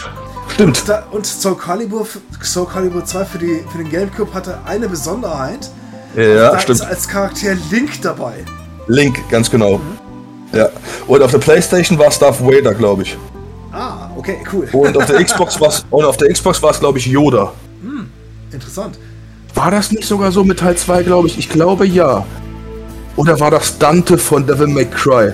S2: Stimmt.
S1: Und, da, und Soul, Calibur, Soul Calibur 2 für, die, für den Gamecube hatte eine Besonderheit.
S2: Ja, da stimmt.
S1: ist als Charakter Link dabei.
S2: Link, ganz genau. Mhm. Ja. Und auf der Playstation war es Darth Vader, glaube ich.
S1: Ah, okay, cool.
S2: Und auf der Xbox war es, und auf der Xbox war es, glaube ich, Yoda.
S1: Hm, interessant.
S2: War das nicht sogar so mit Teil 2, glaube ich? Ich glaube ja. Oder war das Dante von Devil May Cry?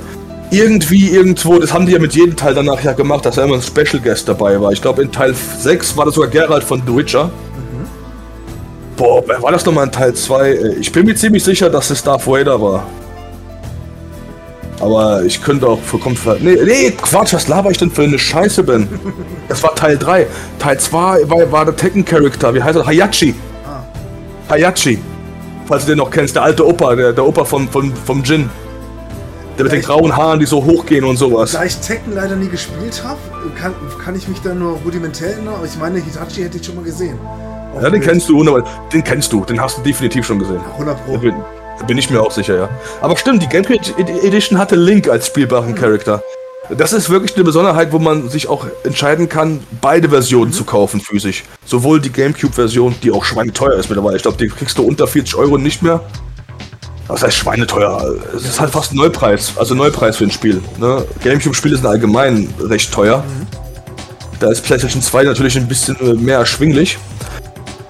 S2: Irgendwie irgendwo, das haben die ja mit jedem Teil danach ja gemacht, dass da immer ein Special Guest dabei war. Ich glaube, in Teil 6 war das sogar Geralt von The Witcher. Mhm. Boah, war das nochmal in Teil 2? Ich bin mir ziemlich sicher, dass es Darth Vader war. Aber ich könnte auch vollkommen ver... Nee, nee, Quatsch, was laber ich denn für eine Scheiße bin? Das war Teil 3. Teil 2 war, war der Tekken-Charakter. Wie heißt er? Hayachi. Ah. Hayachi. Falls du den noch kennst, der alte Opa, der, der Opa vom, vom, vom Jin. Der mit den grauen Haaren, die so hochgehen und sowas.
S1: Da ich Tekken leider nie gespielt habe, kann, kann ich mich da nur rudimentär erinnern, aber ich meine, Hitachi hätte ich schon mal gesehen.
S2: Auf ja, den kennst du, den kennst du, den hast du definitiv schon gesehen.
S1: 100 Pro.
S2: Bin, bin ich mir auch sicher, ja. Aber stimmt, die GameCube Edition hatte Link als spielbaren mhm. Charakter. Das ist wirklich eine Besonderheit, wo man sich auch entscheiden kann, beide Versionen mhm. zu kaufen physisch. Sowohl die GameCube-Version, die auch schweineteuer ist mittlerweile. Ich glaube, die kriegst du unter 40 Euro nicht mehr. Das heißt schweineteuer. Es ist halt fast Neupreis. Also Neupreis für ein Spiel. Ne? Gamecube-Spiele sind allgemein recht teuer. Da ist PlayStation 2 natürlich ein bisschen äh, mehr erschwinglich.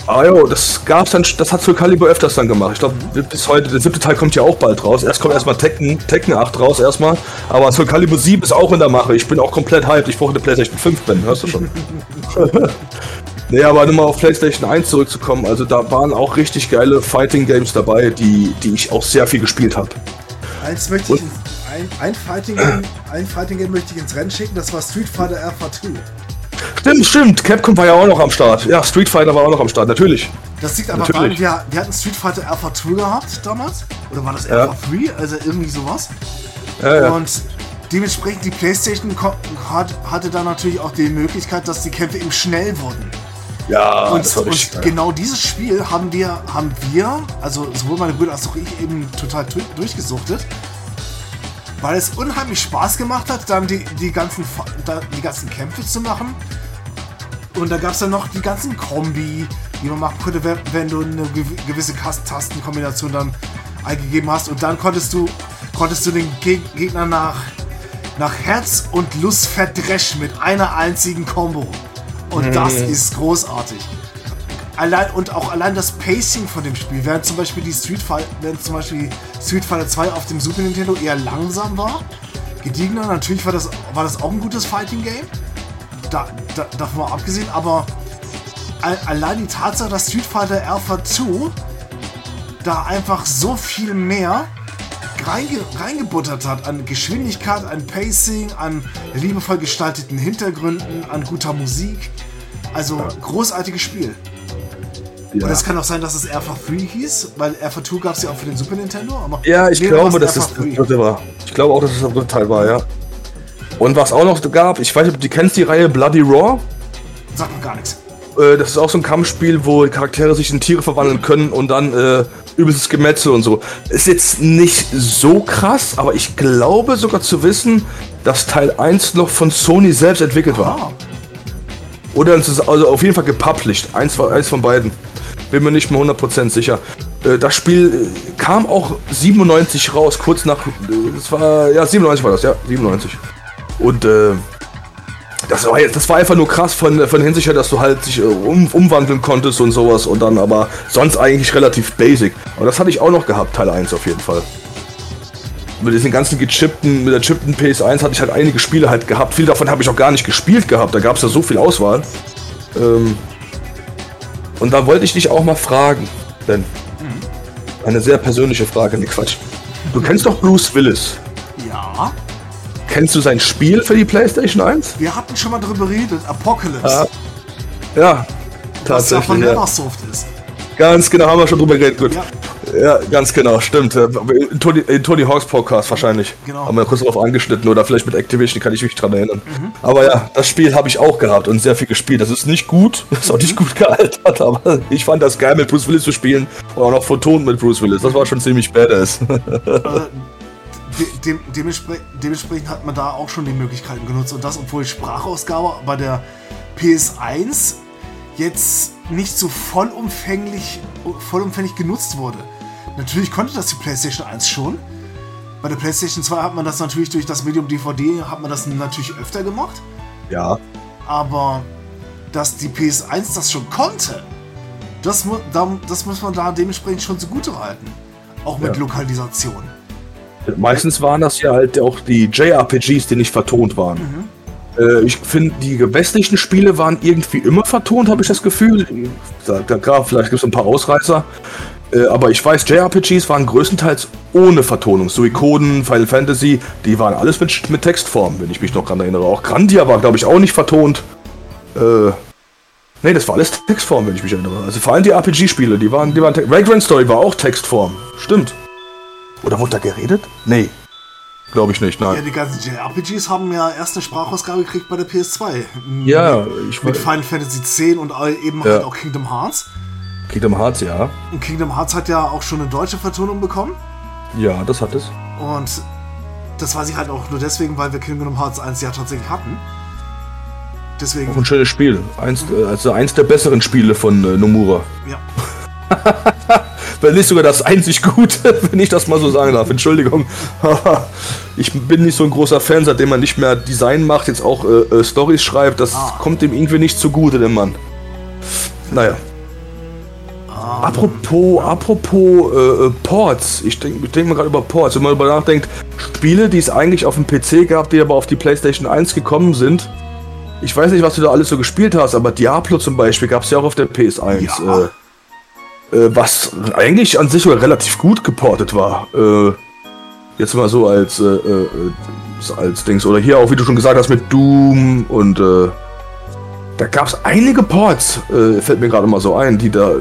S2: Ah jo, das gab's dann, das hat Soul Calibur öfters dann gemacht. Ich glaube, bis heute, der siebte Teil kommt ja auch bald raus. Erst kommt erstmal Tekken, Tekken 8 raus erstmal. Aber Soul Calibur 7 ist auch in der Mache. Ich bin auch komplett hyped. Ich brauche eine PlayStation 5, Ben, hörst du schon? nee, aber nur mal auf PlayStation 1 zurückzukommen. Also da waren auch richtig geile Fighting Games dabei, die, die ich auch sehr viel gespielt habe.
S1: Eins möchte ich, ein, ein, Fighting Game, ein Fighting Game möchte ich ins Rennen schicken, das war Street Fighter Alpha 2.
S2: Stimmt, stimmt. Capcom war ja auch noch am Start. Ja, Street Fighter war auch noch am Start, natürlich.
S1: Das liegt aber daran, wir, wir hatten Street Fighter Alpha 2 gehabt damals. Oder war das Alpha ja. 3? Also irgendwie sowas. Ja, ja. Und dementsprechend die Playstation hat, hatte dann natürlich auch die Möglichkeit, dass die Kämpfe eben schnell wurden.
S2: Ja,
S1: und, und genau dieses Spiel haben wir, haben wir, also sowohl meine Brüder als auch ich eben total durchgesuchtet weil es unheimlich Spaß gemacht hat, dann die, die, ganzen, die ganzen Kämpfe zu machen. Und da gab es dann noch die ganzen Kombi, die man machen konnte, wenn du eine gewisse Tastenkombination dann eingegeben hast. Und dann konntest du, konntest du den Gegner nach, nach Herz und Lust verdreschen mit einer einzigen Combo. Und das ist großartig. Allein und auch allein das Pacing von dem Spiel, während zum Beispiel die Street Fighter, während zum Beispiel Street Fighter 2 auf dem Super Nintendo eher langsam war, gediegener, natürlich war das, war das auch ein gutes Fighting Game. Da, da, davon mal abgesehen, aber allein die Tatsache, dass Street Fighter Alpha 2 da einfach so viel mehr reinge reingebuttert hat an Geschwindigkeit, an Pacing, an liebevoll gestalteten Hintergründen, an guter Musik. Also großartiges Spiel. Ja. Und es kann auch sein, dass es Alpha 3 hieß, weil Alpha 2 gab es ja auch für den Super Nintendo.
S2: ja, ich glaube, dass es das dritte war. Ich glaube auch, dass es das dritte Teil war, ja. Und was auch noch gab, ich weiß nicht, ob du kennst die Reihe Bloody Raw?
S1: Sagt mir gar nichts.
S2: Äh, das ist auch so ein Kampfspiel, wo Charaktere sich in Tiere verwandeln können und dann äh, übelstes Gemetzel und so. Ist jetzt nicht so krass, aber ich glaube sogar zu wissen, dass Teil 1 noch von Sony selbst entwickelt war. Ah. Oder es ist also auf jeden Fall gepublished. Eins, eins von beiden. Bin mir nicht mehr 100% sicher. Äh, das Spiel äh, kam auch 97 raus, kurz nach. Äh, das war. Ja, 97 war das, ja, 97. Und äh, das war, das war einfach nur krass von, von Hinsicht her, dass du halt sich um, umwandeln konntest und sowas und dann aber sonst eigentlich relativ basic. Aber das hatte ich auch noch gehabt, Teil 1 auf jeden Fall. Mit diesen ganzen gechippten, mit der chippten PS1 hatte ich halt einige Spiele halt gehabt. Viel davon habe ich auch gar nicht gespielt gehabt, da gab es ja so viel Auswahl. Ähm, und da wollte ich dich auch mal fragen, denn eine sehr persönliche Frage, ne Quatsch. Du kennst doch Bruce Willis.
S1: Ja.
S2: Kennst du sein Spiel für die PlayStation 1?
S1: Wir hatten schon mal darüber geredet, Apocalypse.
S2: Ja, ja tatsächlich. Was ja
S1: von Neversoft ist.
S2: Ganz genau, haben wir schon drüber geredet. Gut. Ja. Ja, ganz genau, stimmt. In Tony, in Tony Hawks Podcast wahrscheinlich. Genau. Haben wir kurz darauf angeschnitten oder vielleicht mit Activision, kann ich mich dran erinnern. Mhm. Aber ja, das Spiel habe ich auch gehabt und sehr viel gespielt. Das ist nicht gut, ist auch nicht mhm. gut gealtert, aber ich fand das geil, mit Bruce Willis zu spielen und auch noch vertont mit Bruce Willis. Das war schon ziemlich badass.
S1: Äh, de dementsprechend, dementsprechend hat man da auch schon die Möglichkeiten genutzt und das, obwohl Sprachausgabe bei der PS1 jetzt nicht so vollumfänglich, vollumfänglich genutzt wurde. Natürlich konnte das die PlayStation 1 schon. Bei der PlayStation 2 hat man das natürlich durch das Medium DVD, hat man das natürlich öfter gemacht.
S2: Ja.
S1: Aber dass die PS1 das schon konnte, das, das muss man da dementsprechend schon zugute halten. Auch mit ja. Lokalisation.
S2: Meistens waren das ja halt auch die JRPGs, die nicht vertont waren. Mhm. Äh, ich finde, die westlichen Spiele waren irgendwie immer vertont, habe ich das Gefühl. Da, da, klar, vielleicht gibt es ein paar Ausreißer. Äh, aber ich weiß, JRPGs waren größtenteils ohne Vertonung. Suikoden, Final Fantasy, die waren alles mit, mit Textform, wenn ich mich noch dran erinnere. Auch Grandia war, glaube ich, auch nicht vertont. Äh, nee, das war alles Textform, wenn ich mich erinnere. Also vor allem die RPG-Spiele, die waren, die waren. Vagrant Story war auch Textform. Stimmt. Oder wurde da geredet? Nee. Glaube ich nicht, nein.
S1: Ja, die ganzen JRPGs haben ja erst eine Sprachausgabe gekriegt bei der PS2.
S2: Ja, ich
S1: Mit Final Fantasy X und eben ja. halt auch Kingdom Hearts.
S2: Kingdom Hearts, ja.
S1: Und Kingdom Hearts hat ja auch schon eine deutsche Vertonung bekommen.
S2: Ja, das hat es.
S1: Und das weiß ich halt auch nur deswegen, weil wir Kingdom Hearts 1 ja tatsächlich hatten. Deswegen.
S2: Auch ein schönes Spiel. Eins, also eins der besseren Spiele von äh, Nomura.
S1: Ja.
S2: wenn nicht sogar das einzig Gute, wenn ich das mal so sagen darf. Entschuldigung. ich bin nicht so ein großer Fan, seitdem man nicht mehr Design macht, jetzt auch äh, äh, Stories schreibt. Das ah. kommt dem irgendwie nicht zugute, dem Mann. Naja. Ah. Apropos, apropos äh, äh Ports, ich denke denk mal gerade über Ports, wenn man darüber nachdenkt, Spiele, die es eigentlich auf dem PC gab, die aber auf die PlayStation 1 gekommen sind, ich weiß nicht, was du da alles so gespielt hast, aber Diablo zum Beispiel gab es ja auch auf der PS1. Ja. Äh, äh, was eigentlich an sich relativ gut geportet war. Äh, jetzt mal so als, äh, äh, als Dings. Oder hier auch, wie du schon gesagt hast, mit Doom und äh, da gab es einige Ports, fällt mir gerade mal so ein, die da.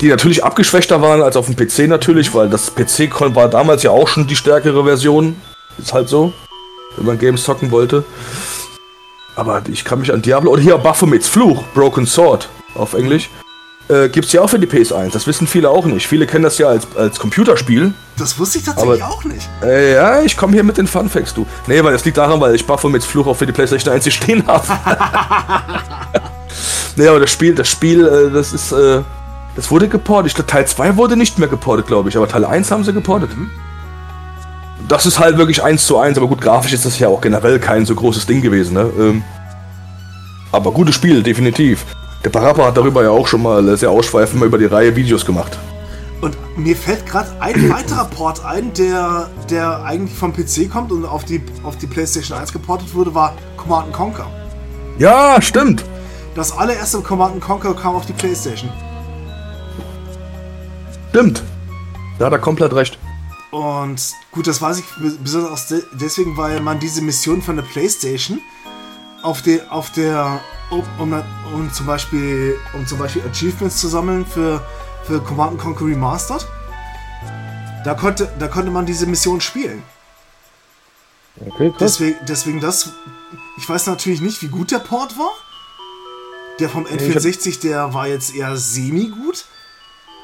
S2: Die natürlich abgeschwächter waren als auf dem PC natürlich, weil das PC war damals ja auch schon die stärkere Version. Ist halt so, wenn man Games zocken wollte. Aber ich kann mich an Diablo oder hier Baphomets Fluch, Broken Sword auf Englisch. Äh, gibt es ja auch für die PS1. Das wissen viele auch nicht. Viele kennen das ja als, als Computerspiel.
S1: Das wusste ich tatsächlich aber, auch nicht.
S2: Äh, ja, ich komme hier mit den Funfacts, du. Nee, weil das liegt daran, weil ich Baphomets Fluch auch für die PlayStation 1 hier stehen habe. nee, aber das Spiel, das Spiel, äh, das ist, äh, das wurde geportet. Ich glaube, Teil 2 wurde nicht mehr geportet, glaube ich. Aber Teil 1 haben sie geportet. Mhm das ist halt wirklich eins zu eins, aber gut, grafisch ist das ja auch generell kein so großes Ding gewesen, ne? Ähm, aber gutes Spiel, definitiv. Der Parappa hat darüber ja auch schon mal sehr ausschweifend mal über die Reihe Videos gemacht.
S1: Und mir fällt gerade ein weiterer Port ein, der, der eigentlich vom PC kommt und auf die, auf die PlayStation 1 geportet wurde, war Command Conquer.
S2: Ja, stimmt.
S1: Das allererste Command Conquer kam auf die PlayStation.
S2: Stimmt. Da hat er komplett recht.
S1: Und gut, das weiß ich besonders deswegen, weil man diese Mission von der PlayStation auf der, auf der, um, um, um zum Beispiel, um zum Beispiel Achievements zu sammeln für, für Command Conquer Remastered, da konnte, da konnte man diese Mission spielen. Okay. Deswegen, deswegen das, ich weiß natürlich nicht, wie gut der Port war. Der vom N64, der war jetzt eher semi-gut.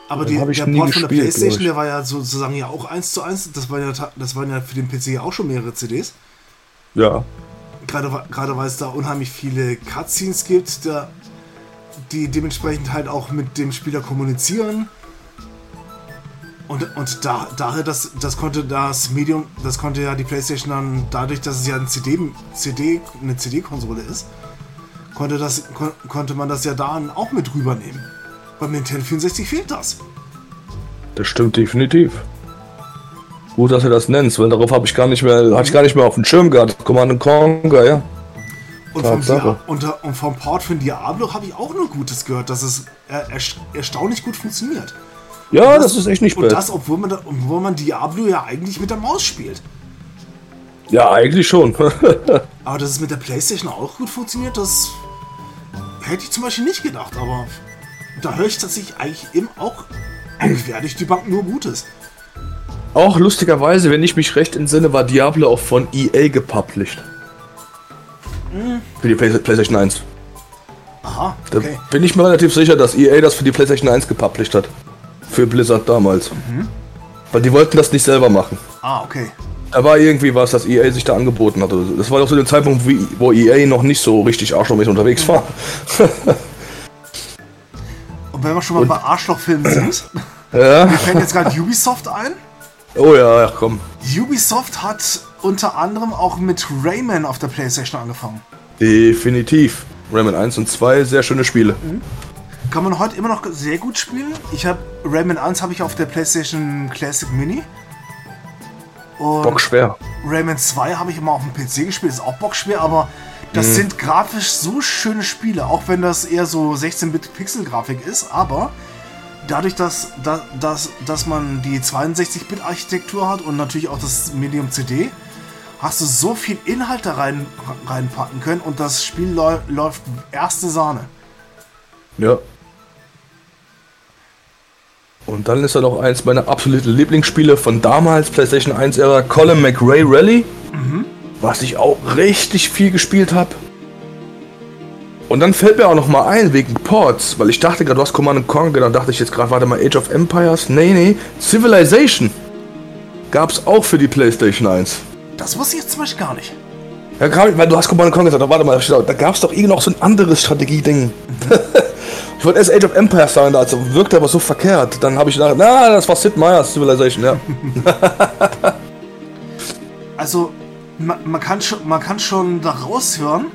S1: Aber die, der Port von der Playstation, der war ja sozusagen ja auch 1 zu 1. Das waren ja, das waren ja für den PC ja auch schon mehrere CDs.
S2: Ja.
S1: Gerade, gerade weil es da unheimlich viele Cutscenes gibt, der, die dementsprechend halt auch mit dem Spieler kommunizieren. Und, und da, daher, das, das konnte das Medium, das konnte ja die Playstation dann, dadurch, dass es ja ein CD, CD, eine CD-Konsole ist, konnte, das, kon, konnte man das ja dann auch mit rübernehmen. Beim Nintendo 64 fehlt das.
S2: Das stimmt definitiv. Gut, dass du das nennst, weil darauf habe ich gar nicht mehr, hatte ich gar nicht mehr auf dem Schirm gehabt. Command Conquer, ja.
S1: Und vom, Dia und, und vom Port von Diablo habe ich auch nur Gutes gehört, dass es er erstaunlich gut funktioniert.
S2: Ja, das, das, ist echt nicht
S1: Und das, obwohl man, obwohl man Diablo ja eigentlich mit der Maus spielt.
S2: Ja, eigentlich schon.
S1: aber dass es mit der Playstation auch gut funktioniert, das hätte ich zum Beispiel nicht gedacht, aber da höre ich tatsächlich eigentlich eben auch quer durch die Bank nur Gutes.
S2: Auch lustigerweise, wenn ich mich recht entsinne, war Diablo auch von EA gepublished. Mhm. Für die PlayStation 1.
S1: Aha, okay.
S2: Da bin ich mir relativ sicher, dass EA das für die PlayStation 1 gepublished hat. Für Blizzard damals. Mhm. Weil die wollten das nicht selber machen.
S1: Ah, okay.
S2: Da war irgendwie was, dass EA sich da angeboten hatte. Das war doch so der Zeitpunkt, wo EA noch nicht so richtig arschlochmäßig unterwegs war.
S1: Und wenn wir schon mal Und? bei Arschlochfilmen sind, ja. mir fällt jetzt gerade Ubisoft ein.
S2: Oh ja, ja, komm.
S1: Ubisoft hat unter anderem auch mit Rayman auf der Playstation angefangen.
S2: Definitiv. Rayman 1 und 2, sehr schöne Spiele. Mhm.
S1: Kann man heute immer noch sehr gut spielen. Ich habe Rayman 1 habe ich auf der PlayStation Classic Mini.
S2: Und bockschwer.
S1: Rayman 2 habe ich immer auf dem PC gespielt, ist auch bockschwer, aber das mhm. sind grafisch so schöne Spiele, auch wenn das eher so 16-Bit-Pixel-Grafik ist, aber dadurch, dass, dass, dass man die 62-Bit-Architektur hat und natürlich auch das Medium CD, hast du so viel Inhalt da rein, reinpacken können und das Spiel läuft erste Sahne.
S2: Ja. Und dann ist da noch eins meiner absoluten Lieblingsspiele von damals, PlayStation 1-Ära, Colin McRae Rally. Mhm was ich auch richtig viel gespielt habe. Und dann fällt mir auch noch mal ein, wegen Ports, weil ich dachte gerade, du hast Command Conquer, dann dachte ich jetzt gerade, warte mal, Age of Empires? Nee, nee, Civilization gab es auch für die Playstation 1.
S1: Das wusste ich jetzt zum Beispiel gar nicht.
S2: Ja, weil du hast Command Conquer gesagt, warte mal, da gab es doch irgendwie noch so ein anderes Strategieding. Mhm. Ich wollte erst Age of Empires sagen, das wirkte aber so verkehrt. Dann habe ich gedacht, na, das war Sid Meier's Civilization, ja.
S1: also, man, man, kann schon, man kann schon da raushören,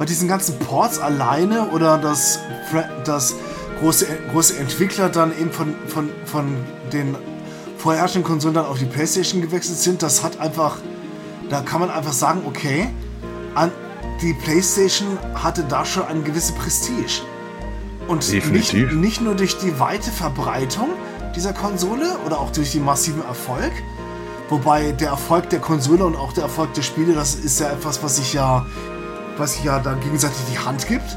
S1: bei diesen ganzen Ports alleine oder dass das große, große Entwickler dann eben von, von, von den vorherrschenden Konsolen dann auf die Playstation gewechselt sind, das hat einfach, da kann man einfach sagen, okay, an, die Playstation hatte da schon eine gewisse Prestige. Und nicht, nicht nur durch die weite Verbreitung dieser Konsole oder auch durch den massiven Erfolg, wobei der Erfolg der Konsole und auch der Erfolg der Spiele, das ist ja etwas, was sich ja, was sich ja dann gegenseitig die Hand gibt.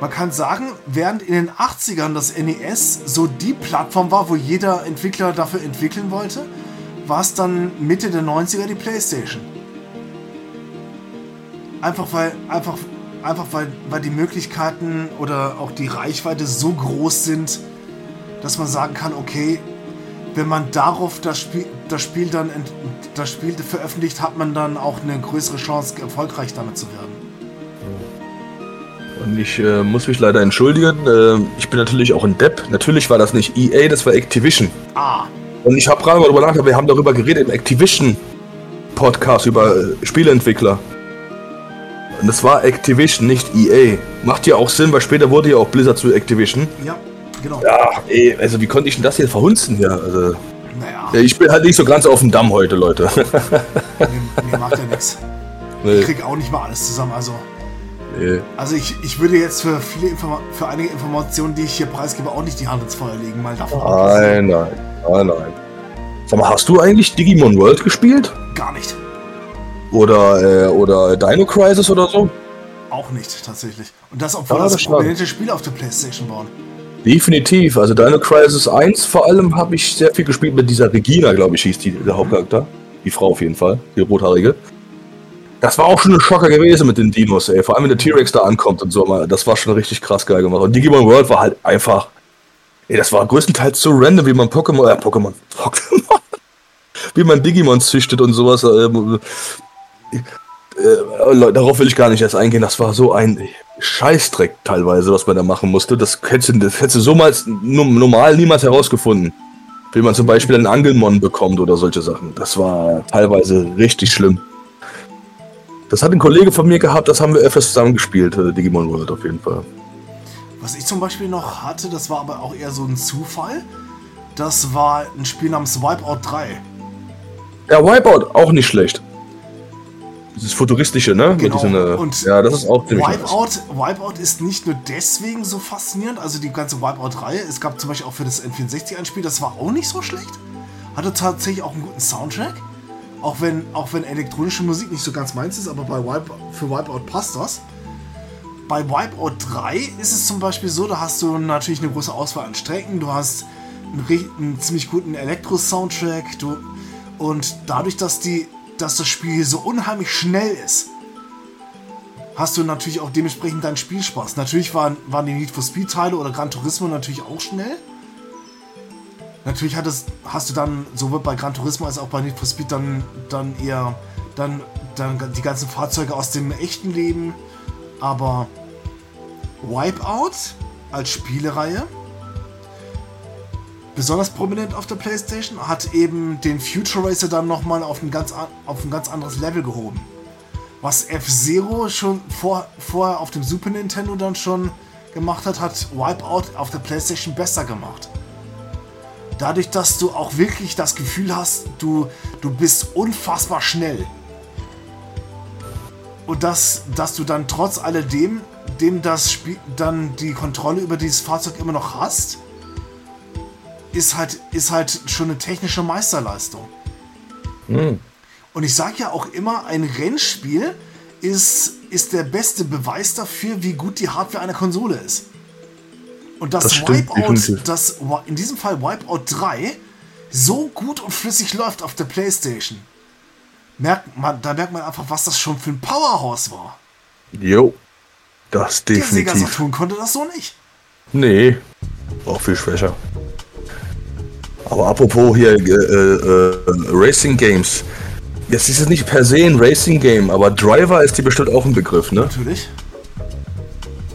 S1: Man kann sagen, während in den 80ern das NES so die Plattform war, wo jeder Entwickler dafür entwickeln wollte, war es dann Mitte der 90er die PlayStation. Einfach weil, einfach, einfach weil, weil die Möglichkeiten oder auch die Reichweite so groß sind, dass man sagen kann, okay, wenn man darauf das Spiel, das Spiel dann das Spiel veröffentlicht, hat man dann auch eine größere Chance, erfolgreich damit zu werden.
S2: Und ich äh, muss mich leider entschuldigen. Äh, ich bin natürlich auch ein Depp. Natürlich war das nicht EA, das war Activision.
S1: Ah.
S2: Und ich habe gerade mal darüber nachgedacht, wir haben darüber geredet im Activision Podcast über äh, Spieleentwickler. Und das war Activision, nicht EA. Macht ja auch Sinn, weil später wurde ja auch Blizzard zu Activision.
S1: Ja, genau.
S2: Ja, ey, also wie konnte ich denn das hier verhunzen hier? Also,
S1: naja.
S2: Ich bin halt nicht so ganz auf dem Damm heute, Leute.
S1: mir, mir macht ja nichts. Nee. Ich krieg auch nicht mal alles zusammen, also. Nee. Also ich, ich würde jetzt für viele Informa für einige Informationen, die ich hier preisgebe, auch nicht die Hand ins Feuer legen, mal davon
S2: Nein, nein, nein, nein. Sag mal, hast du eigentlich Digimon World gespielt?
S1: Gar nicht.
S2: Oder, äh, oder Dino Crisis oder so?
S1: Auch nicht, tatsächlich. Und das, obwohl ja, das, das prominente Spiele auf der Playstation waren.
S2: Definitiv. Also Dino Crisis 1 vor allem habe ich sehr viel gespielt mit dieser Regina, glaube ich, hieß die, der Hauptcharakter. Die Frau auf jeden Fall, die rothaarige. Das war auch schon ein Schocker gewesen mit den Dinos, ey. Vor allem, wenn der T-Rex da ankommt und so. Das war schon richtig krass geil gemacht. Und Digimon World war halt einfach. Ey, das war größtenteils so random, wie man Pokémon. Äh, Pokémon. Pokémon. wie man Digimon züchtet und sowas. Ähm, äh, äh, darauf will ich gar nicht erst eingehen. Das war so ein Scheißdreck teilweise, was man da machen musste. Das hättest du, das hättest du so mal normal niemals herausgefunden. Wie man zum Beispiel einen Angelmon bekommt oder solche Sachen. Das war teilweise richtig schlimm. Das hat ein Kollege von mir gehabt, das haben wir öfters zusammengespielt, äh, Digimon World auf jeden Fall.
S1: Was ich zum Beispiel noch hatte, das war aber auch eher so ein Zufall. Das war ein Spiel namens Wipeout 3.
S2: Ja, Wipeout, auch nicht schlecht. Dieses futuristische, ne?
S1: Genau.
S2: Diesen, äh,
S1: und
S2: ja, das ist auch ziemlich
S1: Wipeout, Wipeout ist nicht nur deswegen so faszinierend, also die ganze Wipeout-Reihe. Es gab zum Beispiel auch für das N64 ein Spiel, das war auch nicht so schlecht. Hatte tatsächlich auch einen guten Soundtrack. Auch wenn, auch wenn elektronische Musik nicht so ganz meins ist, aber bei Wipe, für Wipeout passt das. Bei Wipeout 3 ist es zum Beispiel so, da hast du natürlich eine große Auswahl an Strecken, du hast einen, einen ziemlich guten Elektro-Soundtrack, und dadurch, dass, die, dass das Spiel so unheimlich schnell ist, hast du natürlich auch dementsprechend deinen Spielspaß. Natürlich waren, waren die Need for Speed-Teile oder Gran Turismo natürlich auch schnell. Natürlich hattest, hast du dann sowohl bei Gran Turismo als auch bei Need for Speed dann, dann eher dann, dann die ganzen Fahrzeuge aus dem echten Leben. Aber Wipeout als Spielereihe, besonders prominent auf der PlayStation, hat eben den Future Racer dann nochmal auf ein, ganz, auf ein ganz anderes Level gehoben. Was F-Zero schon vor, vorher auf dem Super Nintendo dann schon gemacht hat, hat Wipeout auf der PlayStation besser gemacht. Dadurch, dass du auch wirklich das Gefühl hast, du, du bist unfassbar schnell. Und dass, dass du dann trotz alledem dem das Spiel dann die Kontrolle über dieses Fahrzeug immer noch hast, ist halt, ist halt schon eine technische Meisterleistung. Mhm. Und ich sage ja auch immer, ein Rennspiel ist, ist der beste Beweis dafür, wie gut die Hardware einer Konsole ist. Und das, das Wipeout, das in diesem Fall Wipeout 3 so gut und flüssig läuft auf der Playstation. Merkt man, da merkt man einfach, was das schon für ein Powerhouse war.
S2: Jo, das definitiv. Der
S1: Sega Saturn konnte das so nicht.
S2: Nee, auch viel schwächer. Aber apropos hier äh, äh, Racing Games. Jetzt ist es nicht per se ein Racing Game, aber Driver ist die bestimmt auch ein Begriff, ne?
S1: Natürlich.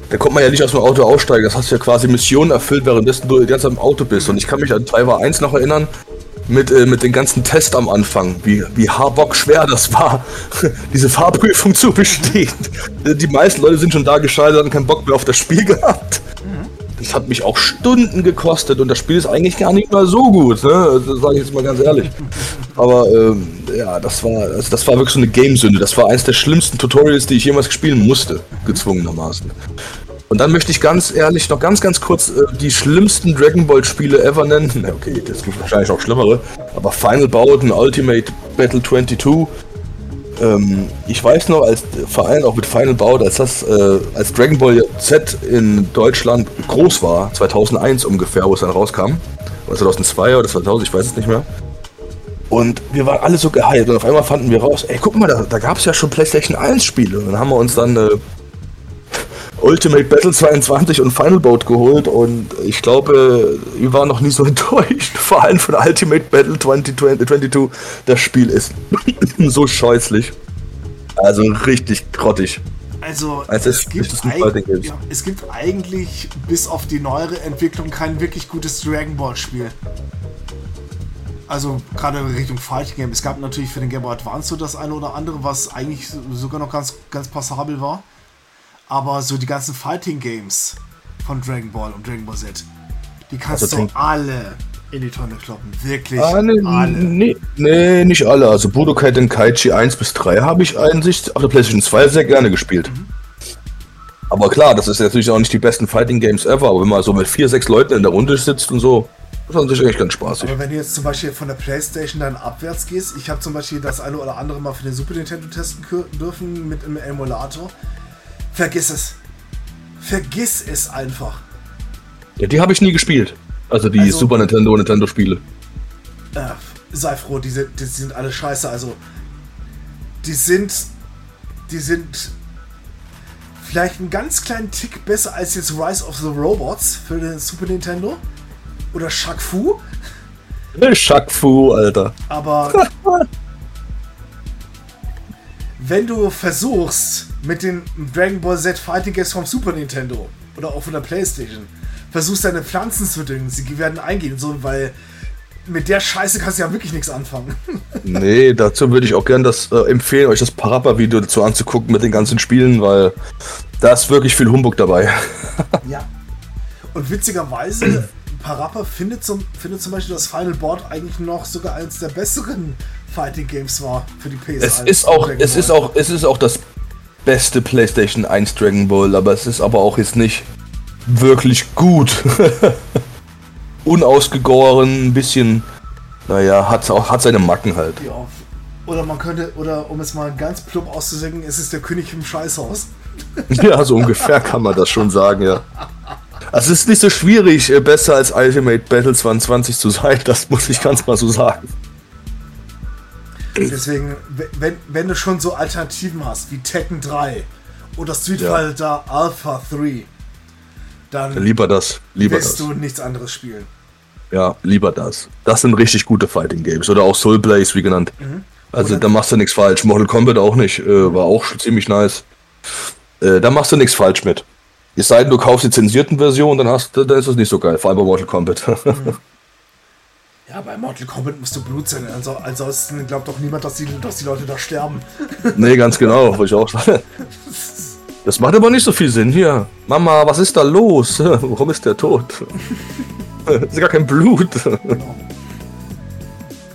S2: da kommt man ja nicht aus dem Auto aussteigen. Das hast du ja quasi Missionen erfüllt, währenddessen du Zeit im Auto bist. Und ich kann mich an Driver 1 noch erinnern, mit, äh, mit den ganzen Tests am Anfang, wie, wie haarbock schwer das war, diese Fahrprüfung zu bestehen. Die meisten Leute sind schon da gescheitert und keinen Bock mehr auf das Spiel gehabt. Das hat mich auch Stunden gekostet und das Spiel ist eigentlich gar nicht mal so gut, ne? Das sage ich jetzt mal ganz ehrlich. Aber ähm, ja, das war, also das war wirklich so eine Gamesünde. Das war eines der schlimmsten Tutorials, die ich jemals spielen musste, gezwungenermaßen. Und dann möchte ich ganz ehrlich noch ganz, ganz kurz äh, die schlimmsten Dragon Ball Spiele ever nennen. Okay, das gibt wahrscheinlich auch schlimmere. Aber Final Bout und Ultimate Battle 22 ähm, ich weiß noch, als allem auch mit Final Bout, als das, äh, als Dragon Ball Z in Deutschland groß war, 2001 ungefähr, wo es dann rauskam, oder 2002 oder 2000, ich weiß es nicht mehr. Und wir waren alle so gehypt und auf einmal fanden wir raus, ey, guck mal, da, da gab es ja schon PlayStation 1 Spiele. Und dann haben wir uns dann äh, Ultimate Battle 22 und Final Boat geholt und ich glaube, wir waren noch nie so enttäuscht, vor allem von Ultimate Battle 2022. Das Spiel ist so scheußlich. Also richtig grottig.
S1: Also, also es, gibt ja, es gibt eigentlich bis auf die neuere Entwicklung kein wirklich gutes Dragon Ball Spiel. Also gerade in Richtung Fighting Game. Es gab natürlich für den Game Boy Advance so das eine oder andere, was eigentlich sogar noch ganz, ganz passabel war. Aber so die ganzen Fighting Games von Dragon Ball und Dragon Ball Z, die kannst also du alle in die Tonne kloppen. Wirklich ah,
S2: nee, alle. Nee, nee, nicht alle. Also Budokai Tenkaichi 1 bis 3 habe ich eigentlich auf der PlayStation 2 sehr gerne gespielt. Mhm. Aber klar, das ist natürlich auch nicht die besten Fighting Games ever, aber wenn man so mit vier, sechs Leuten in der Runde sitzt und so, das ist natürlich eigentlich ganz spaßig.
S1: Aber wenn du jetzt zum Beispiel von der Playstation dann abwärts gehst, ich habe zum Beispiel das eine oder andere mal für den Super Nintendo testen dürfen mit einem Emulator. Vergiss es. Vergiss es einfach.
S2: Ja, die habe ich nie gespielt. Also die also, Super Nintendo Nintendo Spiele.
S1: Äh, sei froh, diese, die sind alle scheiße. Also die sind, die sind vielleicht einen ganz kleinen Tick besser als jetzt Rise of the Robots für den Super Nintendo oder Shaq Fu.
S2: Shaq Fu, Alter.
S1: Aber wenn du versuchst, mit den Dragon Ball Z Fighting Games vom Super Nintendo oder auch von der Playstation, versuchst deine Pflanzen zu düngen, sie werden eingehen, so, weil mit der Scheiße kannst du ja wirklich nichts anfangen.
S2: nee, dazu würde ich auch gerne das äh, empfehlen, euch das Parappa-Video dazu anzugucken mit den ganzen Spielen, weil da ist wirklich viel Humbug dabei.
S1: ja. Und witzigerweise, Parappa findet zum, findet zum Beispiel das Final Board eigentlich noch sogar eines der besseren Fighting Games war für die PS1.
S2: Es ist auch, es ist auch, es ist auch das beste PlayStation 1 Dragon Ball, aber es ist aber auch jetzt nicht wirklich gut. Unausgegoren, ein bisschen, naja, hat auch hat seine Macken halt. Ja.
S1: Oder man könnte, oder um es mal ganz plump auszusingen, es ist der König im Scheißhaus.
S2: ja, so ungefähr kann man das schon sagen, ja. Also es ist nicht so schwierig, äh, besser als Ultimate Battle 22 zu sein, das muss ich ganz mal so sagen.
S1: Deswegen, wenn, wenn du schon so Alternativen hast, wie Tekken 3 oder Street ja. Fighter Alpha 3, dann
S2: lieber das, lieber
S1: wirst
S2: das.
S1: du nichts anderes spielen.
S2: Ja, lieber das. Das sind richtig gute Fighting Games. Oder auch Soul Blaze, wie genannt. Mhm. Also da machst du nichts falsch. Mortal Kombat auch nicht. Äh, war auch ziemlich nice. Äh, da machst du nichts falsch mit. Es sei denn, du kaufst die zensierten Version, dann hast dann ist das nicht so geil. Vor allem bei Mortal Kombat. Mhm.
S1: Ja, bei Mortal Kombat musst du Blut sein. Also, ansonsten glaubt doch niemand, dass die, dass die Leute da sterben.
S2: Nee, ganz genau, wollte ich auch sagen. Das macht aber nicht so viel Sinn. Hier, Mama, was ist da los? Warum ist der tot? Das ist gar kein Blut.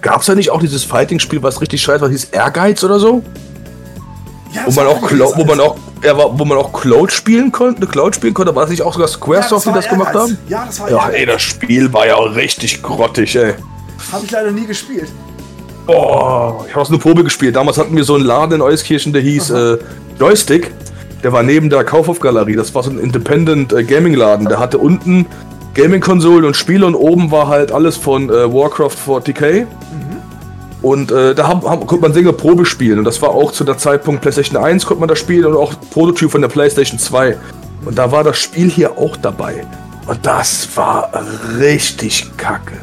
S2: Gab es da nicht auch dieses Fighting-Spiel, was richtig scheiße war, hieß Ehrgeiz oder so? Ja, wo man auch Cloud, wo man auch, ja, wo man auch Cloud spielen konnte, Cloud spielen konnte, war das nicht auch sogar Squaresoft, ja, die das gemacht haben? Ja, das war ja. Ey, das Spiel war ja richtig grottig, ey.
S1: Habe ich leider nie gespielt.
S2: Boah, ich habe eine Probe gespielt. Damals hatten wir so einen Laden in Euskirchen, der hieß äh, Joystick. Der war neben der Kaufhofgalerie. Das war so ein Independent äh, Gaming Laden. Der hatte unten Gaming-Konsolen und Spiele und oben war halt alles von äh, Warcraft 40k. Und äh, da haben, haben, konnte man Dinge Probe spielen. Und das war auch zu der Zeitpunkt PlayStation 1 konnte man das spielen und auch Prototyp von der PlayStation 2. Und da war das Spiel hier auch dabei. Und das war richtig kacke.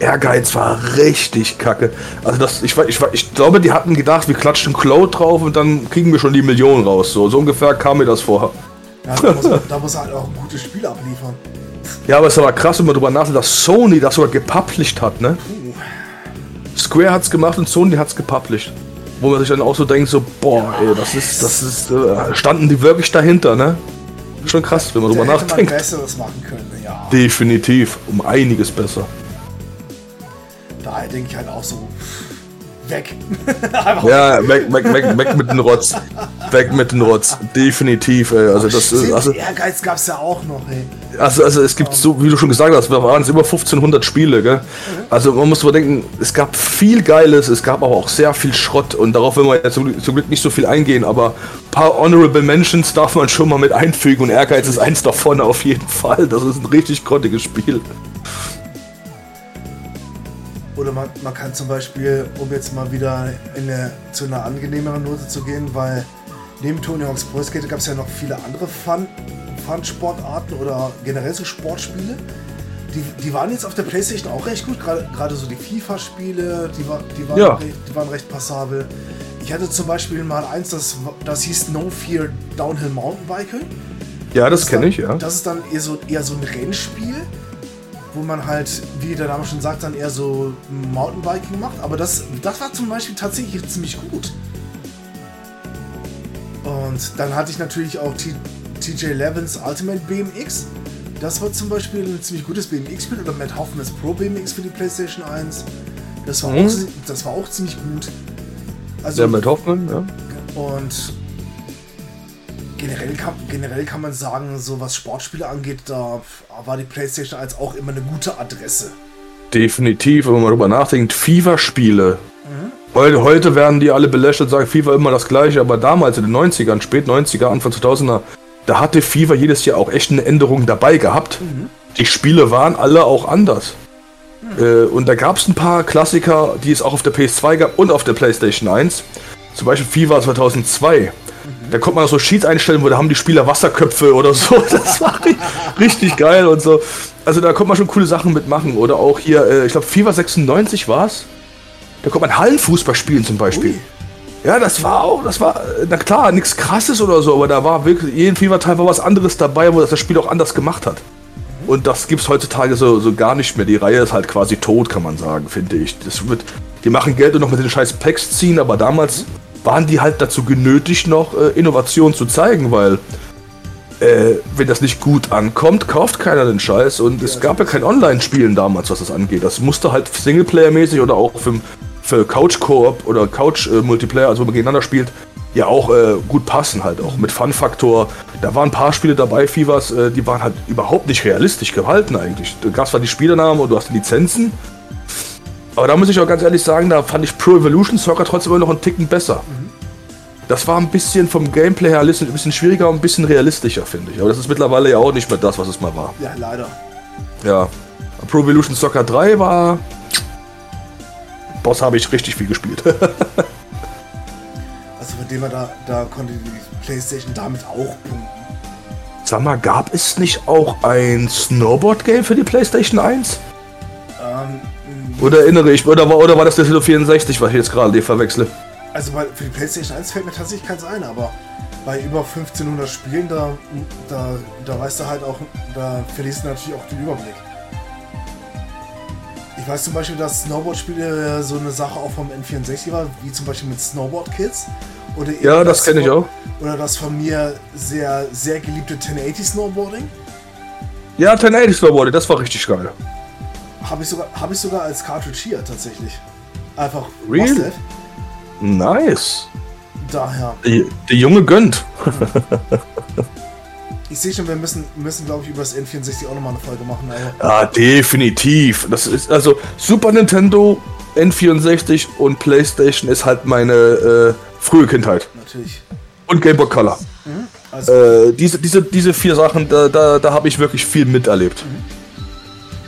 S2: Ehrgeiz war richtig kacke. Also das, ich, ich, ich glaube, die hatten gedacht, wir klatschen Cloud drauf und dann kriegen wir schon die Millionen raus. So, so ungefähr kam mir das vor.
S1: Ja, da, muss, man- da muss er halt auch ein gutes Spiel abliefern.
S2: Ja, aber es ist aber krass, wenn man drüber nachdenkt, dass Sony das sogar gepublished hat, ne? Square hat's gemacht und Sony hat's gepublished. Wo man sich dann auch so denkt, so, boah, ey, das ist, das ist, äh, standen die wirklich dahinter, ne? Schon krass, wenn man
S1: Da
S2: drüber
S1: hätte man
S2: nachdenkt.
S1: Besseres machen können, ja.
S2: Definitiv, um einiges besser.
S1: Daher denke ich halt auch so, weg.
S2: Ja, weg, weg, weg, weg mit den Rotz. Weg mit den Rotz. Definitiv, ey. Also das ist, also,
S1: Ehrgeiz gab es ja auch noch, ey.
S2: Also, also es gibt so, wie du schon gesagt hast, wir waren jetzt über 1500 Spiele, gell? Also man muss überdenken, es gab viel Geiles, es gab aber auch sehr viel Schrott und darauf will man jetzt zum, zum Glück nicht so viel eingehen, aber ein paar Honorable Mentions darf man schon mal mit einfügen und Ehrgeiz ist eins davon auf jeden Fall. Das ist ein richtig grottiges Spiel.
S1: Oder man, man kann zum Beispiel, um jetzt mal wieder in eine, zu einer angenehmeren Note zu gehen, weil neben Tony Hawk's Pro Skater gab es ja noch viele andere Fun, Fun-Sportarten oder generell so Sportspiele. Die, die waren jetzt auf der Playstation auch recht gut, gerade so die FIFA-Spiele, die, war, die, waren
S2: Ja.
S1: recht, die waren recht passabel. Ich hatte zum Beispiel mal eins, das, das hieß No Fear Downhill Mountainbiking.
S2: Ja, das
S1: ist
S2: kenne ich, ja.
S1: Das ist dann eher so, eher so ein Rennspiel, wo man halt, wie der Name schon sagt, dann eher so Mountainbiking macht. Aber das, das war zum Beispiel tatsächlich ziemlich gut. Und dann hatte ich natürlich auch T- TJ Levins Ultimate BMX. Das war zum Beispiel ein ziemlich gutes BMX-Spiel. Oder Matt Hoffmans Pro BMX für die PlayStation 1. Das war,
S2: Mhm.
S1: auch, das war auch ziemlich gut. Also,
S2: Der mit Hoffmann, ja.
S1: und generell kann, generell kann man sagen, so was Sportspiele angeht, da war die PlayStation 1 auch immer eine gute Adresse.
S2: Definitiv, wenn man mal drüber nachdenkt, FIFA-Spiele. Heute, heute werden die alle belächelt, sagen FIFA immer das gleiche, aber damals in den 90ern, spät 90er, Anfang 2000er, da hatte FIFA jedes Jahr auch echt eine Änderung dabei gehabt. Die Spiele waren alle auch anders. Äh, und da gab es ein paar Klassiker, die es auch auf der PS2 gab und auf der PlayStation 1. Zum Beispiel FIFA 2002. Da konnte man so Sheets einstellen, wo da haben die Spieler Wasserköpfe oder so. Das war ri richtig geil und so. Also da konnte man schon coole Sachen mitmachen. Oder auch hier, äh, ich glaube FIFA 96 war es. Da konnte man Hallenfußball spielen zum Beispiel.
S1: Ui.
S2: Ja, das war auch, das war, äh, na klar, nichts krasses oder so, aber da war wirklich, jeden FIFA-Teil war was anderes dabei, wo das das Spiel auch anders gemacht hat. Und das gibt's heutzutage so, so gar nicht mehr. Die Reihe ist halt quasi tot, kann man sagen, finde ich. Das wird, die machen Geld und noch mit den scheiß Packs ziehen, aber damals waren die halt dazu genötigt, noch äh, Innovation zu zeigen, weil äh, wenn das nicht gut ankommt, kauft keiner den Scheiß. Und es gab ja kein Online-Spielen damals, was das angeht. Das musste halt Singleplayer-mäßig oder auch für, für Couch-Koop oder Couch-Multiplayer, also wenn man gegeneinander spielt, ja auch äh, gut passen halt auch mit Fun-Faktor. Da waren ein paar Spiele dabei, FIVAs, äh, die waren halt überhaupt nicht realistisch gehalten eigentlich. Du gab zwar die Spielernamen und du hast die Lizenzen, aber da muss ich auch ganz ehrlich sagen, da fand ich Pro Evolution Soccer trotzdem immer noch einen Ticken besser. Das war ein bisschen vom Gameplay her ein bisschen schwieriger und ein bisschen realistischer, finde ich. Aber das ist mittlerweile ja auch nicht mehr das, was es mal war.
S1: Ja, leider.
S2: Ja. Pro Evolution Soccer 3 war. Boss habe ich richtig viel gespielt.
S1: Also von dem her, da, da konnte die PlayStation damit auch punkten.
S2: Sag mal, gab es nicht auch ein Snowboard-Game für die PlayStation 1?
S1: Ähm,
S2: Oder erinnere ich, oder war, oder war das der Nintendo 64, was ich jetzt gerade verwechsle?
S1: also bei, für die PlayStation 1 fällt mir tatsächlich keins ein, aber bei über 1500 Spielen, da, da, da weißt du halt auch, da verlierst du natürlich auch den Überblick. Ich weiß zum Beispiel, dass Snowboard-Spiele so eine Sache auch vom N64 war, wie zum Beispiel mit Snowboard Kids. Oder
S2: Ja, das kenne ich auch.
S1: Oder das von mir sehr, sehr geliebte 1080 Snowboarding.
S2: Ja, 1080 Snowboard, das war richtig geil.
S1: Habe ich, sogar, hab ich sogar als Cartridge hier tatsächlich. Einfach
S2: Real? Nice.
S1: Daher.
S2: Der, der Junge gönnt.
S1: Ich sehe schon, wir müssen, müssen glaube ich, über das N64 auch nochmal eine Folge machen. Aber
S2: Ja, definitiv. Das ist also Super Nintendo, N64 und PlayStation ist halt meine äh, frühe Kindheit.
S1: natürlich.
S2: Und Game Boy Color.
S1: Also,
S2: Äh, diese, diese, diese vier Sachen, da, da, da habe ich wirklich viel miterlebt.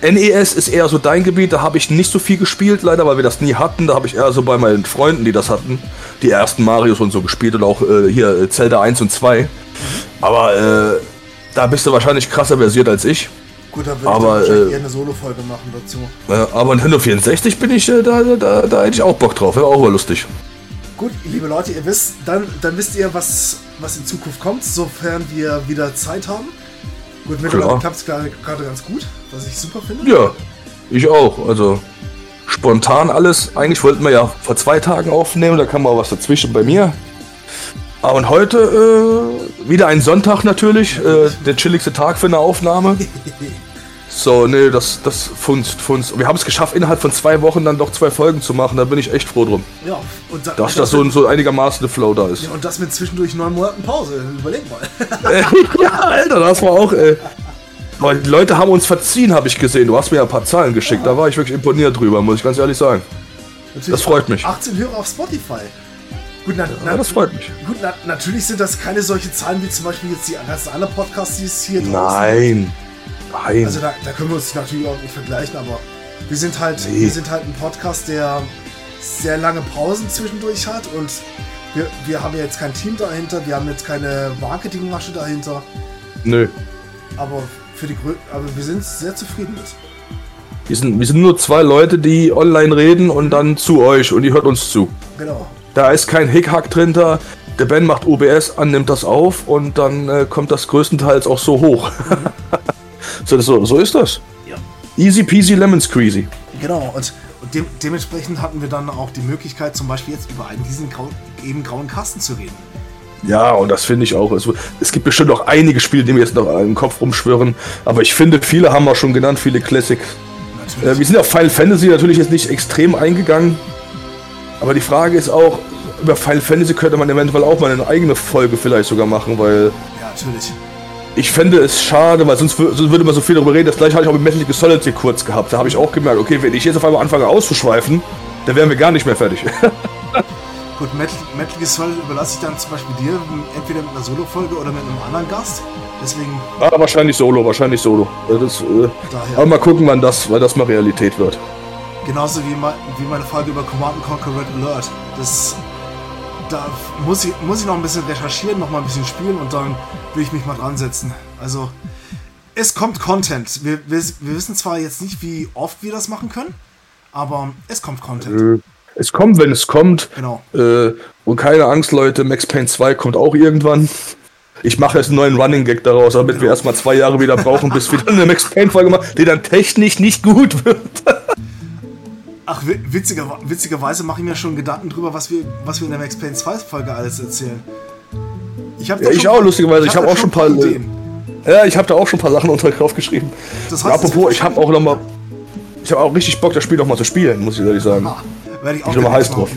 S2: NES ist eher so dein Gebiet, da habe ich nicht so viel gespielt, leider, weil wir das nie hatten. Da habe ich eher so bei meinen Freunden, die das hatten, die ersten Marios und so gespielt und auch äh, hier äh, Zelda 1 und 2. Aber äh, da bist du wahrscheinlich krasser versiert als ich.
S1: gut, da würde
S2: aber,
S1: ich dann
S2: äh,
S1: eher eine Solo-Folge machen dazu.
S2: Äh, aber Nintendo 64 bin ich, äh, da, da, da hätte ich auch Bock drauf, wäre auch mal lustig.
S1: Gut, liebe Leute, ihr wisst, dann, dann wisst ihr, was, was in Zukunft kommt, sofern wir wieder Zeit haben. Gut, mittlerweile klappt es gerade ganz gut, was ich super finde.
S2: Ja, ich auch. Also spontan alles. Eigentlich wollten wir ja vor zwei Tagen aufnehmen, da kam mal was dazwischen bei mir. Ah, und heute äh, wieder ein Sonntag natürlich, äh, der chilligste Tag für eine Aufnahme. So, nee, das, das funzt, funzt. Wir haben es geschafft, innerhalb von zwei Wochen dann doch zwei Folgen zu machen. Da bin ich echt froh drum.
S1: Ja, und
S2: da, dass das so, so einigermaßen der Flow da ist. Ja,
S1: und das mit zwischendurch neun Monaten Pause. Überleg mal.
S2: ja, Alter, das war auch, ey. Aber die Leute haben uns verziehen, habe ich gesehen. Du hast mir ein paar Zahlen geschickt. Ja. Da war ich wirklich imponiert drüber, muss ich ganz ehrlich sagen. Natürlich das freut mich.
S1: 18 Hörer auf Spotify.
S2: Gut, na, ja, das freut mich.
S1: Gut, na, natürlich sind das keine solche Zahlen wie zum Beispiel jetzt die ganzen anderen Podcasts, die es hier
S2: draußen Nein.
S1: Nein. Also da, da, können wir uns natürlich auch nicht vergleichen, aber wir sind halt, nee. wir sind halt ein Podcast, der sehr lange Pausen zwischendurch hat und wir, wir haben jetzt kein Team dahinter, wir haben jetzt keine Marketingmasche dahinter.
S2: Nö.
S1: Aber für die aber wir sind sehr zufrieden mit.
S2: Wir sind, wir sind nur zwei Leute, die online reden und dann zu euch und ihr hört uns zu.
S1: Genau.
S2: Da ist kein Hickhack drin, da. Der Ben macht OBS an, nimmt das auf und dann äh, kommt das größtenteils auch so hoch. So, so, so, ist das.
S1: Ja.
S2: Easy peasy lemon squeezy.
S1: Genau, und, und de dementsprechend hatten wir dann auch die Möglichkeit, zum Beispiel jetzt über einen diesen grau eben grauen Kasten zu reden.
S2: Ja, und das finde ich auch. Also, es gibt bestimmt auch einige Spiele, die mir jetzt noch im Kopf rumschwirren. Aber ich finde, viele haben wir schon genannt, viele Classic. Äh, wir sind auf Final Fantasy natürlich jetzt nicht extrem eingegangen. Aber die Frage ist auch, über Final Fantasy könnte man eventuell auch mal eine eigene Folge vielleicht sogar machen, weil.
S1: Ja, natürlich.
S2: Ich fände es schade, weil sonst, sonst, würde man so viel darüber reden. Das gleiche hatte ich auch mit Metal Gear Solid hier kurz gehabt. Da habe ich auch gemerkt, okay, wenn ich jetzt auf einmal anfange auszuschweifen, dann wären wir gar nicht mehr fertig.
S1: Gut, Metal, Metal Gear Solid überlasse ich dann zum Beispiel dir, entweder mit einer Solo-Folge oder mit einem anderen Gast. Deswegen.
S2: Ah, wahrscheinlich Solo, wahrscheinlich Solo. Das, äh, aber mal gucken, wann das, weil das mal Realität wird.
S1: Genauso wie, wie meine Frage über Command Conquer Red Alert. Das, da muss ich, muss ich noch ein bisschen recherchieren, noch mal ein bisschen spielen und dann will ich mich mal dran setzen. Also, es kommt Content. Wir, wir, wir wissen zwar jetzt nicht, wie oft wir das machen können, aber es kommt Content.
S2: Äh, es kommt, wenn es kommt.
S1: Genau.
S2: Äh, und keine Angst, Leute, Max Payne 2 kommt auch irgendwann. Ich mache jetzt einen neuen Running Gag daraus, damit genau. wir erstmal zwei Jahre wieder brauchen, bis wir dann eine Max Payne Folge machen, die dann technisch nicht gut wird.
S1: Ach, witziger, witzigerweise mache ich mir schon Gedanken drüber, was wir, was wir in der Max Payne 2 Folge alles erzählen.
S2: Ich habe ja, ich auch lustigerweise, ich habe hab auch schon ein paar Ideen. Ja, ich habe da auch schon ein paar Sachen unter drauf geschrieben. Das heißt, apropos, ich habe auch noch mal ich habe auch richtig Bock, das Spiel noch mal zu spielen, muss ich ehrlich sagen. Ah,
S1: werde ich auch
S2: ich bin mal heiß drauf.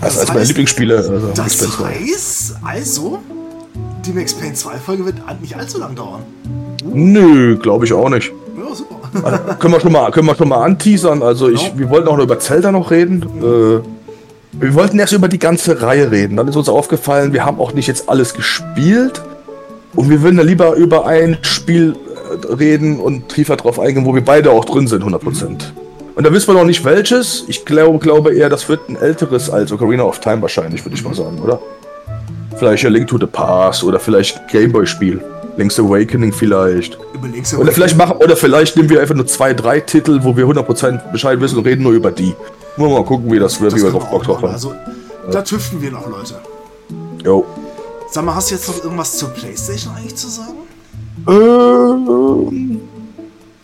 S2: Das, das ist meine Lieblingsspiele. Also
S1: das heißt also, die Max Payne 2 Folge wird nicht allzu lang dauern.
S2: Nö, glaube ich auch nicht. Ja, super. Also, können, wir schon mal, können wir schon mal anteasern. Also ich, genau. wir wollten auch noch über Zelda noch reden. Mhm. Äh, wir wollten erst über die ganze Reihe reden. Dann ist uns aufgefallen, wir haben auch nicht jetzt alles gespielt. Und wir würden da lieber über ein Spiel äh, reden und tiefer drauf eingehen, wo wir beide auch drin sind, 100%. Mhm. Und da wissen wir noch nicht welches. Ich glaube, glaube eher, das wird ein älteres als Ocarina of Time wahrscheinlich, würde ich mal sagen, oder? Vielleicht A Link to the Past oder vielleicht Gameboy-Spiel. Link's Awakening vielleicht. Link's Awakening. Oder vielleicht machen, oder vielleicht nehmen wir einfach nur zwei, drei Titel, wo wir 100% Bescheid wissen und reden nur über die. Wir mal gucken, wie das wird, das wie wir drauf Bock drauf haben.
S1: Also, ja. da tüften wir noch, Leute.
S2: Jo.
S1: Sag mal, hast du jetzt noch irgendwas zur Playstation eigentlich zu sagen?
S2: Ähm.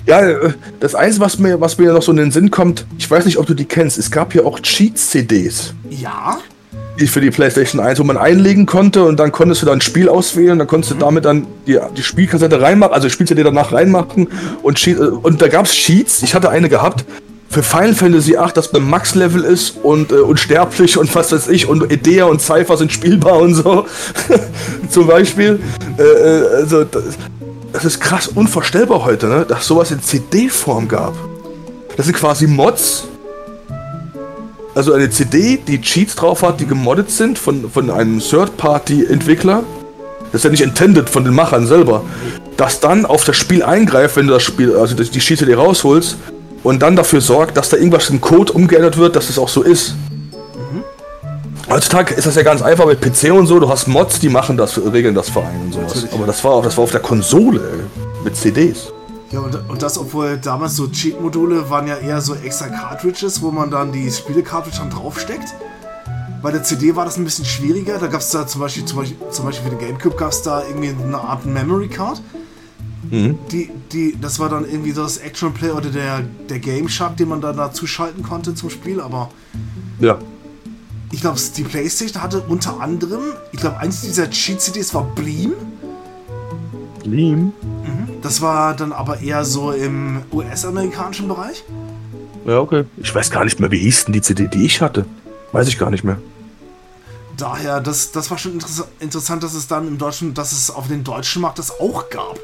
S2: Ja, äh, das Einzige, was mir, was mir noch so in den Sinn kommt, ich weiß nicht, ob du die kennst, es gab ja auch Cheat-CDs.
S1: Ja?
S2: Für die PlayStation 1, wo man einlegen konnte und dann konntest du dann ein Spiel auswählen, dann konntest du mhm. damit dann die, die Spielkassette reinmachen, also Spiel-CD danach reinmachen und, äh, und da gab es Cheats, ich hatte eine gehabt, für Final Fantasy 8, das beim Max-Level ist und äh, unsterblich und was weiß ich und Edea und Cypher sind spielbar und so. Zum Beispiel. Äh, äh, also, das, das, ist krass unvorstellbar heute, ne? dass sowas in CD-Form gab. Das sind quasi Mods, also eine CD, die Cheats drauf hat, die gemoddet sind von, von einem Third-Party-Entwickler. Das ist ja nicht intended von den Machern selber. Das dann auf das Spiel eingreift, wenn du das Spiel, also die Cheat-CD rausholst und dann dafür sorgt, dass da irgendwas im Code umgeändert wird, dass es das auch so ist. Mhm. Heutzutage ist das ja ganz einfach mit PC und so. Du hast Mods, die machen das, regeln das Verein und sowas. Aber das war, das war auf der Konsole mit CDs.
S1: Ja, und, und das, obwohl damals so Cheat-Module waren ja eher so extra Cartridges, wo man dann die Spiele-Cartridge dann draufsteckt. Bei der CD war das ein bisschen schwieriger. Da gab es da zum Beispiel, zum Beispiel, zum Beispiel für den Gamecube gab es da irgendwie eine Art Memory Card. Mhm. Die, die, das war dann irgendwie das Action Play oder der, der Game Shark, den man dann da zuschalten konnte zum Spiel, aber.
S2: Ja.
S1: Ich glaube, die PlayStation hatte unter anderem, ich glaube, eins dieser Cheat-CDs war Bleam.
S2: Bleam?
S1: Mhm. Das war dann aber eher so im US-amerikanischen Bereich.
S2: Ja, okay. Ich weiß gar nicht mehr, wie hieß denn die CD, die ich hatte. Weiß ich gar nicht mehr.
S1: Daher, das, das war schon interess interessant, dass es dann im deutschen, dass es auf den deutschen Markt das auch gab.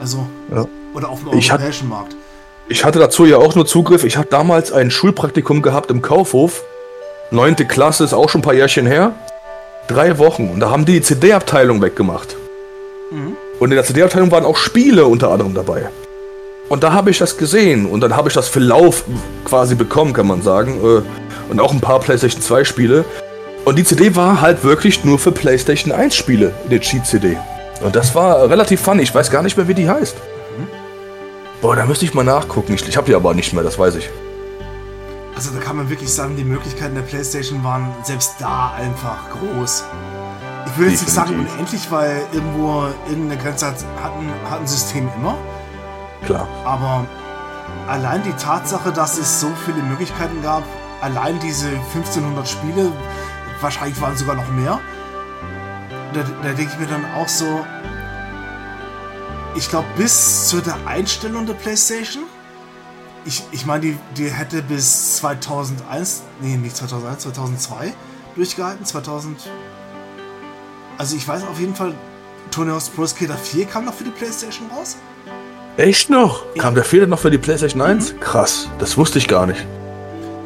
S1: Also,
S2: ja.
S1: oder auf dem
S2: europäischen Markt. Ich hatte dazu ja auch nur Zugriff. Ich hatte damals ein Schulpraktikum gehabt im Kaufhof. Neunte Klasse ist auch schon ein paar Jährchen her. Drei Wochen. Und da haben die die CD-Abteilung weggemacht. Und in der CD-Abteilung waren auch Spiele unter anderem dabei. Und da habe ich das gesehen. Und dann habe ich das für Lauf quasi bekommen, kann man sagen. Äh, und auch ein paar PlayStation 2 Spiele. Und die CD war halt wirklich nur für PlayStation 1 Spiele, die Cheat-CD. Und das war relativ funny. Ich weiß gar nicht mehr, wie die heißt. Mhm. Boah, da müsste ich mal nachgucken. Ich, ich habe die aber nicht mehr, das weiß ich.
S1: Also da kann man wirklich sagen, die Möglichkeiten der PlayStation waren selbst da einfach groß. Ich würde jetzt nicht sagen unendlich, weil irgendwo irgendeine Grenze hat, hat, ein, hat ein System immer.
S2: Klar.
S1: Aber allein die Tatsache, dass es so viele Möglichkeiten gab, allein diese 1500 Spiele, wahrscheinlich waren es sogar noch mehr, da, da denke ich mir dann auch so, ich glaube, bis zu der Einstellung der PlayStation, ich, ich meine, die, die hätte bis 2001, nee, nicht 2001, 2002 durchgehalten, 2000. Also ich weiß auf jeden Fall, Tony Hawk's Pro Skater 4 kam noch für die PlayStation raus.
S2: Echt noch? Ja. Kam der 4 noch für die PlayStation 1? Mhm. Krass, das wusste ich gar nicht.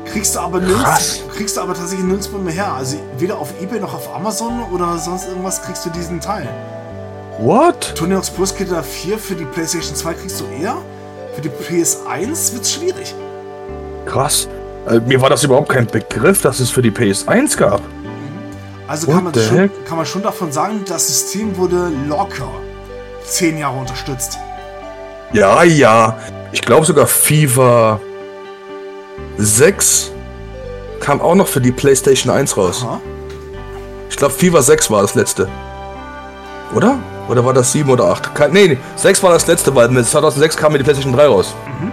S1: Kriegst du aber nirgends, kriegst du aber tatsächlich nirgendwo mehr her. Also weder auf Ebay noch auf Amazon oder sonst irgendwas kriegst du diesen Teil.
S2: What?
S1: Tony Hawk's Pro Skater 4 für die PlayStation 2 kriegst du eher. Für die PS1 wird's schwierig.
S2: Krass. Also, mir war das überhaupt kein Begriff, dass es für die PS1 gab.
S1: Also kann man, schon, kann man schon davon sagen, das System wurde locker zehn Jahre unterstützt.
S2: Ja, ja. Ich glaube sogar FIFA 6 kam auch noch für die PlayStation 1 raus. Aha. Ich glaube, FIFA 6 war das letzte. Oder? Oder war das 7 oder 8? Kein, nee, nee, 6 war das letzte, weil mit 2006 kam mir die PlayStation 3 raus. Mhm.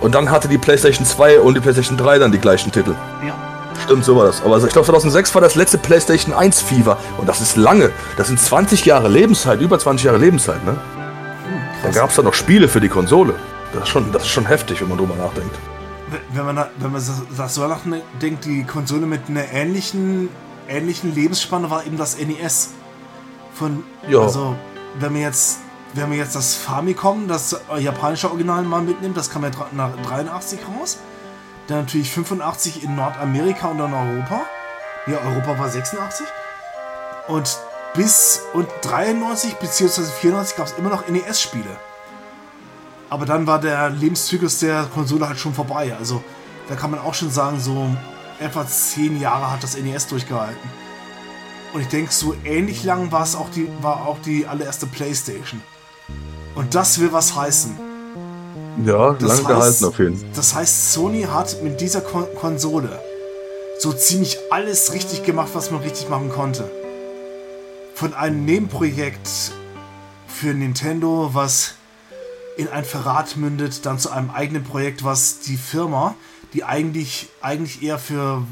S2: Und dann hatte die PlayStation 2 und die PlayStation 3 dann die gleichen Titel.
S1: Ja.
S2: Stimmt, so war das. Aber ich glaube, 2006 war das letzte PlayStation 1 FIFA. Und das ist lange. Das sind 20 Jahre Lebenszeit, über 20 Jahre Lebenszeit, ne? Hm, dann gab es da noch Spiele für die Konsole. Das ist, schon, das ist schon heftig, wenn man drüber nachdenkt
S1: wenn man, wenn man das so nachdenkt, die Konsole mit einer ähnlichen, ähnlichen Lebensspanne war eben das NES. Von,
S2: ja.
S1: Also, wenn man jetzt, wenn man jetzt das Famicom, das japanische Original mal mitnimmt, das kam ja nach 83 raus. Dann natürlich 85 in Nordamerika und dann Europa. Ja, Europa war 86. Und bis und 93 bzw. 94 gab es immer noch NES-Spiele. Aber dann war der Lebenszyklus der Konsole halt schon vorbei. Also da kann man auch schon sagen, so etwa zehn Jahre hat das NES durchgehalten. Und ich denke, so ähnlich lang war es auch die, war auch die allererste Playstation. Und das will was heißen.
S2: Ja, das lang heißt, gehalten auf jeden Fall.
S1: Das heißt, Sony hat mit dieser Kon Konsole so ziemlich alles richtig gemacht, was man richtig machen konnte. Von einem Nebenprojekt für Nintendo, was in ein Verrat mündet, dann zu einem eigenen Projekt, was die Firma, die eigentlich, eigentlich eher für,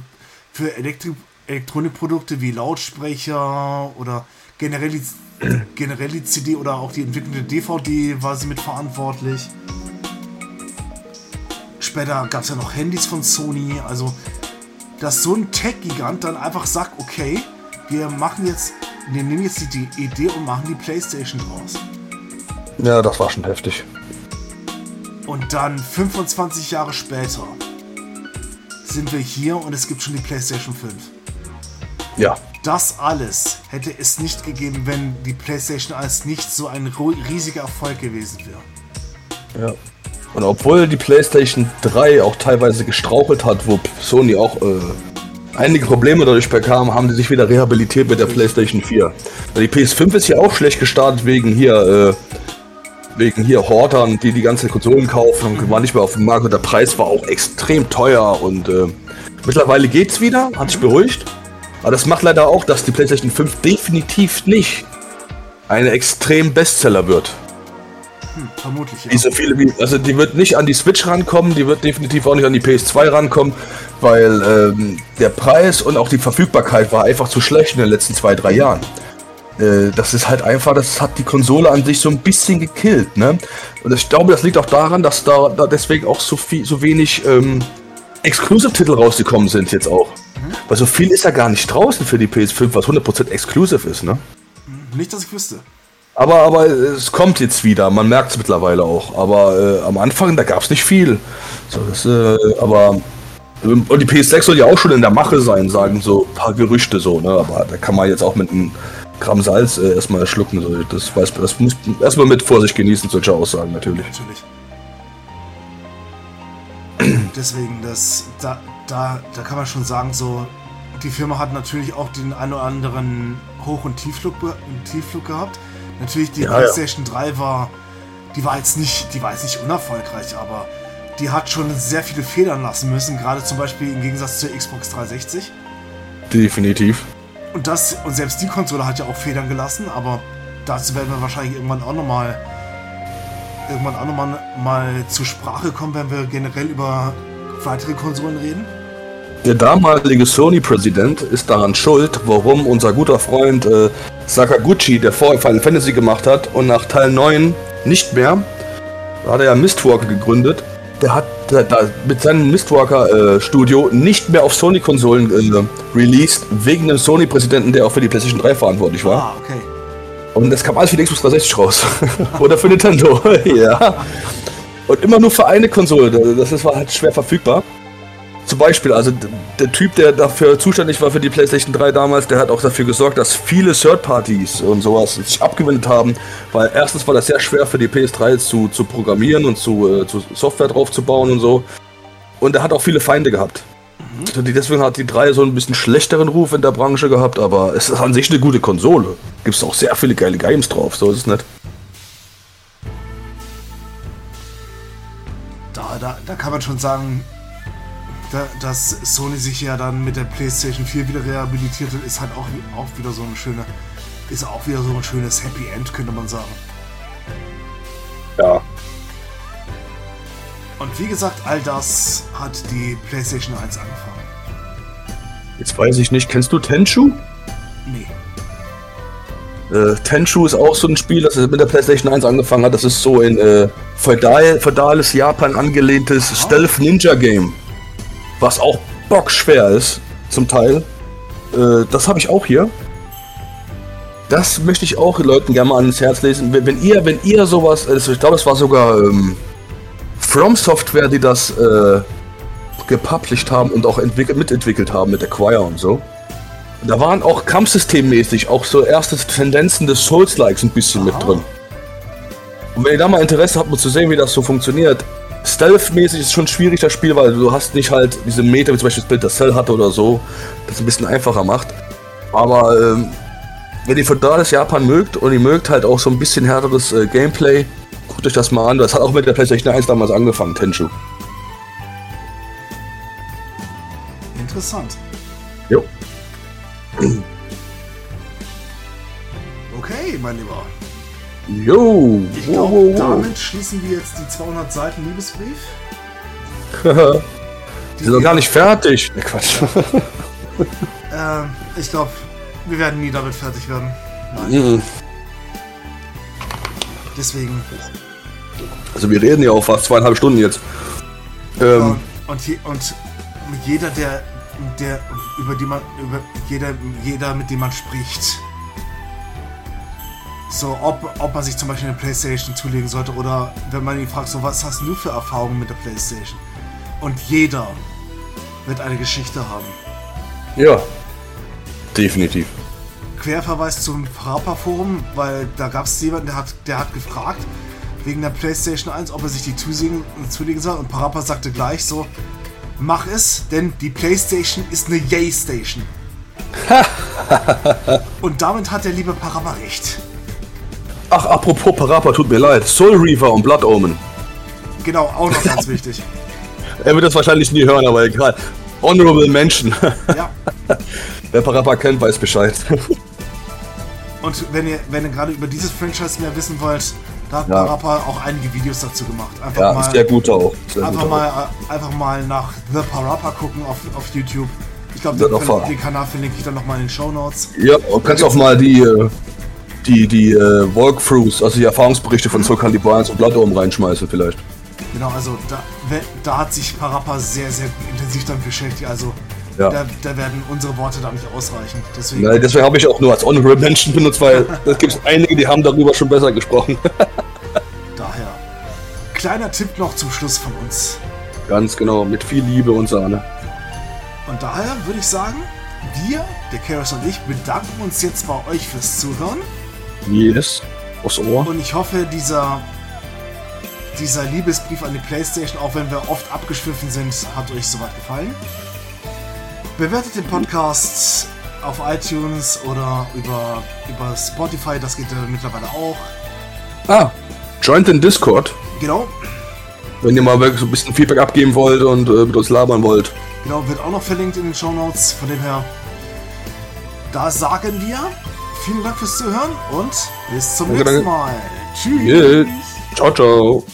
S1: für Elektri Elektronikprodukte wie Lautsprecher oder generell die, generell die CD oder auch die entwickelte DVD war sie mitverantwortlich. Später gab es ja noch Handys von Sony, also dass so ein Tech-Gigant dann einfach sagt, okay, wir machen jetzt, wir nehmen jetzt die Idee und machen die Playstation draus.
S2: Ja, das war schon heftig.
S1: Und dann 25 Jahre später sind wir hier und es gibt schon die PlayStation 5.
S2: Ja.
S1: Das alles hätte es nicht gegeben, wenn die PlayStation 1 nicht so ein riesiger Erfolg gewesen wäre.
S2: Ja. Und obwohl die PlayStation 3 auch teilweise gestrauchelt hat, wo Sony auch äh, einige Probleme dadurch bekam, haben die sich wieder rehabilitiert mit der PlayStation 4. Die PS5 ist ja auch schlecht gestartet wegen hier äh, wegen hier Hortern, die die ganze Konsolen kaufen und war nicht mehr auf dem Markt und der Preis war auch extrem teuer und äh, mittlerweile geht's wieder, hat sich beruhigt. Aber das macht leider auch, dass die PlayStation 5 definitiv nicht eine extrem Bestseller wird. Hm, vermutlich. Ja. so viele wie, also die wird nicht an die Switch rankommen, die wird definitiv auch nicht an die PS2 rankommen, weil ähm, der Preis und auch die Verfügbarkeit war einfach zu schlecht in den letzten zwei, drei Jahren. Äh, das ist halt einfach, das hat die Konsole an sich so ein bisschen gekillt, ne? Und ich glaube, das liegt auch daran, dass da, da deswegen auch so viel, so wenig ähm, Exclusive-Titel rausgekommen sind jetzt auch. Mhm. Weil so viel ist ja gar nicht draußen für die PS5, was 100% Exclusive ist, ne?
S1: Nicht, dass ich wüsste.
S2: Aber, aber es kommt jetzt wieder, man merkt es mittlerweile auch. Aber äh, am Anfang, da gab es nicht viel. So, das, äh, aber und die PS6 soll ja auch schon in der Mache sein, sagen so ein paar Gerüchte so, ne? Aber da kann man jetzt auch mit einem Gramm Salz äh, erstmal schlucken. So. Das, weiß, das muss erstmal mit Vorsicht genießen, solche Aussagen natürlich. Natürlich.
S1: Deswegen, das, da, da, da kann man schon sagen, so, die Firma hat natürlich auch den einen oder anderen Hoch- und Tiefflug, Tiefflug gehabt. Natürlich, die ja, PlayStation ja. 3 war, die war jetzt nicht, die war jetzt nicht unerfolgreich, aber die hat schon sehr viele Federn lassen müssen, gerade zum Beispiel im Gegensatz zur Xbox 360.
S2: Definitiv.
S1: Und das, und selbst die Konsole hat ja auch Federn gelassen, aber dazu werden wir wahrscheinlich irgendwann auch nochmal irgendwann auch nochmal mal zur Sprache kommen, wenn wir generell über weitere Konsolen reden.
S2: Der damalige Sony-Präsident ist daran schuld, warum unser guter Freund äh, Sakaguchi, der vorher Final Fantasy gemacht hat und nach Teil 9 nicht mehr, da hat er ja Mistwalker gegründet, der hat da, da mit seinem Mistwalker-Studio äh, nicht mehr auf Sony-Konsolen äh, released, wegen dem Sony-Präsidenten, der auch für die PlayStation 3 verantwortlich war. Ah, okay. Und das kam alles für die Xbox 360 raus. Oder für Nintendo. ja. Und immer nur für eine Konsole. Das war halt schwer verfügbar. Zum Beispiel, also der Typ, der dafür zuständig war für die PlayStation 3 damals, der hat auch dafür gesorgt, dass viele Third-Parties und sowas sich abgewendet haben, weil erstens war das sehr schwer für die PS3 zu, zu programmieren und zu, äh, zu Software draufzubauen und so. Und er hat auch viele Feinde gehabt. Mhm. Deswegen hat die 3 so ein bisschen schlechteren Ruf in der Branche gehabt, aber es ist an sich eine gute Konsole. Gibt es auch sehr viele geile Games drauf, so ist es nicht.
S1: Da, da, da kann man schon sagen, da, dass Sony sich ja dann mit der PlayStation 4 wieder rehabilitiert hat, ist halt auch, auch wieder so eine schöne, ist auch wieder so ein schönes Happy End, könnte man sagen.
S2: Ja.
S1: Und wie gesagt, all das hat die PlayStation 1 angefangen.
S2: Jetzt weiß ich nicht, kennst du Tenchu? Nee. Äh, Tenchu ist auch so ein Spiel, das mit der PlayStation 1 angefangen hat. Das ist so ein äh, feudal, feudales Japan angelehntes Stealth Ninja Game was auch bockschwer ist, zum Teil. Äh, das habe ich auch hier. Das möchte ich auch Leuten gerne mal ans Herz lesen. Wenn, wenn ihr, wenn ihr sowas, also ich glaube, es war sogar ähm, From Software, die das äh, gepublished haben und auch mitentwickelt haben mit Acquire und so. Da waren auch kampfsystemmäßig auch so erste Tendenzen des Souls-Likes ein bisschen Aha. mit drin. Und wenn ihr da mal Interesse habt, mal zu sehen, wie das so funktioniert, Stealth-mäßig ist schon schwierig das Spiel, weil du hast nicht halt diese Meter, wie zum Beispiel Splinter Cell hatte oder so, das ein bisschen einfacher macht. Aber ähm, wenn ihr feudales Japan mögt und ihr mögt halt auch so ein bisschen härteres äh, Gameplay, guckt euch das mal an. Das hat auch mit der PlayStation 1 damals angefangen, Tenchu.
S1: Interessant.
S2: Jo.
S1: Okay, mein Lieber.
S2: Jo!
S1: Ich glaube, wow, wow, damit schließen wir jetzt die 200 Seiten Liebesbrief.
S2: die sind doch gar nicht fertig. Ne, Quatsch.
S1: ähm, ich glaube, wir werden nie damit fertig werden. Nein. Mhm. Deswegen.
S2: Also wir reden ja auch fast zweieinhalb Stunden jetzt.
S1: Ähm, und, und, und jeder, der, der über die man, über jeder, jeder, mit dem man spricht, so, ob, ob man sich zum Beispiel eine Playstation zulegen sollte oder wenn man ihn fragt, so, was hast du für Erfahrungen mit der Playstation? Und jeder wird eine Geschichte haben.
S2: Ja, definitiv.
S1: Querverweis zum Parappa-Forum, weil da gab es jemanden, der hat, der hat gefragt, wegen der PlayStation 1, ob er sich die zulegen, zulegen soll. Und Parappa sagte gleich so: Mach es, denn die PlayStation ist eine Yay-Station. und damit hat der liebe Parappa recht.
S2: Ach, apropos Parappa, tut mir leid. Soul Reaver und Blood Omen.
S1: Genau, auch noch ganz wichtig.
S2: Er wird das wahrscheinlich nie hören, aber egal. Honorable Mention.
S1: Ja.
S2: Wer Parappa kennt, weiß Bescheid.
S1: Und wenn ihr, wenn ihr gerade über dieses Franchise mehr wissen wollt, da hat
S2: Ja.
S1: Parappa auch einige Videos dazu gemacht. Einfach
S2: Ja,
S1: mal,
S2: ist sehr gut auch. Sehr
S1: einfach,
S2: gut
S1: mal äh, einfach mal nach The Parappa gucken auf, auf YouTube. Ich glaube, den,
S2: auch
S1: den Kanal verlinke ich dann nochmal in den Show Notes.
S2: Ja, und kannst auch mal die, äh, die, die äh, Walkthroughs, also die Erfahrungsberichte von Soul Calibur 1 und Bloodborne reinschmeißen vielleicht.
S1: Genau, also da, da hat sich Parappa sehr, sehr intensiv damit beschäftigt. Also
S2: Ja.
S1: da, da werden unsere Worte da nicht ausreichen. Deswegen,
S2: Ja, deswegen habe ich auch nur als Honorable Mention benutzt, weil es gibt einige, die haben darüber schon besser gesprochen.
S1: daher. Kleiner Tipp noch zum Schluss von uns.
S2: Ganz genau, mit viel Liebe und Sahne.
S1: Und daher würde ich sagen, wir, der Chaos und ich, bedanken uns jetzt bei euch fürs Zuhören.
S2: Yes. Aufs Ohr.
S1: Und ich hoffe, dieser, dieser Liebesbrief an die Playstation, auch wenn wir oft abgeschwiffen sind, hat euch soweit gefallen. Bewertet den Podcast auf iTunes oder über, über Spotify, das geht ja mittlerweile auch.
S2: Ah, joint den Discord,
S1: Genau,
S2: wenn ihr mal wirklich so ein bisschen Feedback abgeben wollt und äh, mit uns labern wollt.
S1: genau, wird auch noch verlinkt in den Show Notes. Von dem her, da sagen wir vielen Dank fürs Zuhören und bis zum
S2: Danke,
S1: nächsten
S2: danke.
S1: Mal. Tschüss.
S2: Yeah. Ciao, ciao.